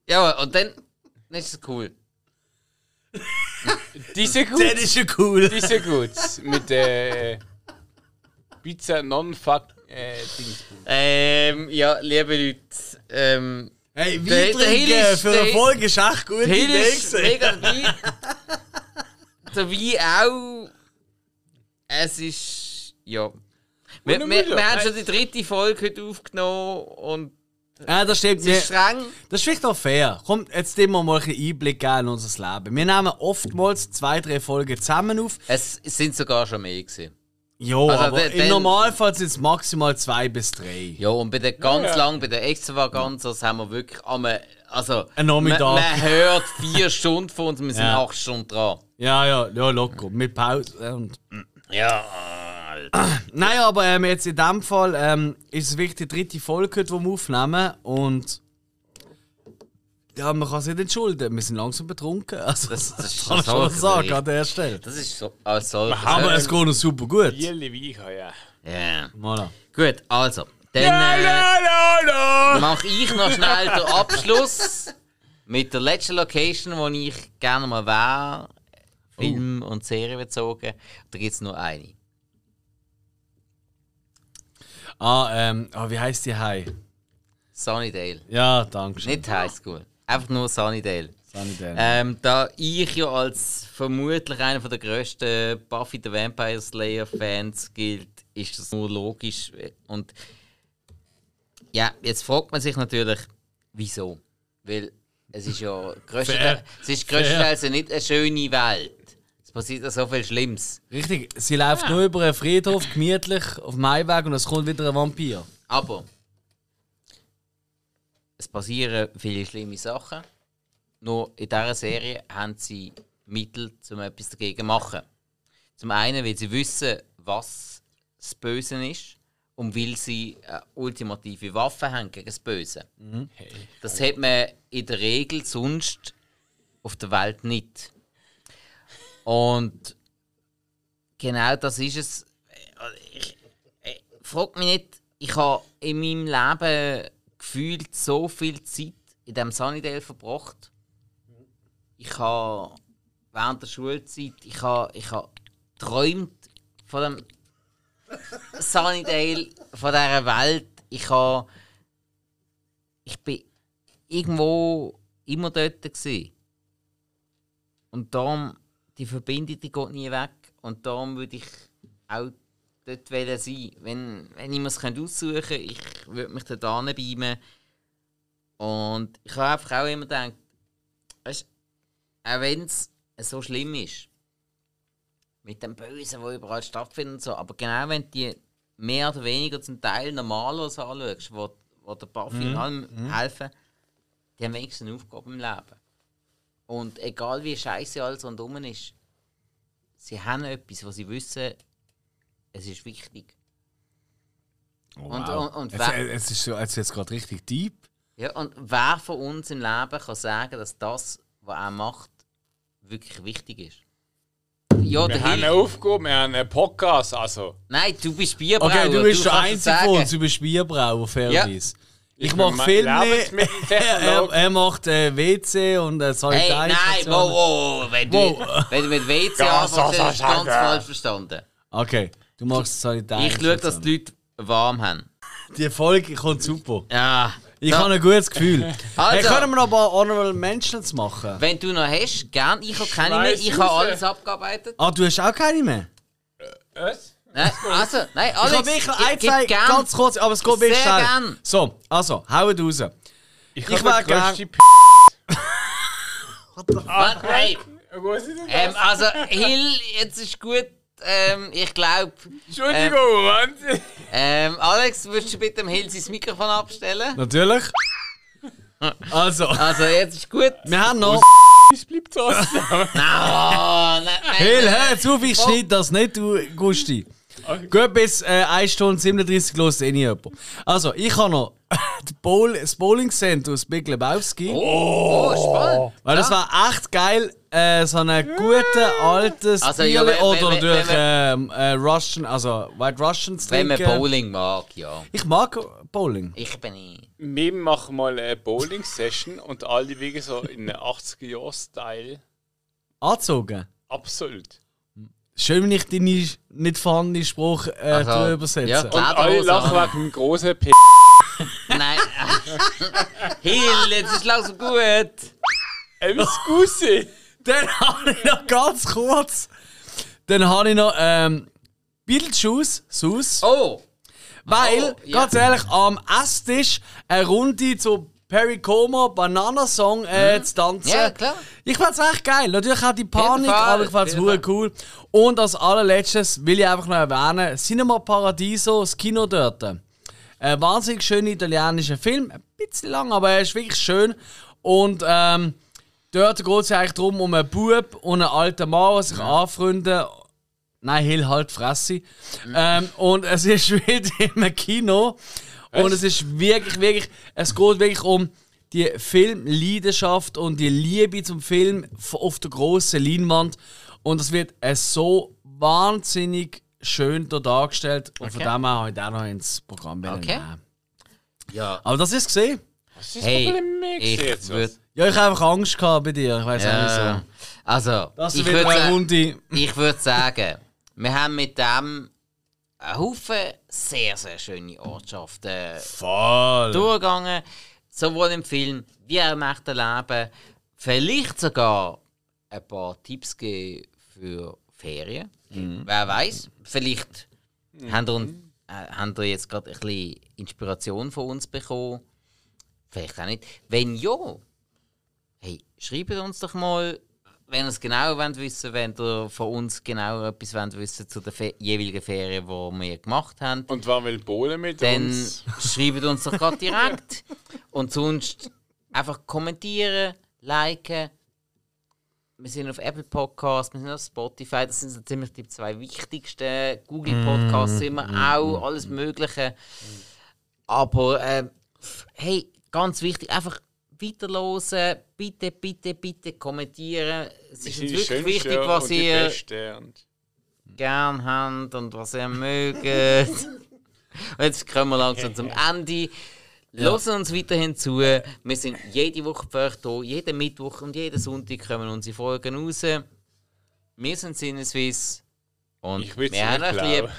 Ja, und dann, dann ist es cool. Diese gut. Das ist ja cool. Diese gut. Mit der Pizza Non-Fuck äh, Dings. Ähm, ja, liebe Leute, ähm, Hey, Der- Wein der Hill trinken ist- für der- eine Folge ist echt gut. Hill Idee ist mega dabei. Der Wein auch. Es ist, ja. Wir, wir, wir haben schon die dritte Folge heute aufgenommen und Ja, das stimmt. Wir, ist streng. das ist vielleicht auch fair. Komm, jetzt nehmen wir mal ein bisschen Einblick geben in unser Leben. Wir nehmen oftmals zwei, drei Folgen zusammen auf. Es sind sogar schon mehr gewesen. Jo, Also, aber dann- im Normalfall sind es maximal zwei bis drei. Ja, und bei der ganz Ja, ja. lang, bei der Extravaganzas haben wir wirklich am, also, Ein Nachmittag. Man, man hört vier Stunden von uns, wir sind Ja. acht Stunden dran. Ja, ja, ja, locker. Mit Pause. Und Ja, Alter. Nein, aber ähm, jetzt in dem Fall ähm, ist es wirklich die dritte Folge, die wir aufnehmen. Und. Ja, man kann es nicht entschuldigen. Wir sind langsam betrunken. Also, Das- das ist kann ich schon sagen an der Stelle. Das ist so, als soll. Aber es geht noch super gut. Wie ich ja. Ja. Voilà. Gut, also. Dann äh, mache ich noch schnell den Abschluss mit der letzten Location, wo ich gerne mal wäre. Film und Serie bezogen. Da gibt es nur eine. Ah, ähm, ah, wie heißt die Hai? Sunnydale. Ja, danke schön. Nicht High School. Einfach nur Sunnydale. Sunnydale. Ähm, da ich ja als vermutlich einer der grössten Buffy the Vampire Slayer Fans gilt, ist das nur logisch. Und ja, jetzt fragt man sich natürlich, wieso? Weil es ist ja grösstenteils, Fair. es ist grösstenteils ja nicht eine schöne Welt. Es passiert ja so viel Schlimmes. Richtig, sie läuft nur über einen Friedhof, gemütlich, auf dem Heimweg und es kommt wieder ein Vampir. Aber es passieren viele schlimme Sachen. Nur in dieser Serie haben sie Mittel, um etwas dagegen zu machen. Zum einen, weil sie wissen, was das Böse ist. und weil sie eine ultimative Waffe haben gegen das Böse. Hey. Das hat man in der Regel sonst auf der Welt nicht. Und genau das ist es. Ich, ich, frag mich nicht, ich habe in meinem Leben gefühlt so viel Zeit in dem Sunnydale verbracht. Ich habe während der Schulzeit, ich habe, ich habe träumt von dem Sunnydale, von dieser Welt. Ich habe, ich bin irgendwo immer dort gewesen. Und darum, die Verbindung die geht nie weg. Und darum würde ich auch dort wollen sein. Wenn, wenn ich mir es aussuchen könnte, ich würde mich dort anbeamen. Und ich habe einfach auch immer gedacht, weißt, auch wenn es so schlimm ist, mit dem Bösen, das überall stattfindet und so, aber genau wenn die mehr oder weniger zum Teil normalos anschaust, wo, wo der Buffy und allem helfen, die haben wenigstens eine Aufgabe im Leben. Und egal wie scheiße alles rundherum ist, sie haben etwas, was sie wissen, es ist wichtig. Oh, Und- wow. und- und es, wer- es ist so, es ist jetzt gerade richtig deep. Ja, und wer von uns im Leben kann sagen, dass das, was er macht, wirklich wichtig ist? Ja, Wir haben eine Aufgabe, wir haben einen Podcast, also. Nein, du bist Bierbrauer. Okay, du bist der es Einzige von uns, du bist Bierbrauer, fairerweise. Ich bin mache Filme, er, er macht äh, WC und äh, Hey, Sanitätsstationen. nein, wow, wow, wenn du, Wow. wenn du mit WC anfängst, so hast du ganz falsch verstanden. Okay, du machst Ich Sanitätsstationen. schaue, dass die Leute warm haben. Die Folge kommt super. Ja. Ich So, habe ein gutes Gefühl. hey, Also. können wir noch ein paar Honorable Mentions machen? Wenn du noch hast, gern. Ich habe keine mehr. Ich habe alles abgearbeitet. Ah, du hast auch keine mehr? Was? Nein, also, nein, Ich habe Alex, wirklich ein, zwei, gern. ganz kurz, aber es geht wirklich Sehr schnell. gern. So, also, haut raus. Ich, Ich habe wär den grössten P Warte, hey, Was ist das? ähm, also, Hill, jetzt ist gut. Ähm, ich glaube, Entschuldigung, Mann. ähm, Alex, würdest du bitte dem Hill sein Mikrofon abstellen? Natürlich. Also, Also, jetzt ist gut. wir haben noch. Es bleibt so. Oh, nein, nein. hör auf, ich schneide das nicht, du Gusti. Gut, bis äh, 1 Stunde 37 los eh nicht jemand. Also, ich habe noch Bowl, das Bowling Center aus Big Lebowski. Oh, spannend. Weil das war echt geil, äh, so einen guten alten Also, Stil ja, wenn- oder wenn- durch wenn ähm, äh, Russian, also White Russians Wenn man trinken. Bowling mag, ja. Ich mag Bowling. Ich bin nicht. Wir machen mal eine Bowling-Session und alle wegen so in einem 80er-Jahr-Style. Angezogen. Absolut. Schön, wenn ich deine nicht vorhandene Spruch äh, Also, übersetze. ja, Und klar. alle Lederhose lachen an. wegen dem großen P. Nein. Hill, jetzt ist langsam gut. Wie Scusi. Dann habe ich noch ganz kurz. Dann habe ich noch ähm, Beetlejuice, Sus. Oh, Weil, Oh, ja. ganz ehrlich, am Esstisch eine Runde zu Perry Como Banana Song äh, zu tanzen. Mhm. Ja, klar. Ich fand's echt geil. Natürlich auch die Panik, Fall, aber ich fand's hure cool. Und als allerletztes will ich einfach noch erwähnen: Cinema Paradiso, das Kino dort. Ein wahnsinnig schöner italienischer Film. Ein bisschen lang, aber er ist wirklich schön. Und ähm, dort geht es eigentlich darum, um einen Bub und einen alten Mann, die sich anfreunden. Nein, Hill halt Fresse. Ähm, und es ist wieder im Kino. Und es ist wirklich, wirklich, es geht wirklich um die Filmleidenschaft und die Liebe zum Film auf der großen Leinwand. Und es wird äh, so wahnsinnig schön dort dargestellt. Und von Okay. dem her habe ich auch noch ins Programm Okay. nehmen. ja. Aber das ist gesehen. Was ist das Hey, ich würde. Ja, ich habe einfach Angst gehabt bei dir. Ich weiß auch nicht Ja. so. Also, Das ich würde Runde. ich würd sagen, wir haben mit dem einen Haufen sehr, sehr schöne Ortschaften Voll. durchgegangen. Sowohl im Film wie auch im echten Leben. Vielleicht sogar ein paar Tipps gegeben für Ferien. Wer weiß? Vielleicht habt ihr, uns- äh, habt ihr jetzt gerade ein bisschen Inspiration von uns bekommen. Vielleicht auch nicht. Wenn ja, hey, schreibt uns doch mal, wenn ihr es genau wollt wissen wenn ihr von uns genau etwas wollt wissen zu den Fe jeweiligen Ferien, die wir gemacht haben Und wer will Bowlen mit dann uns? schreibt uns doch gerade direkt. Und sonst einfach kommentieren, liken, wir sind auf Apple Podcasts, wir sind auf Spotify, das sind so ziemlich die zwei wichtigsten. Google Podcasts sind wir auch, alles Mögliche. Aber äh, hey, ganz wichtig, einfach weiterhören, bitte, bitte, bitte kommentieren. Es ist uns wirklich wichtig, was ihr gern habt und was ihr mögt. und jetzt kommen wir langsam zum Ende. Hören uns weiterhin zu. Wir sind jede Woche für euch da. Jeden Mittwoch und jeden Sonntag kommen unsere Folgen raus. Wir sind Sinneswiss. Und Ich würde wir haben es euch lieb. glauben.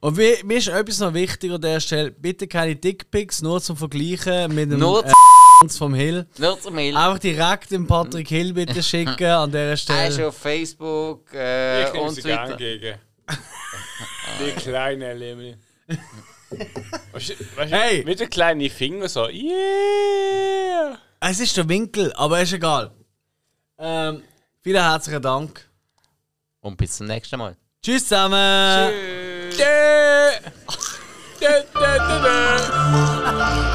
Und wie, mir ist etwas noch wichtig an der Stelle. Bitte keine Dickpics, nur zum Vergleichen mit dem Nur äh, Nerds vom Hill. Nerds vom Hill. Auch direkt dem Patrick Hill bitte mhm. schicken an dieser Stelle. Er ist auf Facebook äh, ich und Twitter. Gegen. Die kleine Lemmel. hey. Mit den kleinen Finger so. Yeah! Es ist der Winkel, aber ist egal. Ähm, vielen herzlichen Dank. Und bis zum nächsten Mal. Tschüss zusammen! Tschüss! Dö. Dö,